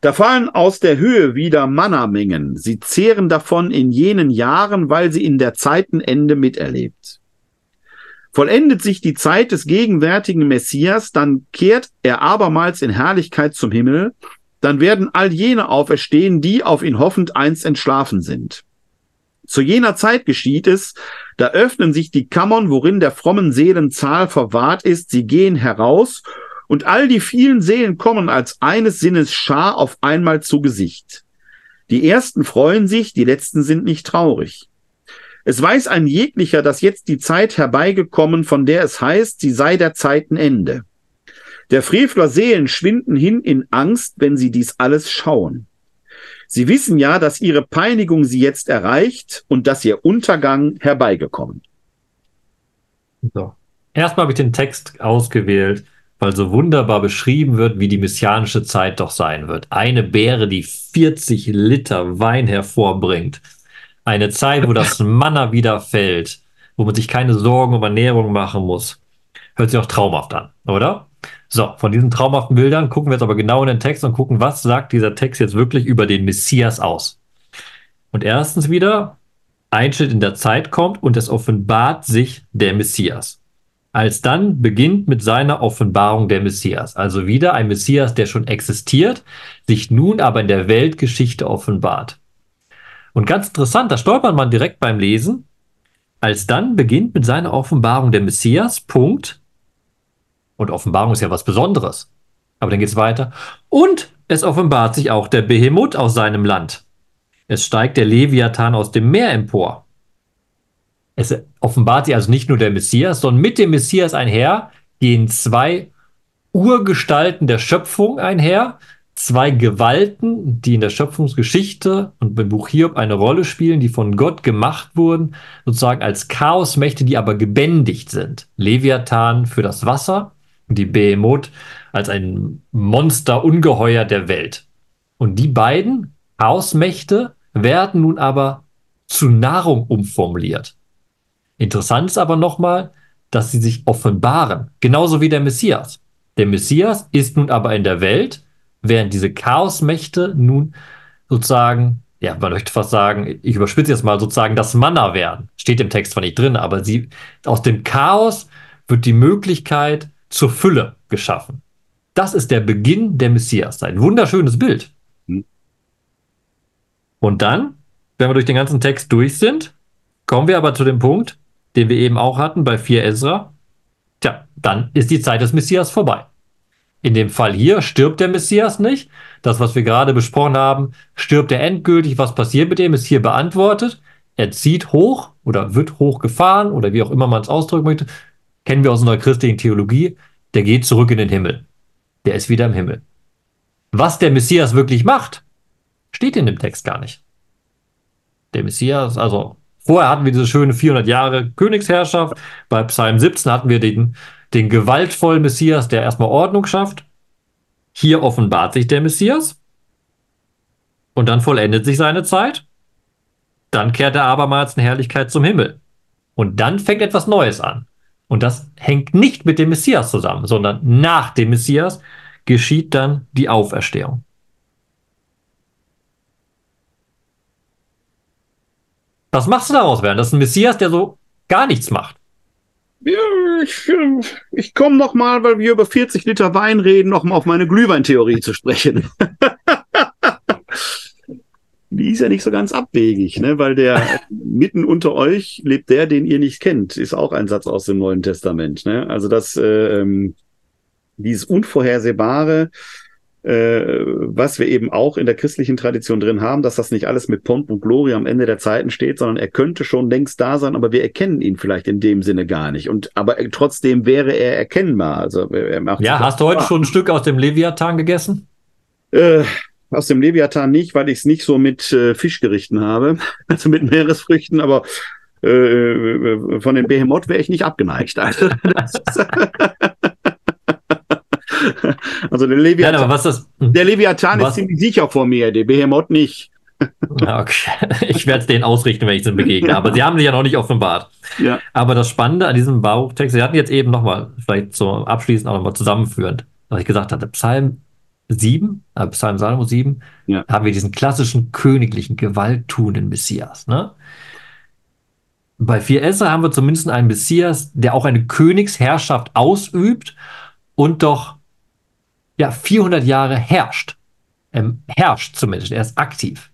Da fallen aus der Höhe wieder Mannamengen. Sie zehren davon in jenen Jahren, weil sie in der Zeitenende miterlebt. Vollendet sich die Zeit des gegenwärtigen Messias, dann kehrt er abermals in Herrlichkeit zum Himmel, dann werden all jene auferstehen, die auf ihn hoffend einst entschlafen sind. Zu jener Zeit geschieht es, da öffnen sich die Kammern, worin der frommen Seelen Zahl verwahrt ist, sie gehen heraus, und all die vielen Seelen kommen als eines Sinnes Schar auf einmal zu Gesicht. Die ersten freuen sich, die letzten sind nicht traurig. Es weiß ein jeglicher, dass jetzt die Zeit herbeigekommen, von der es heißt, sie sei der Zeiten Ende. Der Frevler Seelen schwinden hin in Angst, wenn sie dies alles schauen. Sie wissen ja, dass ihre Peinigung sie jetzt erreicht und dass ihr Untergang herbeigekommen. So. Erstmal habe ich den Text ausgewählt, weil so wunderbar beschrieben wird, wie die messianische Zeit doch sein wird. Eine Beere, die 40 Liter Wein hervorbringt. Eine Zeit, wo das Manna wieder fällt, wo man sich keine Sorgen um Ernährung machen muss. Hört sich auch traumhaft an, oder? So, von diesen traumhaften Bildern gucken wir jetzt aber genau in den Text und gucken, was sagt dieser Text jetzt wirklich über den Messias aus. Und erstens wieder, ein Schritt in der Zeit kommt und es offenbart sich der Messias. Alsdann beginnt mit seiner Offenbarung der Messias. Also wieder ein Messias, der schon existiert, sich nun aber in der Weltgeschichte offenbart. Und ganz interessant, da stolpert man direkt beim Lesen. Alsdann beginnt mit seiner Offenbarung der Messias, Punkt, und Offenbarung ist ja was Besonderes. Aber dann geht es weiter. Und es offenbart sich auch der Behemoth aus seinem Land. Es steigt der Leviathan aus dem Meer empor. Es offenbart sich also nicht nur der Messias, sondern mit dem Messias einher gehen zwei Urgestalten der Schöpfung einher, zwei Gewalten, die in der Schöpfungsgeschichte und beim Buch Hiob eine Rolle spielen, die von Gott gemacht wurden, sozusagen als Chaosmächte, die aber gebändigt sind. Leviathan für das Wasser die Behemoth als ein Monster-Ungeheuer der Welt. Und die beiden Chaosmächte werden nun aber zu Nahrung umformuliert. Interessant ist aber nochmal, dass sie sich offenbaren, genauso wie der Messias. Der Messias ist nun aber in der Welt, während diese Chaosmächte nun sozusagen, ja, man möchte fast sagen, ich überspitze jetzt mal sozusagen das Manna werden. Steht im Text zwar nicht drin, aber sie, aus dem Chaos wird die Möglichkeit zur Fülle geschaffen. Das ist der Beginn der Messias. Ein wunderschönes Bild. Hm. Und dann, wenn wir durch den ganzen Text durch sind, kommen wir aber zu dem Punkt, den wir eben auch hatten bei 4 Ezra. Tja, dann ist die Zeit des Messias vorbei. In dem Fall hier stirbt der Messias nicht. Das, was wir gerade besprochen haben, stirbt er endgültig. Was passiert mit ihm, ist hier beantwortet. Er zieht hoch oder wird hochgefahren oder wie auch immer man es ausdrücken möchte, kennen wir aus unserer christlichen Theologie, der geht zurück in den Himmel. Der ist wieder im Himmel. Was der Messias wirklich macht, steht in dem Text gar nicht. Der Messias, also vorher hatten wir diese schöne 400 Jahre Königsherrschaft. Bei Psalm 17 hatten wir den, den gewaltvollen Messias, der erstmal Ordnung schafft. Hier offenbart sich der Messias. Und dann vollendet sich seine Zeit. Dann kehrt er abermals in Herrlichkeit zum Himmel. Und dann fängt etwas Neues an. Und das hängt nicht mit dem Messias zusammen, sondern nach dem Messias geschieht dann die Auferstehung. Was machst du daraus, Werner? Das ist ein Messias, der so gar nichts macht. Ja, ich, ich komme noch mal, weil wir über 40 Liter Wein reden, noch mal auf meine Glühweintheorie zu sprechen. die ist ja nicht so ganz abwegig, ne? weil der mitten unter euch lebt der, den ihr nicht kennt, ist auch ein Satz aus dem Neuen Testament. Ne? Also das, äh, ähm, dieses Unvorhersehbare, äh, was wir eben auch in der christlichen Tradition drin haben, dass das nicht alles mit Pomp und Gloria am Ende der Zeiten steht, sondern er könnte schon längst da sein, aber wir erkennen ihn vielleicht in dem Sinne gar nicht. Und aber trotzdem wäre er erkennbar. Also er macht ja, hast du heute schon ein Stück aus dem Leviathan gegessen? Äh, aus dem Leviathan nicht, weil ich es nicht so mit äh, Fischgerichten habe, also mit Meeresfrüchten, aber äh, äh von den Behemoth wäre ich nicht abgeneigt. Also, also der Leviathan, ja, was das, hm. der Leviathan was? ist ziemlich sicher vor mir, der Behemoth nicht. Okay. Ich werde es denen ausrichten, wenn ich es begegne. Aber sie haben sich ja noch nicht offenbart. Ja. Aber das Spannende an diesem Bautext, Sie hatten jetzt eben nochmal, vielleicht zum Abschließen auch nochmal zusammenführend, was ich gesagt hatte, Psalm 7, äh, Psalm Salomo 7, Ja. haben wir diesen klassischen königlichen, gewalttuenden Messias. Ne? Bei 4 Esra haben wir zumindest einen Messias, der auch eine Königsherrschaft ausübt und doch ja, 400 Jahre herrscht. Ähm, herrscht zumindest, er ist aktiv.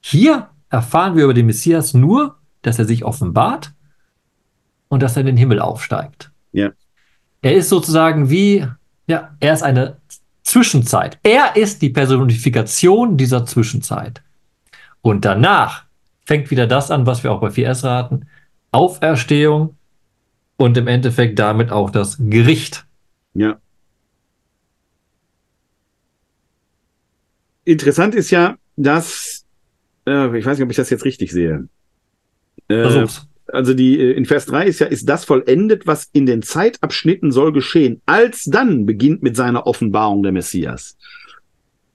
Hier erfahren wir über den Messias nur, dass er sich offenbart und dass er in den Himmel aufsteigt. Ja. Er ist sozusagen wie, ja, er ist eine Zwischenzeit. Er ist die Personifikation dieser Zwischenzeit. Und danach fängt wieder das an, was wir auch bei 4S raten. Auferstehung und im Endeffekt damit auch das Gericht. Ja. Interessant ist ja, dass, äh, ich weiß nicht, ob ich das jetzt richtig sehe. Äh, Versuch's. Also die äh, in Vers 3 ist ja, ist das vollendet, was in den Zeitabschnitten soll geschehen. Als dann beginnt mit seiner Offenbarung der Messias.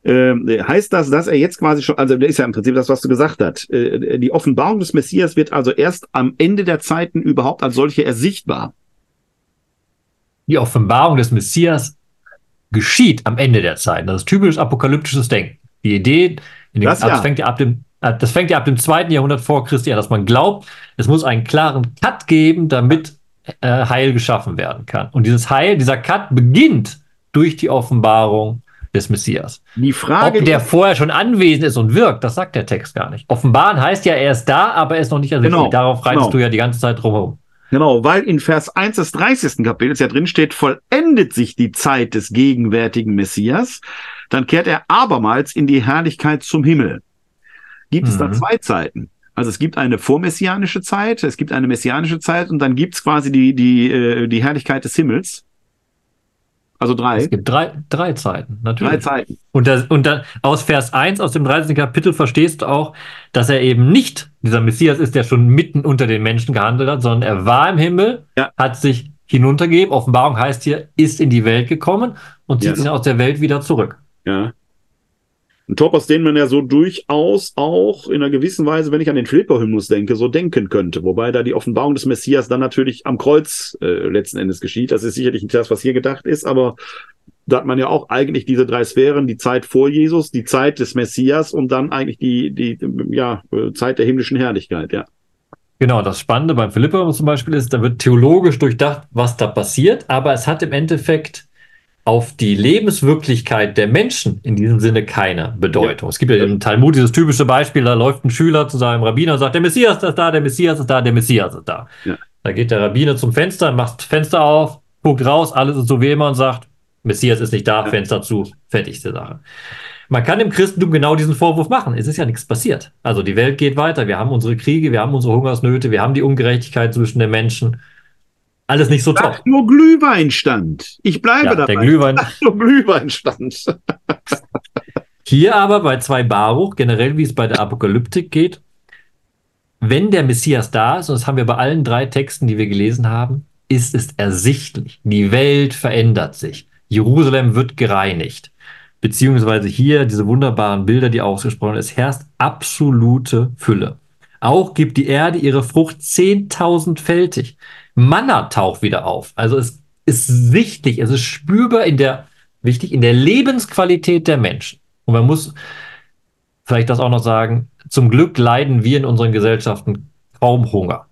Ähm, heißt das, dass er jetzt quasi schon, also der ist ja im Prinzip das, was du gesagt hast. Äh, die Offenbarung des Messias wird also erst am Ende der Zeiten überhaupt als solche ersichtbar. Die Offenbarung des Messias geschieht am Ende der Zeit. Das ist typisch apokalyptisches Denken. Die Idee, in dem, Das ja. das, fängt ja ab dem, äh, das fängt ja ab dem zweiten Jahrhundert vor Christi an, dass man glaubt, es muss einen klaren Cut geben, damit äh, Heil geschaffen werden kann. Und dieses Heil, dieser Cut beginnt durch die Offenbarung des Messias. Die Frage Ob der vorher schon anwesend ist und wirkt, das sagt der Text gar nicht. Offenbaren heißt ja, er ist da, aber er ist noch nicht ersichtlich. Genau, Darauf reitest genau. du ja die ganze Zeit drumherum. Genau, weil in Vers 1 des 30. Kapitels ja drin steht, vollendet sich die Zeit des gegenwärtigen Messias, dann kehrt er abermals in die Herrlichkeit zum Himmel. Gibt es da Mhm. zwei Zeiten? Also es gibt eine vormessianische Zeit, es gibt eine messianische Zeit und dann gibt es quasi die, die, äh, die Herrlichkeit des Himmels. Also drei. Es gibt drei, drei Zeiten, natürlich. Drei Zeiten. Und, das, und dann aus Vers 1 aus dem 13. Kapitel verstehst du auch, dass er eben nicht dieser Messias ist, der schon mitten unter den Menschen gehandelt hat, sondern er war im Himmel, Ja. hat sich hinuntergegeben. Offenbarung heißt hier, ist in die Welt gekommen und zieht Ja. ihn aus der Welt wieder zurück. Ja. Ein Topos, den man ja so durchaus auch in einer gewissen Weise, wenn ich an den Philipper-Hymnus denke, so denken könnte. Wobei da die Offenbarung des Messias dann natürlich am Kreuz äh, letzten Endes geschieht. Das ist sicherlich nicht das, was hier gedacht ist, aber da hat man ja auch eigentlich diese drei Sphären, die Zeit vor Jesus, die Zeit des Messias und dann eigentlich die, die, ja, äh, Zeit der himmlischen Herrlichkeit, ja. Genau, das Spannende beim Philippa zum Beispiel ist, da wird theologisch durchdacht, was da passiert, aber es hat im Endeffekt auf die Lebenswirklichkeit der Menschen in diesem Sinne keine Bedeutung. Es gibt ja im Talmud dieses typische Beispiel, da läuft ein Schüler zu seinem Rabbiner und sagt, der Messias ist da, der Messias ist da, der Messias ist da. Ja. Da geht der Rabbiner zum Fenster, macht das Fenster auf, guckt raus, alles ist so wie immer und sagt, Messias ist nicht da, Ja. Fenster zu, fertig ist die Sache. Man kann im Christentum genau diesen Vorwurf machen. Es ist ja nichts passiert. Also die Welt geht weiter. Wir haben unsere Kriege, wir haben unsere Hungersnöte, wir haben die Ungerechtigkeit zwischen den Menschen. Alles nicht so top. Sag nur Glühweinstand. Ich bleibe Ja, dabei. der Glühwein. Sag nur Glühweinstand. Hier aber bei zwei Baruch, generell wie es bei der Apokalyptik geht, wenn der Messias da ist, und das haben wir bei allen drei Texten, die wir gelesen haben, ist es ersichtlich. Die Welt verändert sich. Jerusalem wird gereinigt. Beziehungsweise hier diese wunderbaren Bilder, die ausgesprochen werden. Es herrscht absolute Fülle. Auch gibt die Erde ihre Frucht 10.000-fältig. Manna taucht wieder auf. Also es ist sichtlich, es ist spürbar in der, wichtig, in der Lebensqualität der Menschen. Und man muss vielleicht das auch noch sagen, zum Glück leiden wir in unseren Gesellschaften kaum Hunger.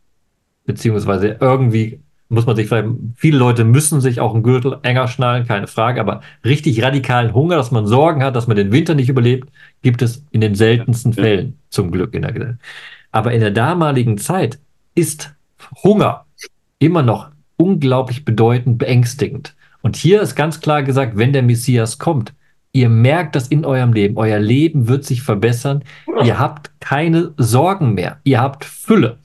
Beziehungsweise irgendwie muss man sich vielleicht, viele Leute müssen sich auch einen Gürtel enger schnallen, keine Frage, aber richtig radikalen Hunger, dass man Sorgen hat, dass man den Winter nicht überlebt, gibt es in den seltensten. Fällen zum Glück in der Gesellschaft. Aber in der damaligen Zeit ist Hunger immer noch unglaublich bedeutend, beängstigend. Und hier ist ganz klar gesagt, wenn der Messias kommt, ihr merkt das in eurem Leben, euer Leben wird sich verbessern, ihr habt keine Sorgen mehr, ihr habt Fülle.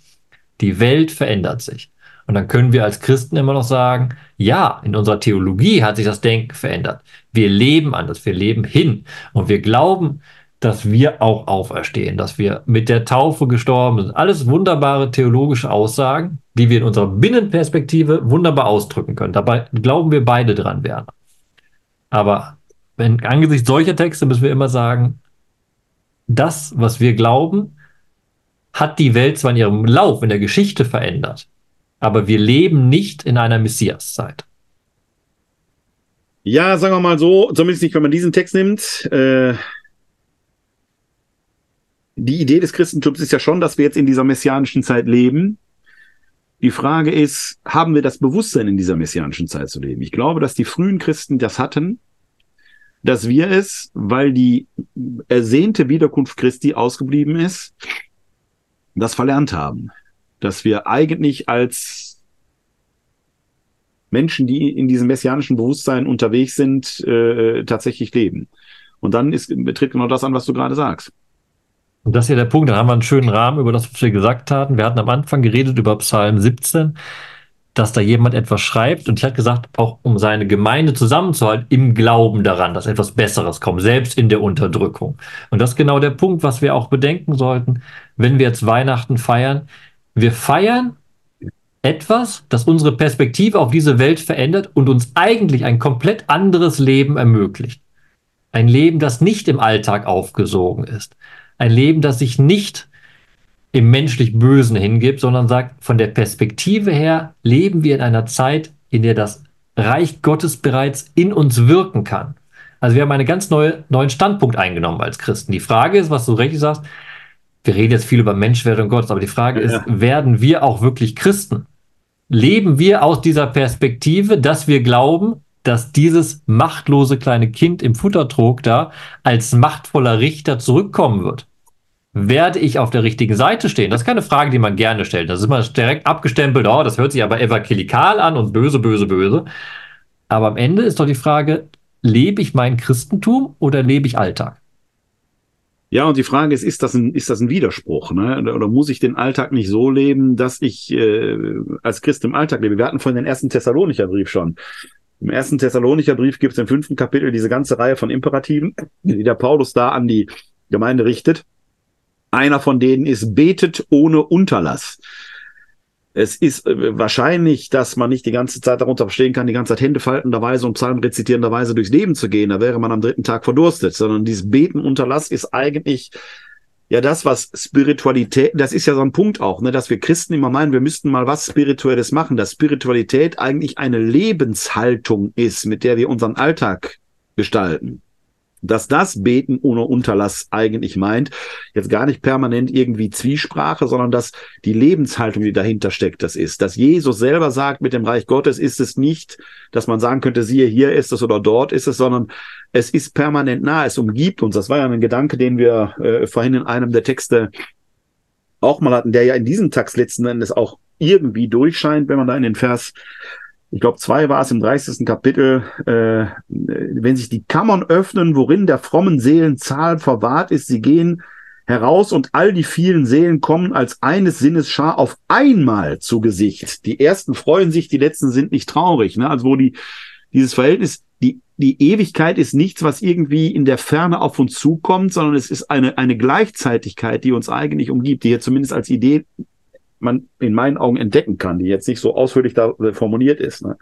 Die Welt verändert sich. Und dann können wir als Christen immer noch sagen, ja, in unserer Theologie hat sich das Denken verändert. Wir leben anders, wir leben hin. Und wir glauben, dass wir auch auferstehen, dass wir mit der Taufe gestorben sind. Alles wunderbare theologische Aussagen, die wir in unserer Binnenperspektive wunderbar ausdrücken können. Dabei glauben wir beide dran, Werner. Aber wenn, angesichts solcher Texte müssen wir immer sagen, das, was wir glauben, hat die Welt zwar in ihrem Lauf, in der Geschichte verändert, aber wir leben nicht in einer Messiaszeit. Ja, sagen wir mal so, zumindest nicht, wenn man diesen Text nimmt. Äh, die Idee des Christentums ist ja schon, dass wir jetzt in dieser messianischen Zeit leben. Die Frage ist, haben wir das Bewusstsein in dieser messianischen Zeit zu leben? Ich glaube, dass die frühen Christen das hatten, dass wir es, weil die ersehnte Wiederkunft Christi ausgeblieben ist, das verlernt haben. Dass wir eigentlich als Menschen, die in diesem messianischen Bewusstsein unterwegs sind, äh, tatsächlich leben. Und dann ist, betritt genau das an, was du gerade sagst. Und das ist ja der Punkt. Dann haben wir einen schönen Rahmen über das, was wir gesagt hatten. Wir hatten am Anfang geredet über Psalm 17, dass da jemand etwas schreibt. Und ich hatte gesagt, auch um seine Gemeinde zusammenzuhalten, im Glauben daran, dass etwas Besseres kommt, selbst in der Unterdrückung. Und das ist genau der Punkt, was wir auch bedenken sollten, wenn wir jetzt Weihnachten feiern. Wir feiern etwas, das unsere Perspektive auf diese Welt verändert und uns eigentlich ein komplett anderes Leben ermöglicht. Ein Leben, das nicht im Alltag aufgesogen ist. Ein Leben, das sich nicht im menschlich Bösen hingibt, sondern sagt, von der Perspektive her leben wir in einer Zeit, in der das Reich Gottes bereits in uns wirken kann. Also wir haben einen ganz neue, neuen Standpunkt eingenommen als Christen. Die Frage ist, was du richtig sagst, wir reden jetzt viel über Menschwerdung Gottes, aber die Frage ist, werden wir auch wirklich Christen? Leben wir aus dieser Perspektive, dass wir glauben, dass dieses machtlose kleine Kind im Futtertrog da als machtvoller Richter zurückkommen wird? Werde ich auf der richtigen Seite stehen? Das ist keine Frage, die man gerne stellt. Das ist immer direkt abgestempelt, oh, das hört sich aber evangelikal an und böse, böse, böse. Aber am Ende ist doch die Frage, lebe ich mein Christentum oder lebe ich Alltag? Ja, und die Frage ist, ist das ein, ist das ein Widerspruch? Ne? Oder, oder muss ich den Alltag nicht so leben, dass ich äh, als Christ im Alltag lebe? Wir hatten vorhin den ersten Thessalonicher Brief schon. Im ersten Thessalonicher Brief gibt es im fünften Kapitel diese ganze Reihe von Imperativen, die der Paulus da an die Gemeinde richtet. Einer von denen ist betet ohne Unterlass. Es ist äh, wahrscheinlich, dass man nicht die ganze Zeit darunter verstehen kann, die ganze Zeit Hände faltenderweise und Psalmen rezitierenderweise durchs Leben zu gehen. Da wäre man am dritten Tag verdurstet, sondern dieses Beten Unterlass ist eigentlich ja das, was Spiritualität, das ist ja so ein Punkt auch, ne, dass wir Christen immer meinen, wir müssten mal was Spirituelles machen, dass Spiritualität eigentlich eine Lebenshaltung ist, mit der wir unseren Alltag gestalten dass das Beten ohne Unterlass eigentlich meint, jetzt gar nicht permanent irgendwie Zwiesprache, sondern dass die Lebenshaltung, die dahinter steckt, das ist. Dass Jesus selber sagt, mit dem Reich Gottes ist es nicht, dass man sagen könnte, siehe, hier ist es oder dort ist es, sondern es ist permanent nah, es umgibt uns. Das war ja ein Gedanke, den wir äh, vorhin in einem der Texte auch mal hatten, der ja in diesem Text letzten Endes auch irgendwie durchscheint, wenn man da in den Vers ich glaube, zwei war es im 30. Kapitel, äh, wenn sich die Kammern öffnen, worin der frommen Seelen Zahl verwahrt ist, sie gehen heraus und all die vielen Seelen kommen als eines Sinnes Schar auf einmal zu Gesicht. Die ersten freuen sich, die letzten sind nicht traurig. Ne? Also wo die dieses Verhältnis, die die Ewigkeit ist nichts, was irgendwie in der Ferne auf uns zukommt, sondern es ist eine eine Gleichzeitigkeit, die uns eigentlich umgibt, die hier zumindest als Idee man in meinen Augen entdecken kann, die jetzt nicht so ausführlich da äh, formuliert ist. Ne?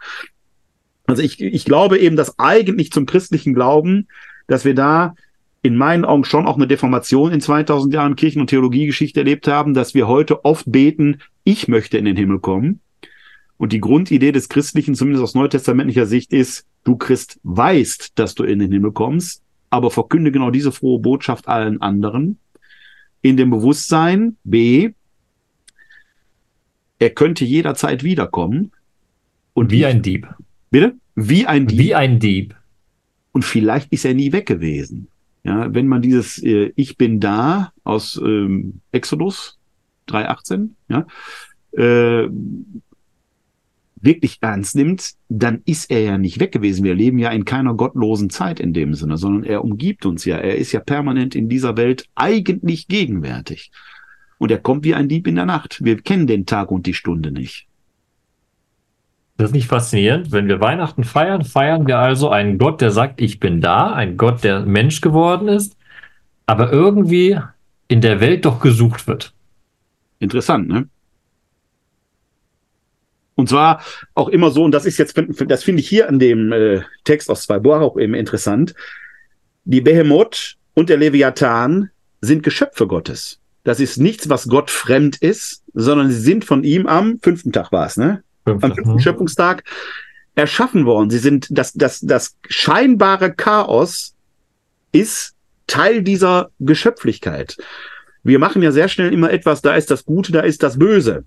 Also ich, ich glaube eben, dass eigentlich zum christlichen Glauben, dass wir da in meinen Augen schon auch eine Deformation in 2000 Jahren Kirchen- und Theologiegeschichte erlebt haben, dass wir heute oft beten, ich möchte in den Himmel kommen. Und die Grundidee des Christlichen, zumindest aus neutestamentlicher Sicht, ist, du Christ weißt, dass du in den Himmel kommst, aber verkünde genau diese frohe Botschaft allen anderen. In dem Bewusstsein, B, er könnte jederzeit wiederkommen. Und wie ein Dieb. Bitte? Wie ein Dieb. Wie ein Dieb. Und vielleicht ist er nie weg gewesen. Ja, wenn man dieses äh, Ich bin da aus ähm, Exodus 3.18, ja, äh, wirklich ernst nimmt, dann ist er ja nicht weg gewesen. Wir leben ja in keiner gottlosen Zeit in dem Sinne, sondern er umgibt uns ja. Er ist ja permanent in dieser Welt eigentlich gegenwärtig. Und er kommt wie ein Dieb in der Nacht. Wir kennen den Tag und die Stunde nicht. Das ist nicht faszinierend. Wenn wir Weihnachten feiern, feiern wir also einen Gott, der sagt, ich bin da, ein Gott, der Mensch geworden ist, aber irgendwie in der Welt doch gesucht wird. Interessant, ne? Und zwar auch immer so, und das ist jetzt, das finde ich hier an dem äh, Text aus zwei Bohr auch eben interessant. Die Behemoth und der Leviathan sind Geschöpfe Gottes. Das ist nichts, was Gott fremd ist, sondern sie sind von ihm am fünften Tag war es, ne? Fünfte, am fünften hm. Schöpfungstag erschaffen worden. Sie sind das, das, das scheinbare Chaos ist Teil dieser Geschöpflichkeit. Wir machen ja sehr schnell immer etwas, da ist das Gute, da ist das Böse.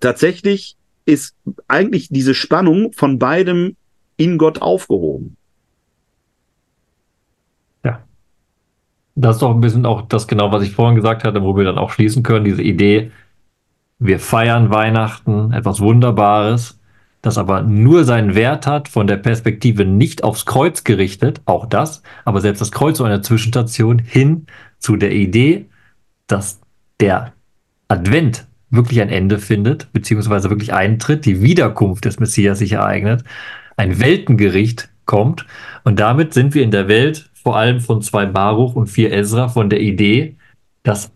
Tatsächlich ist eigentlich diese Spannung von beidem in Gott aufgehoben. Das ist doch ein bisschen auch das genau, was ich vorhin gesagt hatte, wo wir dann auch schließen können, diese Idee, wir feiern Weihnachten, etwas Wunderbares, das aber nur seinen Wert hat, von der Perspektive nicht aufs Kreuz gerichtet, auch das, aber selbst das Kreuz so eine Zwischenstation hin zu der Idee, dass der Advent wirklich ein Ende findet, beziehungsweise wirklich eintritt, die Wiederkunft des Messias sich ereignet, ein Weltengericht kommt. Und damit sind wir in der Welt vor allem von zwei Baruch und vier Ezra von der Idee, dass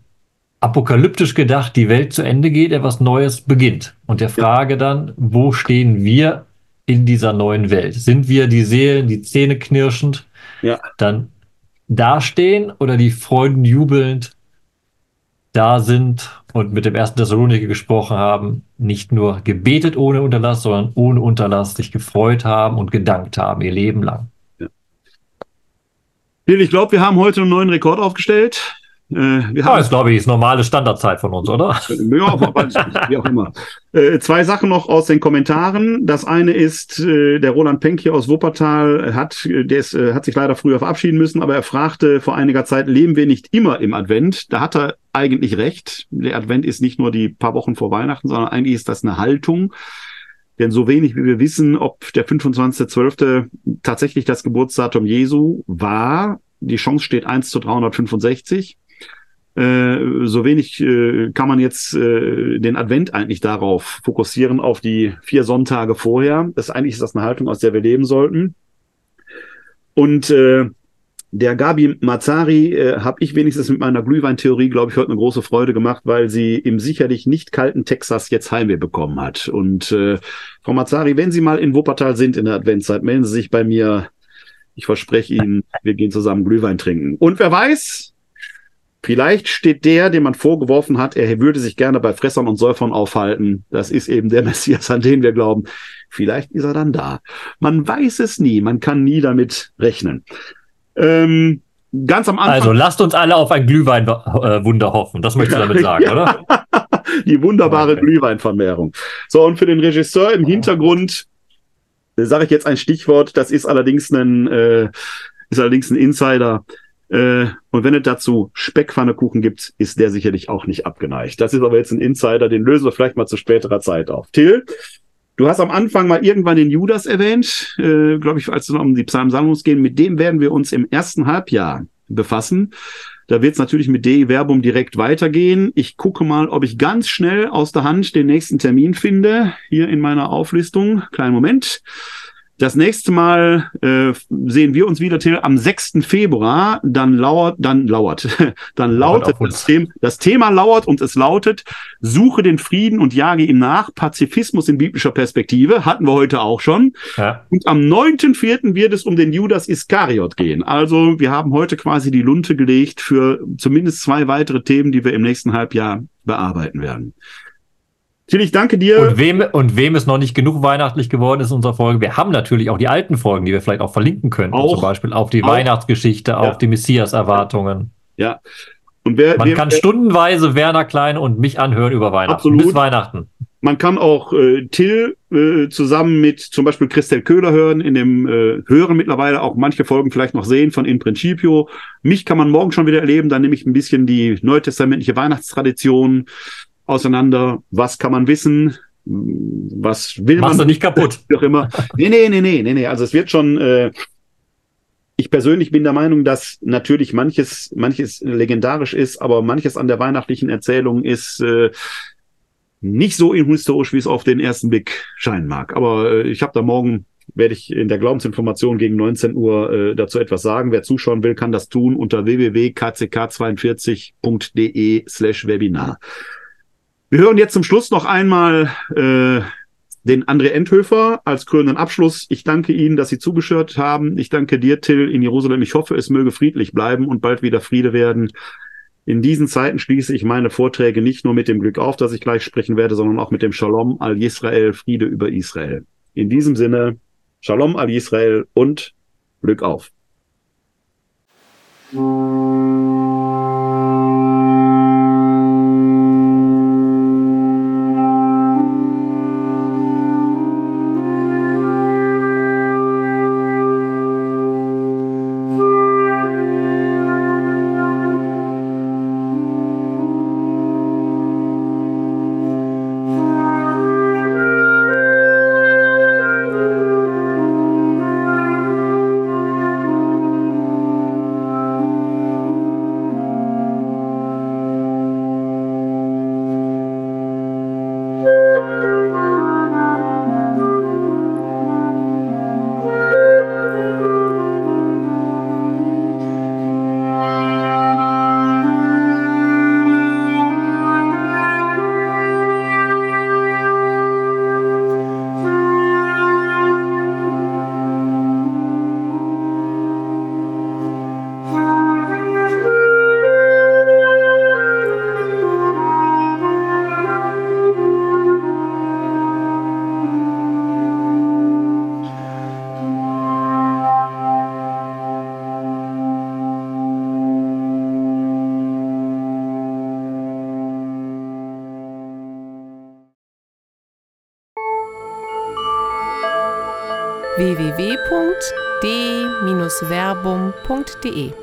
apokalyptisch gedacht die Welt zu Ende geht, etwas Neues beginnt. Und der Frage dann, wo stehen wir in dieser neuen Welt? Sind wir die Seelen, die Zähne knirschend, ja. dann dastehen oder die Freuden jubelnd da sind und mit dem ersten Thessaloniker gesprochen haben, nicht nur gebetet ohne Unterlass, sondern ohne Unterlass sich gefreut haben und gedankt haben, ihr Leben lang. Ja. Ich glaube, wir haben heute einen neuen Rekord aufgestellt. Äh, wir ja, das glaube ich, ist normale Standardzeit von uns, oder? Ja, wie auch immer. Äh, zwei Sachen noch aus den Kommentaren. Das eine ist, äh, der Roland Penck hier aus Wuppertal hat, der ist, äh, hat sich leider früher verabschieden müssen, aber er fragte vor einiger Zeit, leben wir nicht immer im Advent? Da hat er eigentlich recht. Der Advent ist nicht nur die paar Wochen vor Weihnachten, sondern eigentlich ist das eine Haltung. Denn so wenig wie wir wissen, ob der 25.12. tatsächlich das Geburtsdatum Jesu war, die Chance steht 1 zu 365. Äh, so wenig äh, kann man jetzt äh, den Advent eigentlich darauf fokussieren, auf die vier Sonntage vorher. Das eigentlich ist das eine Haltung, aus der wir leben sollten. Und äh, der Gabi Mazzari äh, habe ich wenigstens mit meiner Glühweintheorie, glaube ich, heute eine große Freude gemacht, weil sie im sicherlich nicht kalten Texas jetzt Heimweh bekommen hat. Und äh, Frau Mazzari, wenn Sie mal in Wuppertal sind in der Adventszeit, melden Sie sich bei mir. Ich verspreche Ihnen, wir gehen zusammen Glühwein trinken. Und wer weiß, Vielleicht steht der, dem man vorgeworfen hat, er würde sich gerne bei Fressern und Säufern aufhalten. Das ist eben der Messias, an den wir glauben. Vielleicht ist er dann da. Man weiß es nie. Man kann nie damit rechnen. Ähm, ganz am Anfang. Also lasst uns alle auf ein Glühweinwunder äh, hoffen. Das möchtest du damit sagen, ja. oder? Die wunderbare okay. Glühweinvermehrung. So, und für den Regisseur im Hintergrund äh, sage ich jetzt ein Stichwort. Das ist allerdings ein, äh, ist allerdings ein Insider. Äh, und wenn es dazu Speckpfannekuchen gibt, ist der sicherlich auch nicht abgeneigt. Das ist aber jetzt ein Insider, den lösen wir vielleicht mal zu späterer Zeit auf. Till, du hast am Anfang mal irgendwann den Judas erwähnt, äh, glaube ich, als es um die Psalmsammlung gehen. Mit dem werden wir uns im ersten Halbjahr befassen. Da wird es natürlich mit DE Verbum direkt weitergehen. Ich gucke mal, ob ich ganz schnell aus der Hand den nächsten Termin finde. Hier in meiner Auflistung. Kleinen Moment. Das nächste Mal äh, sehen wir uns wieder Till, am 6. Februar. Dann lauert, dann lauert, dann lautet das Thema, das Thema lauert und es lautet: Suche den Frieden und jage ihm nach. Pazifismus in biblischer Perspektive hatten wir heute auch schon. Ja. Und am 9.4. wird es um den Judas Iskariot gehen. Also wir haben heute quasi die Lunte gelegt für zumindest zwei weitere Themen, die wir im nächsten Halbjahr bearbeiten werden. Till, ich danke dir. Und wem, und wem es noch nicht genug weihnachtlich geworden ist in unserer Folge, wir haben natürlich auch die alten Folgen, die wir vielleicht auch verlinken können. Auch, zum Beispiel auf die auch, Weihnachtsgeschichte, ja. auf die Messias-Erwartungen. Ja. Und wer, Man wer, kann wer, stundenweise Werner Klein und mich anhören über Weihnachten. Absolut. Bis Weihnachten. Man kann auch äh, Till äh, zusammen mit zum Beispiel Christel Köhler hören, in dem äh, Hören mittlerweile auch manche Folgen vielleicht noch sehen von In Principio. Mich kann man morgen schon wieder erleben, dann nehme ich ein bisschen die neutestamentliche Weihnachtstradition auseinander, was kann man wissen, was will Machst man. du nicht kaputt. Doch immer. Nee, nee, nee, nee, nee, nee. Also es wird schon, äh, ich persönlich bin der Meinung, dass natürlich manches, manches legendarisch ist, aber manches an der weihnachtlichen Erzählung ist äh, nicht so historisch, wie es auf den ersten Blick scheinen mag. Aber äh, ich habe da morgen werde ich in der Glaubensinformation gegen 19 Uhr äh, dazu etwas sagen. Wer zuschauen will, kann das tun unter www.kck42.de slash Webinar. Wir hören jetzt zum Schluss noch einmal äh, den André Endhöfer als krönenden Abschluss. Ich danke Ihnen, dass Sie zugeschaut haben. Ich danke dir, Till, in Jerusalem. Ich hoffe, es möge friedlich bleiben und bald wieder Friede werden. In diesen Zeiten schließe ich meine Vorträge nicht nur mit dem Glück auf, dass ich gleich sprechen werde, sondern auch mit dem Shalom al Yisrael, Friede über Israel. In diesem Sinne, Shalom al Israel und Glück auf. www.de-verbum.de